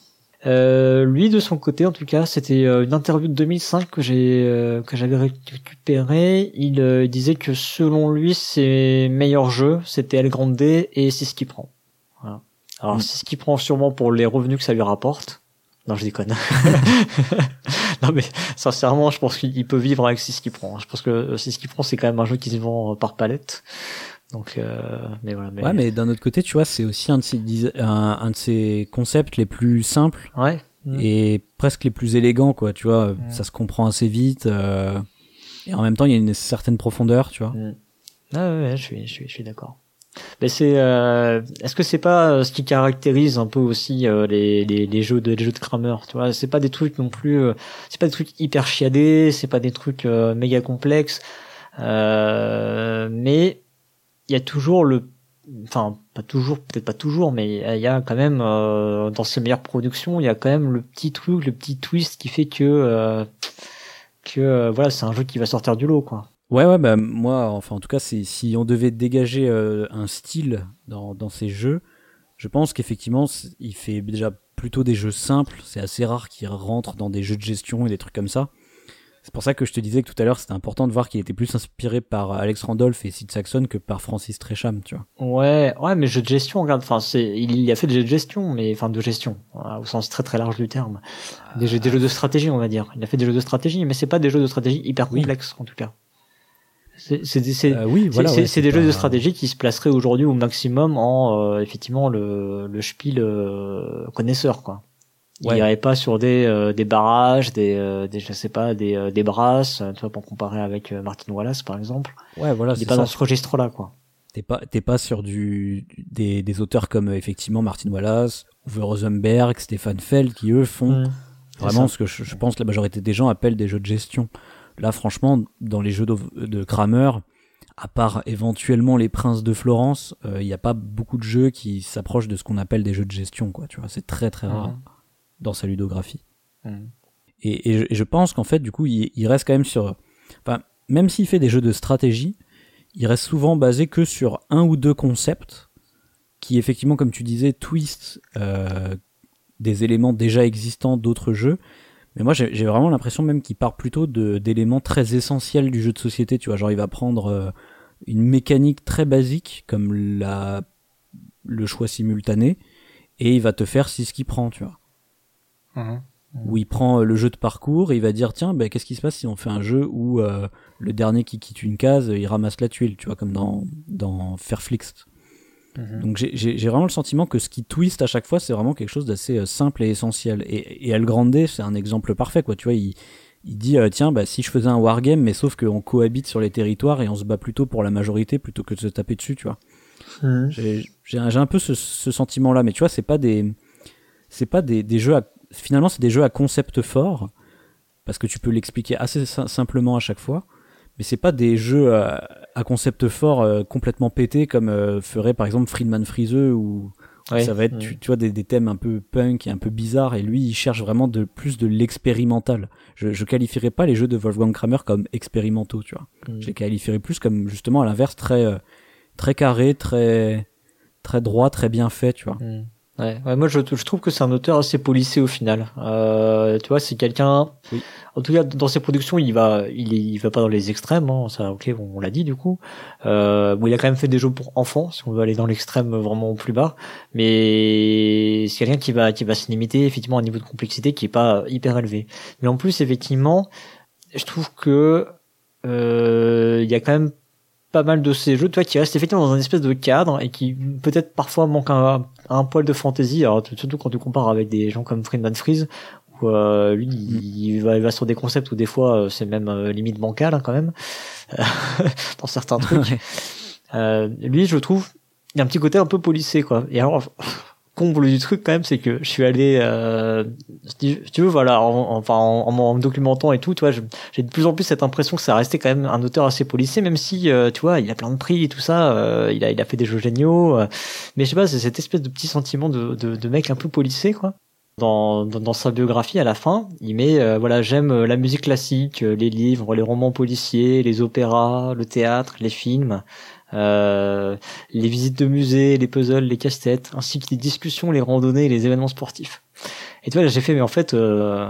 Euh, lui, de son côté, en tout cas, c'était euh, une interview de 2005 que j'ai euh, que j'avais récupéré. Il disait que selon lui, ses meilleurs jeux, c'était El Grande et c'est ce qu'il prend. Voilà. Alors, mm. c'est ce qu'il prend sûrement pour les revenus que ça lui rapporte. Non, je déconne. non, mais sincèrement, je pense qu'il peut vivre avec ce qu'il prend. Je pense que c'est ce qu'il prend, c'est quand même un jeu qui se vend par palette. Donc, euh, mais voilà. Mais... Ouais, mais d'un autre côté, tu vois, c'est aussi un de ces un, de ces concepts les plus simples. Ouais. Mm. Et presque les plus élégants, quoi. Tu vois, mm. ça se comprend assez vite. Euh, et en même temps, il y a une certaine profondeur, tu vois. Mm. Ah ouais, je suis, je suis, je suis d'accord. Mais c'est, euh, est-ce que c'est pas euh, ce qui caractérise un peu aussi euh, les, les, les, jeux de les jeux de Kramer, tu vois? C'est pas des trucs non plus, euh, c'est pas des trucs hyper chiadés, c'est pas des trucs méga complexes, mais il y a toujours le enfin pas toujours peut-être pas toujours mais il y a quand même euh, dans ses meilleures productions il y a quand même le petit truc le petit twist qui fait que euh, euh, voilà c'est un jeu qui va sortir du lot quoi ouais ouais bah moi enfin en tout cas si on devait dégager un style dans dans ces jeux je pense qu'effectivement il fait déjà plutôt des jeux simples. C'est assez rare qu'ils rentrent dans des jeux de gestion et des trucs comme ça. C'est pour ça que je te disais que tout à l'heure, c'était important de voir qu'il était plus inspiré par Alex Randolph et Sid Saxon que par Francis Tresham, tu vois. Ouais, ouais, mais jeux de gestion, regarde, enfin, c'est, il a fait des jeux de gestion, mais, enfin, de gestion, au sens très très large du terme. Des jeux, des jeux de stratégie, on va dire. Il a fait des jeux de stratégie, mais c'est pas des jeux de stratégie hyper complexes, en tout cas. C'est, c'est, euh, oui, voilà, c'est, des jeux de stratégie qui se placeraient aujourd'hui au maximum en, euh, effectivement, le, le spiel euh, connaisseur, quoi. Il ouais. irait pas sur des euh, des barrages, des, euh, des je sais pas, des euh, des brasses, tu vois pour comparer avec Martin Wallace par exemple. Ouais, voilà, c'est pas dans ce registre-là quoi. T'es pas t'es pas sur du des des auteurs comme effectivement Martin Wallace, Uwe Rosenberg, Stéphane Feld qui eux font mmh. vraiment ce que je, je, pense la majorité des gens appellent des jeux de gestion. Là franchement dans les jeux de, de Kramer, à part éventuellement les princes de Florence, il euh, n'y a pas beaucoup de jeux qui s'approchent de ce qu'on appelle des jeux de gestion quoi, tu vois, c'est très très rare. Dans sa ludographie. Mm. Et, je, pense qu'en fait, du coup, il, reste quand même sur. Enfin, même s'il fait des jeux de stratégie, il reste souvent basé que sur un ou deux concepts qui, effectivement, comme tu disais, twist euh, des éléments déjà existants d'autres jeux. Mais moi, j'ai vraiment l'impression même qu'il part plutôt d'éléments très essentiels du jeu de société. Tu vois, genre il va prendre euh, une mécanique très basique comme la le choix simultané et il va te faire si ce qu'il prend, tu vois. Mhm. où il prend euh, le jeu de parcours et il va dire tiens ben qu'est-ce qui se passe si on fait un jeu où euh, le dernier qui quitte une case il ramasse la tuile tu vois comme dans dans Fairflix mhm. donc j'ai vraiment le sentiment que ce qui twist à chaque fois c'est vraiment quelque chose d'assez euh, simple et essentiel et, et El Grande c'est un exemple parfait quoi tu vois il il dit tiens bah si je faisais un wargame mais sauf qu'on cohabite sur les territoires et on se bat plutôt pour la majorité plutôt que de se taper dessus tu vois mhm. j'ai un peu ce, ce sentiment là mais tu vois c'est pas des c'est pas des, des jeux à finalement, c'est des jeux à concept fort, parce que tu peux l'expliquer assez simplement à chaque fois, mais c'est pas des jeux à, concept fort euh, complètement pétés comme euh, ferait par exemple Friedman Friseux ou ça va être tu, vois des, thèmes un peu punk et un peu bizarres et lui il cherche vraiment de plus de l'expérimental. Je, je qualifierais pas les jeux de Wolfgang Kramer comme expérimentaux, tu vois. Mm. Je les qualifierais plus comme justement à l'inverse très euh, très carré, très très droit, très bien fait, tu vois. Mm. Ouais, ouais, moi je, je trouve que c'est un auteur assez policé au final. Euh, tu vois, c'est quelqu'un. Oui. En tout cas, dans ses productions, il va, il, il va pas dans les extrêmes. Hein, ça, ok, on, l'a dit du coup. Euh, bon, il a quand même fait des jeux pour enfants, si on veut aller dans l'extrême vraiment plus bas. Mais c'est quelqu'un qui va, qui va se limiter effectivement à un niveau de complexité qui est pas hyper élevé. Mais en plus, effectivement, je trouve que euh, il y a quand même pas mal de ces jeux, toi, qui restent effectivement dans un espèce de cadre et qui peut-être parfois manquent un, un poil de fantaisie. Alors surtout quand tu compares avec des gens comme Friedman Freeze, où euh, lui, mm. il, va, il, va, sur des concepts où des fois euh, c'est même euh, limite bancal hein, quand même dans certains trucs. lui, je trouve, il y a un petit côté un peu polissé quoi. Et alors comble du truc quand même, c'est que je suis allé, euh, si tu veux, voilà, en, en, en, me documentant et tout, tu j'ai de plus en plus cette impression que ça restait quand même un auteur assez policier, même si, euh, tu vois, il a plein de prix et tout ça, euh, il a, il a fait des jeux géniaux, euh, mais je sais pas, c'est cette espèce de petit sentiment de, de, de mec un peu policier, quoi. Dans, dans, dans, sa biographie à la fin, il met voilà j'aime la musique classique, les livres, les romans policiers, les opéras, le théâtre, les films. Euh, les visites de musées, les puzzles, les casse-têtes, ainsi que les discussions, les randonnées et les événements sportifs. Et tu vois, j'ai fait, mais en fait, euh,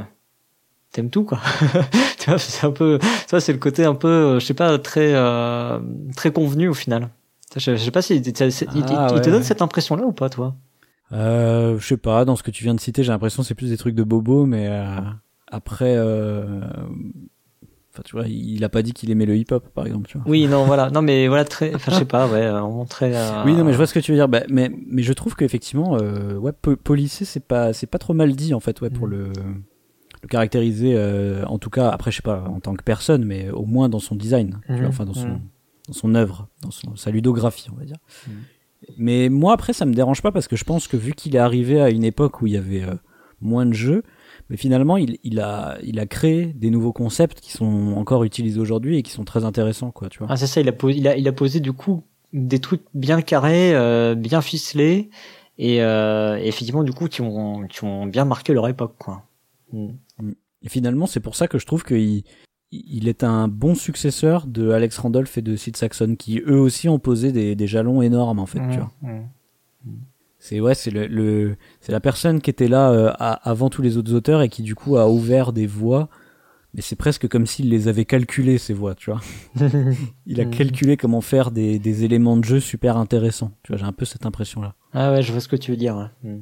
t'aimes tout, quoi. tu vois, c'est un peu, ça, c'est le côté un peu, euh, je sais pas, très, euh, très convenu au final. Je, sais pas si il, ah, te donne cette impression-là ou pas, toi? Euh, Je sais pas. Dans ce que tu viens de citer, j'ai l'impression que c'est plus des trucs de bobo, mais euh, après, euh, Enfin, tu vois, il a pas dit qu'il aimait le hip-hop, par exemple, tu vois. Oui, non, voilà. Non, mais voilà, très, enfin, je sais pas, ouais, on très. Euh... Oui, non, mais je vois ce que tu veux dire. Bah, mais, mais je trouve qu'effectivement, euh, ouais, policier, c'est pas, c'est pas trop mal dit, en fait, ouais, pour mm. le, le caractériser, euh, en tout cas, après, je sais pas, en tant que personne, mais au moins dans son design, tu vois, mm. enfin, dans son, mm. dans son œuvre, dans son, sa ludographie, on va dire. Mais moi, après, ça me dérange pas parce que je pense que vu qu'il est arrivé à une époque où il y avait euh, moins de jeux, mais finalement, il, il, a, il a créé des nouveaux concepts qui sont encore utilisés aujourd'hui et qui sont très intéressants, quoi, tu vois. Ah, c'est ça, il a, posé, il, a, il a posé du coup des trucs bien carrés, euh, bien ficelés, et euh, effectivement, du coup, qui ont, qui ont bien marqué leur époque, quoi. Mm. Et finalement, c'est pour ça que je trouve qu'il il est un bon successeur de Alex Randolph et de Sid Saxon, qui eux aussi ont posé des, des jalons énormes, en fait, tu mmh, vois. Mmh. C'est ouais, c'est le, le c'est la personne qui était là euh, avant tous les autres auteurs et qui du coup a ouvert des voies. Mais c'est presque comme s'il les avait calculées ces voies, tu vois. il a calculé comment faire des, des éléments de jeu super intéressants. Tu vois, j'ai un peu cette impression là. Ah ouais, je vois ce que tu veux dire. Ouais, hmm.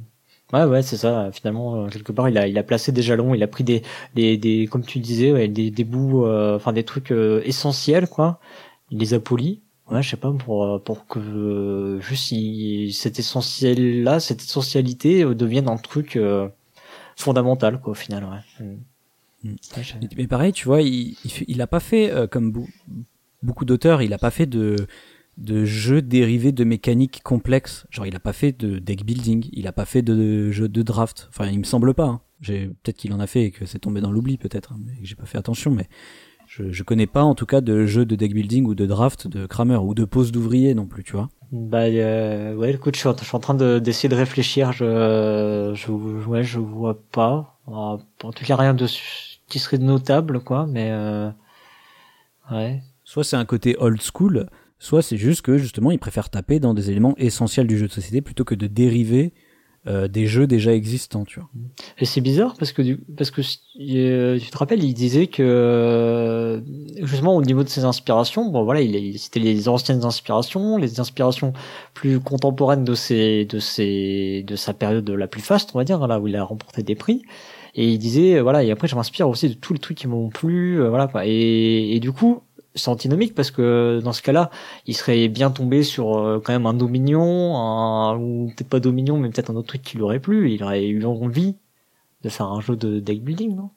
ouais, ouais c'est ça. Finalement, euh, quelque part, il a, il a placé des jalons, il a pris des, des, des comme tu disais, ouais, des, des bouts, euh, enfin des trucs essentiels, quoi. Il les a polis ouais, je sais pas pour euh, pour que euh, juste cet essentiel là, cette essentialité euh, devienne un truc fondamental quoi au final. Ouais. Mm. Mm. mais pareil, tu vois, il il, a pas fait comme beaucoup d'auteurs, il a pas fait de de jeux dérivés de mécaniques complexes. Genre, il a pas fait de deck building, il a pas fait de jeu de draft. Enfin, il me semble pas. Hein. J'ai peut-être qu'il en a fait et que c'est tombé dans l'oubli peut-être, hein, mais que j'ai pas fait attention. Mais je, je connais pas en tout cas de jeu de deck building ou de draft de Kramer ou de pose d'ouvrier non plus, tu vois. Bah euh, ouais, écoute, je suis, je suis en train d'essayer de, réfléchir. Je, je, ouais, je vois pas. En tout cas, rien de qui serait notable, quoi. Mais euh, ouais. Soit c'est un côté old school, soit c'est juste que justement, il préfère taper dans des éléments essentiels du jeu de société plutôt que de dériver euh, des jeux déjà existants, tu vois. Et c'est bizarre parce que du, parce que euh, tu te rappelles, il disait que euh, justement au niveau de ses inspirations, bon voilà, il, c'était les anciennes inspirations, les inspirations plus contemporaines de ses de ses de sa période la plus faste, on va dire, là où il a remporté des prix. Et il disait voilà, et après je m'inspire aussi de tous les trucs qui m'ont plu, voilà quoi. Et, et du coup, c'est antinomique parce que dans ce cas-là, il serait bien tombé sur euh, quand même un Dominion, un, ou peut-être pas Dominion, mais peut-être un autre truc qui lui aurait plu. Il aurait eu envie de faire un jeu de deck building, non?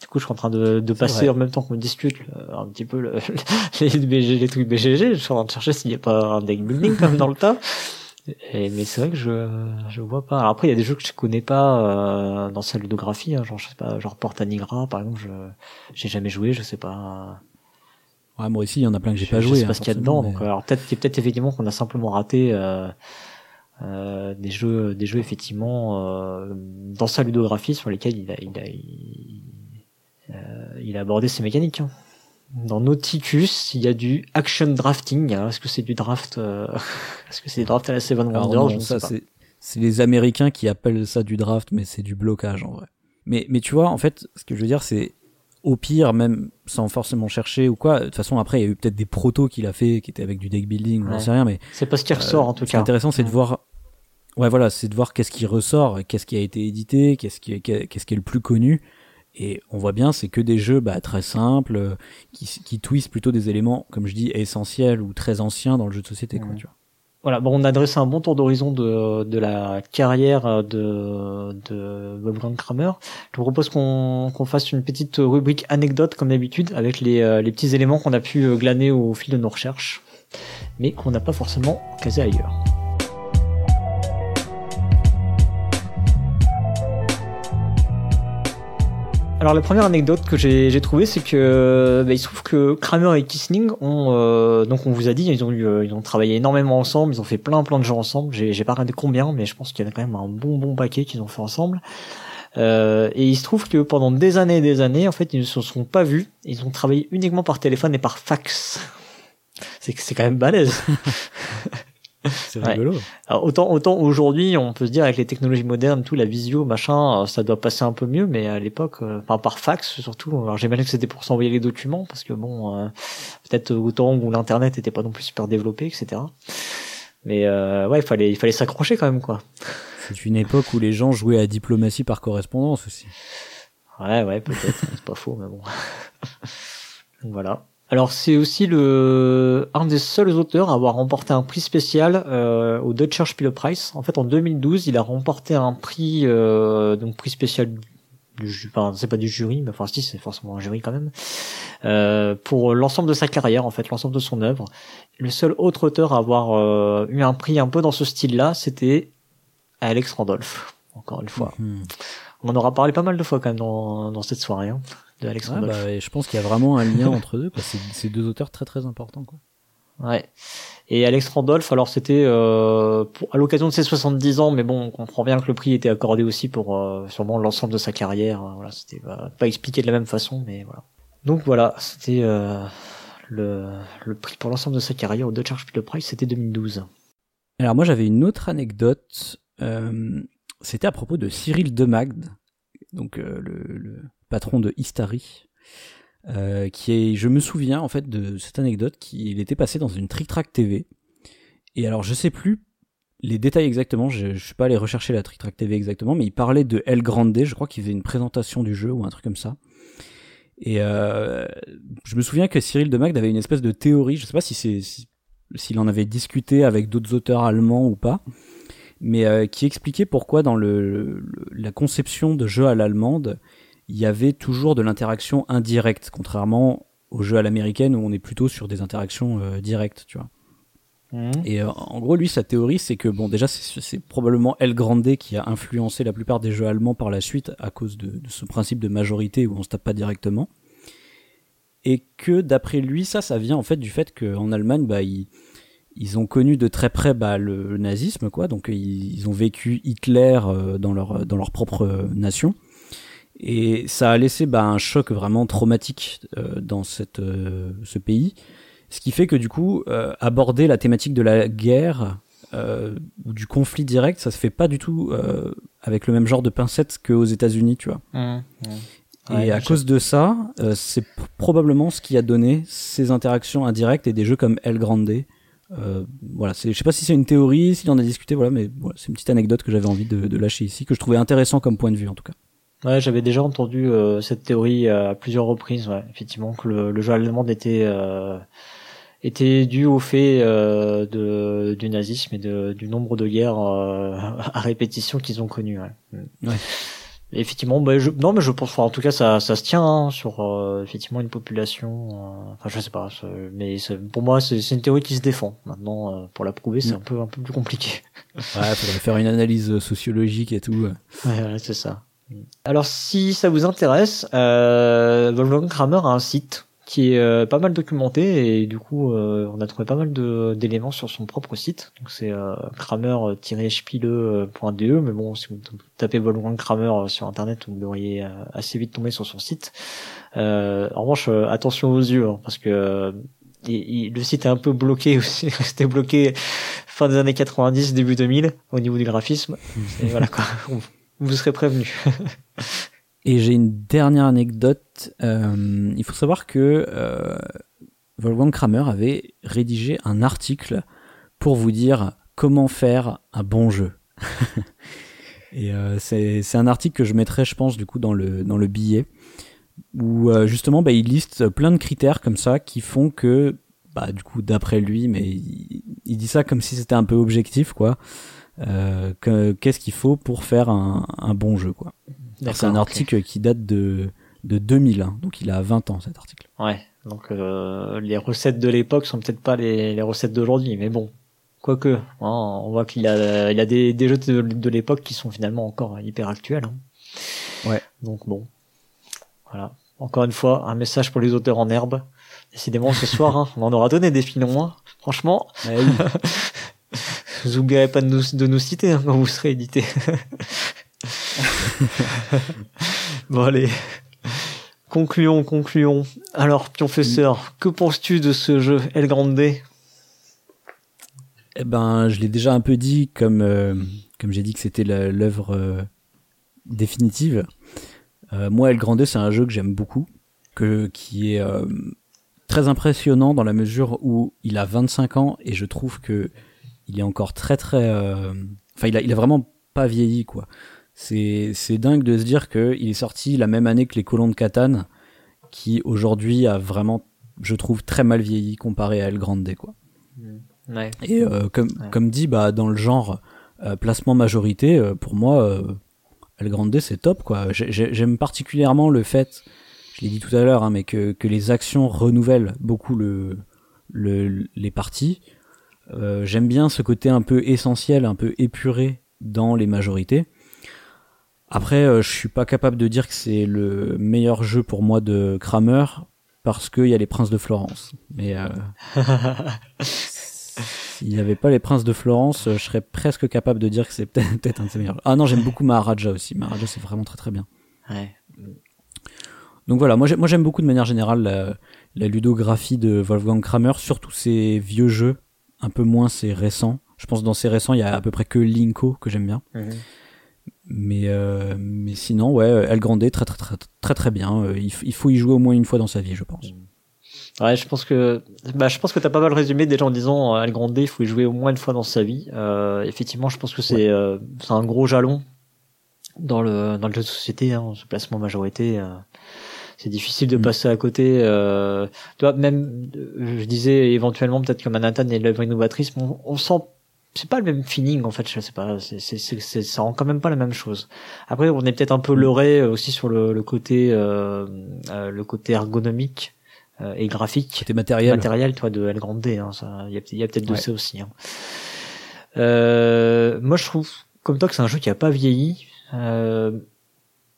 Du coup, je suis en train de, de passer en même temps qu'on discute euh, un petit peu le, les, les, trucs BGG. Je suis en train de chercher s'il n'y a pas un deck building comme dans le tas. Et, mais c'est vrai que je je vois pas. Alors après, il y a des jeux que je connais pas euh, dans sa ludographie, hein, genre je sais pas, genre Portanigra par exemple. Je j'ai jamais joué, je sais pas. Ouais, moi aussi, il y en a plein que j'ai pas joué. Je sais pas hein, ce qu'il y a dedans. Donc, alors peut-être, peut-être effectivement qu'on a simplement raté euh, euh, des jeux, des jeux effectivement euh, dans sa ludographie sur lesquels il a, il a, il, a abordé ses mécaniques. Hein. Dans Nauticus, il y a du action drafting. Est-ce que c'est du draft Est-ce que c'est du draft à la Seven Wonders ça, c'est, c'est les Américains qui appellent ça du draft, mais c'est du blocage en vrai. Mais, mais tu vois, en fait, ce que je veux dire, c'est au pire, même sans forcément chercher ou quoi. De toute façon, après, il y a eu peut-être des protos qu'il a fait qui étaient avec du deck building, ouais. sais rien, mais. C'est pas ce qui ressort, en tout cas. intéressant, c'est de voir, ouais, voilà, c'est de voir qu'est-ce qui ressort, qu'est-ce qui a été édité, qu'est-ce qui est, qu'est-ce qui est le plus connu. Et on voit bien, c'est que des jeux, bah, très simples, qui, qui twistent plutôt des éléments, comme je dis, essentiels ou très anciens dans le jeu de société, quoi, tu vois. Voilà, bon, on a dressé un bon tour d'horizon de, de la carrière de, de Wolfgang Kramer. Je vous propose qu'on fasse une petite rubrique anecdote comme d'habitude avec les, euh, les petits éléments qu'on a pu glaner au fil de nos recherches, mais qu'on n'a pas forcément casé ailleurs. Alors la première anecdote que j'ai trouvée, c'est que bah, il se trouve que Kramer et Kissling ont, euh, donc on vous a dit, ils ont eu, euh, ils ont travaillé énormément ensemble, ils ont fait plein plein de jeux ensemble. J'ai pas regardé combien, mais je pense qu'il y a quand même un bon bon paquet qu'ils ont fait ensemble. Euh, et il se trouve que pendant des années et des années, en fait, ils ne se sont pas vus. Ils ont travaillé uniquement par téléphone et par fax. C'est c'est quand même balèze. C'est rigolo. Alors, autant autant aujourd'hui, on peut se dire avec les technologies modernes, tout la visio, machin, euh, ça doit passer un peu mieux, mais à l'époque, euh, enfin par fax surtout. Alors j'imagine que c'était pour s'envoyer les documents, parce que bon, euh, peut-être autant où l'internet était pas non plus super développé, etc. Mais euh, ouais, il fallait il fallait s'accrocher quand même quoi. C'est une époque où les gens jouaient à diplomatie par correspondance aussi. Ouais, ouais, peut-être, c'est pas faux, mais bon. Donc voilà. Alors c'est aussi le un des seuls auteurs à avoir remporté un prix spécial euh, au Deutscher Spielepreis. En fait, en 2012, il a remporté un prix euh, donc prix spécial du enfin c'est pas du jury, mais enfin si c'est forcément un jury quand même euh, pour l'ensemble de sa carrière en fait, l'ensemble de son œuvre. Le seul autre auteur à avoir euh, eu un prix un peu dans ce style-là, c'était Alex Randolph. Encore une fois. Mhm. On en aura parlé pas mal de fois quand même dans, dans cette soirée. Hein de Alex bah, je pense qu'il y a vraiment un lien entre deux, c'est deux auteurs très très importants. Quoi. Ouais. Et Alex Randolph, alors c'était euh, à l'occasion de ses 70 ans, mais bon, on comprend bien que le prix était accordé aussi pour euh, sûrement l'ensemble de sa carrière. Hein, voilà, c'était pas expliqué de la même façon, mais voilà. Donc voilà, c'était euh, le, le prix pour l'ensemble de sa carrière au Dutch Prize, c'était 2012. Alors moi j'avais une autre anecdote c'était à propos de Cyril Demagde, donc le, le, patron de Istari, euh, qui est, je me souviens en fait de cette anecdote qu'il était passé dans une Trick Track TV. Et alors je sais plus les détails exactement, je, je suis pas allé rechercher la Trick Track TV exactement, mais il parlait de El Grande, je crois qu'il faisait une présentation du jeu ou un truc comme ça. Et euh, je me souvian que Cyril de Magd avait une espèce de théorie, je sais pas si c'est s'il en avait discuté avec d'autres auteurs allemands ou pas, mais euh, qui expliquait pourquoi dans le, la conception de jeux à l'allemande, il y avait toujours de l'interaction indirecte, contrairement aux jeux à l'américaine où on est plutôt sur des interactions euh, directes, tu vois. Mmh. Et euh, en gros, lui, sa théorie, c'est que bon, déjà, c'est probablement El Grande qui a influencé la plupart des jeux allemands par la suite à cause de, ce principe de majorité où on se tape pas directement. Et que d'après lui, ça, ça vient en fait du fait qu'en Allemagne, bah, ils, ils ont connu de très près bah, le, nazisme, quoi. Donc ils, ils ont vécu Hitler euh, dans leur dans leur propre nation. Et ça a laissé bah, un choc vraiment traumatique euh, dans cette, euh, ce pays. Ce qui fait que du coup, euh, aborder la thématique de la guerre ou du conflit direct, ça se fait pas du tout avec le même genre de pincettes qu'aux États-Unis, tu vois. Mmh, mmh. et à cause de ça, c'est probablement ce qui a donné ces interactions indirectes et des jeux comme El Grande. Euh, voilà, je sais pas si c'est une théorie, s'il en a discuté, voilà, mais voilà, c'est une petite anecdote que j'avais envie de, de, lâcher ici, que je trouvais intéressant comme point de vue en tout cas. Ouais, j'avais déjà entendu euh, cette théorie euh, à plusieurs reprises, ouais, effectivement, que le, le jeu allemand était euh, était dû au fait de, du nazisme et de, du nombre de guerres à répétition qu'ils ont connues. Ouais. Mm. ouais. effectivement, bah, je, non, mais je pense, en tout cas, ça, ça se tient hein, sur effectivement une population. enfin, je sais pas, mais pour moi, c'est une théorie qui se défend. Maintenant, pour la prouver, c'est mm. un peu un peu plus compliqué. ouais, faudrait faire une analyse sociologique et tout. Ouais, ouais c'est ça. Alors si ça vous intéresse, euh, Wolfgang Kramer a un site qui est euh, pas mal documenté et du coup euh, on a trouvé pas mal d'éléments sur son propre site. Donc c'est euh, kramer-spiele.de mais bon si vous tapez Wolfgang Kramer sur internet vous devriez assez vite tomber sur son site. en revanche attention aux yeux hein, parce que le site est un peu bloqué aussi, resté bloqué fin des années 90, début 2000 au niveau du graphisme. Et voilà quoi vous serez prévenu. Et j'ai une dernière anecdote. Euh, il faut savoir que euh, Wolfgang Kramer avait rédigé un article pour vous dire comment faire un bon jeu. Et euh, c'est un article que je mettrai, je pense, du coup, dans le, dans le billet, où euh, justement, bah, il liste plein de critères comme ça qui font que, bah, du coup, d'après lui, mais il, il, dit ça comme si c'était un peu objectif, quoi. Euh, qu'est-ce qu'il faut pour faire un, un bon jeu quoi. C'est un article qui date de de 2001, donc il a 20 ans cet article. Ouais, donc euh, les recettes de l'époque sont peut-être pas les, les recettes d'aujourd'hui, mais bon, quoique, hein, on voit qu'il a, il a des, des jeux de, de l'époque qui sont finalement encore hyper actuels. Hein. Ouais. Donc bon, voilà. Encore une fois, un message pour les auteurs en herbe. Décidément, ce soir, hein, on en aura donné des filons, hein. franchement. oui. vous oublierez pas de nous, de nous citer hein, quand vous serez édité. bon allez, concluons, concluons. Alors, professeur, que penses-tu de ce jeu El Grande? Eh ben, je l'ai déjà un peu dit, comme euh, comme j'ai dit que c'était l'œuvre euh, définitive. Euh, moi, El Grande, c'est un jeu que j'aime beaucoup, que qui est très impressionnant dans la mesure où il a 25 ans et je trouve que il est encore très très euh, enfin il a il a vraiment pas vieilli quoi. C'est c'est dingue de se dire que il est sorti la même année que les colons de Catane qui aujourd'hui a vraiment je trouve très mal vieilli comparé à El Grande quoi. Mmh. ouais. et euh, comme comme dit bah dans le genre euh, placement majorité pour moi El Grande c'est top quoi. J'aime particulièrement le fait je l'ai dit tout à l'heure hein, mais que que les actions renouvellent beaucoup le, le les parties euh, j'aime bien ce côté un peu essentiel, un peu épuré dans les majorités. Après, euh, je suis pas capable de dire que c'est le meilleur jeu pour moi de Kramer parce qu'il y a les Princes de Florence. Mais euh, s'il n'y avait pas les Princes de Florence, je serais presque capable de dire que c'est peut-être un de ses meilleurs. Ah non, j'aime beaucoup Maharaja aussi. Maharaja, c'est vraiment très très bien. Ouais. Donc voilà, moi ses un peu moins c'est récent. Je pense dans ces récents, il y a à peu près que Linko que j'aime bien. Mhm. Mais euh, mais sinon, ouais, El Grande très très très très très bien. Euh, il, il faut y jouer au moins une fois dans sa vie, je pense. Ouais, je pense que bah je pense que t'as pas mal résumé déjà en disant euh, El Grande, il faut y jouer au moins une fois dans sa vie. Euh, effectivement, je pense que c'est euh, c'est un gros jalon dans le dans le jeu de société, hein, ce placement majorité. C'est difficile de Mm. passer à côté. Euh, même euh, je disais éventuellement peut-être que Manhattan est l'œuvre innovatrice, mais on, on sent c'est pas le même feeling en fait. Je sais pas, c'est c'est ça rend quand même pas la même chose. Après, on est peut-être un peu leurré euh, aussi sur le, le côté euh, euh, le côté ergonomique euh, et graphique Côté matériel. matériel toi de El Grande hein, ça il y a, y a peut-être de ça aussi hein. euh, moi je trouve comme toi que c'est un jeu qui a pas vieilli euh,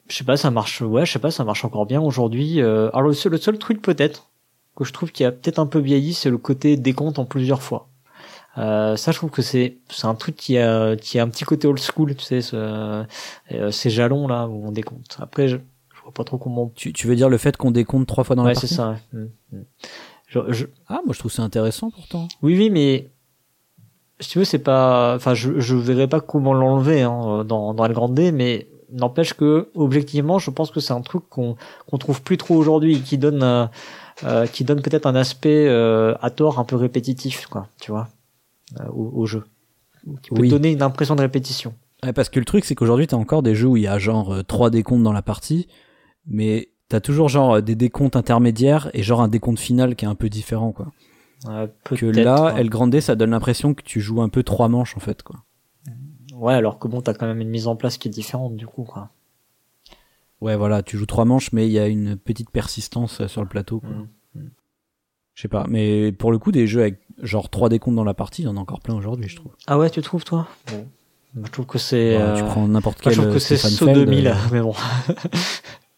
je sais pas ça marche ouais je sais pas ça marche encore bien aujourd'hui euh, alors le seul, le seul truc peut-être que je trouve qui a peut-être un peu vieilli c'est le côté décompte en plusieurs fois euh, ça je trouve que c'est c'est un truc qui a qui a un petit côté old school tu sais ce, euh, ces jalons là où on décompte après je, je vois pas trop comment Tu, tu veux dire le fait qu'on décompte trois fois dans ouais la c'est partie ça ouais. Mm, mm. Je- je, Ah, moi je trouve ça intéressant pourtant. Oui, oui, mais si tu veux, c'est pas. Enfin, je je verrais pas comment l'enlever hein, dans dans El Grande, mais n'empêche que objectivement, je pense que c'est un truc qu'on qu'on trouve plus trop aujourd'hui, qui donne euh, euh, qui donne peut-être un aspect euh, à tort un peu répétitif, quoi. Tu vois, euh, au, au jeu, qui peut Oui. donner une impression de répétition. Ouais, parce que le truc, c'est qu'aujourd'hui, t'as encore des jeux où il y a genre euh, trois décomptes dans la partie, mais t'as toujours genre des décomptes intermédiaires et genre un décompte final qui est un peu différent, quoi. Euh, Que là, ouais. El Grande, ça donne l'impression que tu joues un peu trois manches, en fait, quoi. Ouais, alors que bon, t'as quand même une mise en place qui est différente du coup, quoi. Ouais, voilà, tu joues trois manches, mais il y a une petite persistance euh, sur le plateau, quoi. Mm. Je sais pas, mais pour le coup, des jeux avec genre trois décomptes dans la partie, il y en a encore plein aujourd'hui, je trouve. Ah ouais, tu trouves toi? Bon, Moi, je trouve que c'est. Bah, Tu euh, prends n'importe moi, quel je trouve que euh, c'est saut Feld, 2000, euh, mais bon.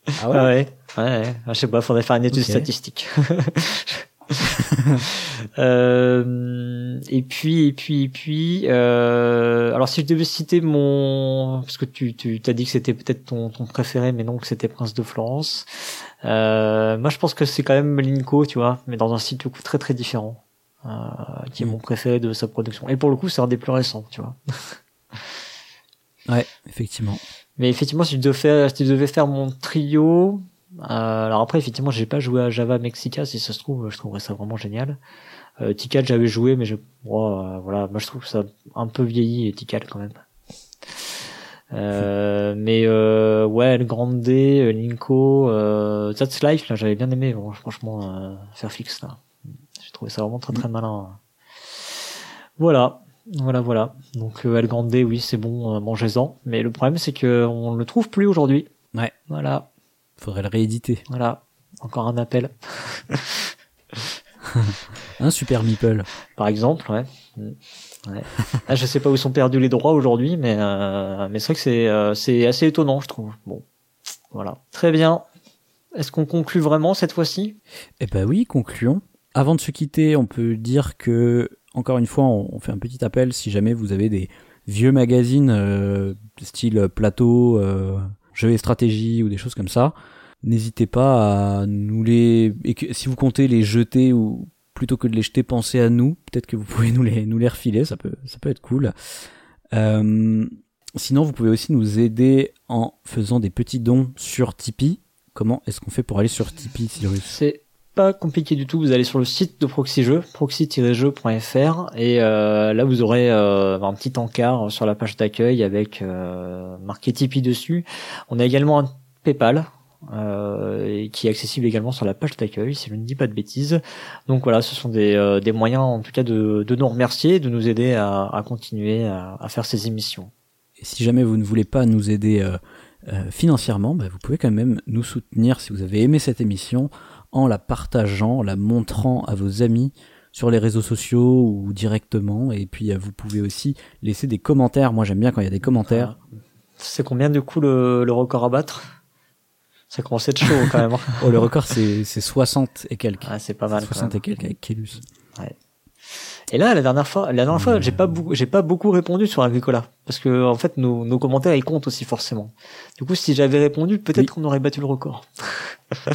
Ah Ah ouais? Ouais, ouais, ouais. Ah, Je sais pas, faudrait faire une étude Ok. statistique. euh, et puis, et puis, et puis, euh, alors si je devais citer mon, parce que tu, tu t'as dit que c'était peut-être ton, ton préféré, mais non que c'était Prince de Florence. Euh, moi, je pense que c'est quand même Linko, tu vois, mais dans un style du coup très très différent, euh, qui est Mm. mon préféré de sa production. Et pour le coup, c'est un des plus récents, tu vois. Ouais, effectivement. Mais effectivement, si je devais faire, si je devais faire mon trio, alors après, effectivement, j'ai pas joué à Java Mexica, si ça se trouve, je trouverais ça vraiment génial. Euh, j'avais joué, mais je, oh, euh, voilà, moi je trouve ça un peu vieilli, Tikal quand même. Euh, mais euh, ouais, El Grande, euh, Linko, euh, That's Life, là, j'avais bien aimé, bon, franchement, euh, Fairfix, là. J'ai trouvé ça vraiment très très malin. Voilà, voilà, voilà. Donc euh, El Grande, oui, c'est bon, euh, mangez-en. Mais le problème, c'est que on le trouve plus aujourd'hui. Ouais. Voilà, Faudrait le rééditer. voilà. Encore un appel, Un Super Meeple. par exemple, ouais. Mm. ouais. Ah, je sais pas où sont perdus les droits aujourd'hui, mais euh, mais c'est vrai que c'est euh, c'est assez étonnant, je trouve. Bon, voilà. Très bien. Est-ce qu'on conclut vraiment cette fois-ci? Eh ben oui, concluons. Avant de se quitter, on peut dire que, encore une fois, on on fait un petit appel si jamais vous avez des vieux magazines euh, style plateau, euh, jeux et stratégie ou des choses comme ça. N'hésitez pas à nous les... Si vous comptez les jeter ou plutôt que de les jeter, pensez à nous. Peut-être que vous pouvez nous les, nous les refiler, ça peut, ça peut être cool. Euh, sinon, vous pouvez aussi nous aider en faisant des petits dons sur Tipeee. Comment est-ce qu'on fait pour aller sur Tipeee, Cyrus? Pas compliqué du tout. Vous allez sur le site de Proxy Jeux, proxy-jeux.fr, et euh, là vous aurez euh, un petit encart sur la page d'accueil avec euh, marqué Tipeee dessus. On a également un PayPal. euh, qui est accessible également sur la page d'accueil, si je ne dis pas de bêtises. Donc voilà, ce sont des, moyens en tout cas de, nous remercier, de nous aider à, continuer à, faire ces émissions. Et si jamais vous ne voulez pas nous aider financièrement, bah, vous pouvez quand même nous soutenir si vous avez aimé cette émission en la partageant, en la montrant à vos amis sur les réseaux sociaux ou directement. Et puis euh, vous pouvez aussi laisser des commentaires. Moi j'aime bien quand il y a des commentaires. C'est combien du coup le, le record à battre? Ça commence à être chaud quand même. hein. Oh, le record c'est c'est 60 et quelques. Ah, c'est pas mal. quand 60 même. et quelques avec Kelus. Et là, la dernière fois, la dernière fois, j'ai pas beaucoup, j'ai pas beaucoup répondu sur Agricola parce que en fait, nos, nos commentaires ils comptent aussi forcément. Du coup, si j'avais répondu, peut-être Oui. qu'on aurait battu le record.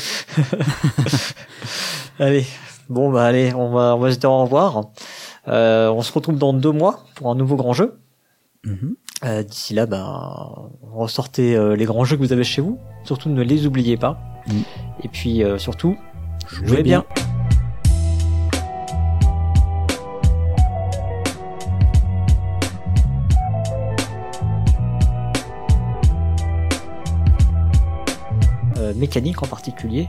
allez, bon bah allez, on va, on va se dire au revoir. Euh, on se retrouve dans deux mois pour un nouveau grand jeu. Mhm. Euh, D'ici là, ben, ressortez euh, les grands jeux que vous avez chez vous. Surtout, ne les oubliez pas. Mm. Et puis, euh, surtout, jouez bien. Mécanique en particulier.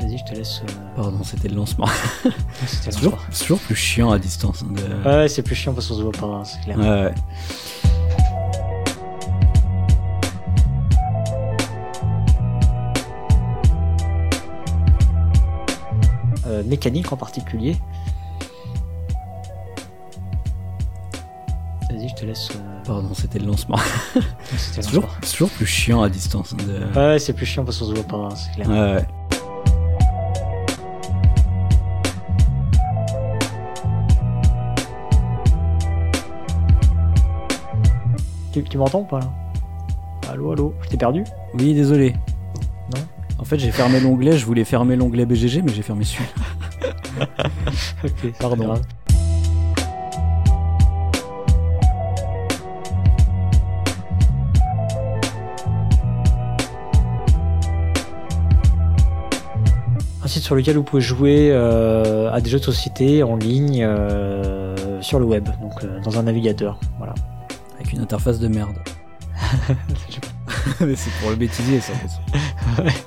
Vas-y, je te laisse. euh, Pardon, c'était le lancement. C'est toujours, plus chiant à distance. hein, de- Ouais, c'est plus chiant parce qu'on se voit pas, hein, c'est clair. Ouais, ouais. Euh, mécanique en particulier. Vas-y, je te laisse. euh, Pardon, c'était le lancement. C'est toujours, plus chiant à distance. hein, de- Ouais, c'est plus chiant parce qu'on se voit pas, hein, c'est clair. Ouais, ouais. Tu, tu m'entends ou pas là? Allô, allô? Je t'ai perdu? Oui, désolé. Non? En fait, j'ai fermé l'onglet, je voulais fermer l'onglet BGG, mais j'ai fermé celui Ok, Pardon. Site sur lequel vous pouvez jouer euh, à des jeux de société en ligne euh, sur le web, donc euh, dans un navigateur. Voilà. avec une interface de merde. mais c'est pour le bêtisier, ça. en fait.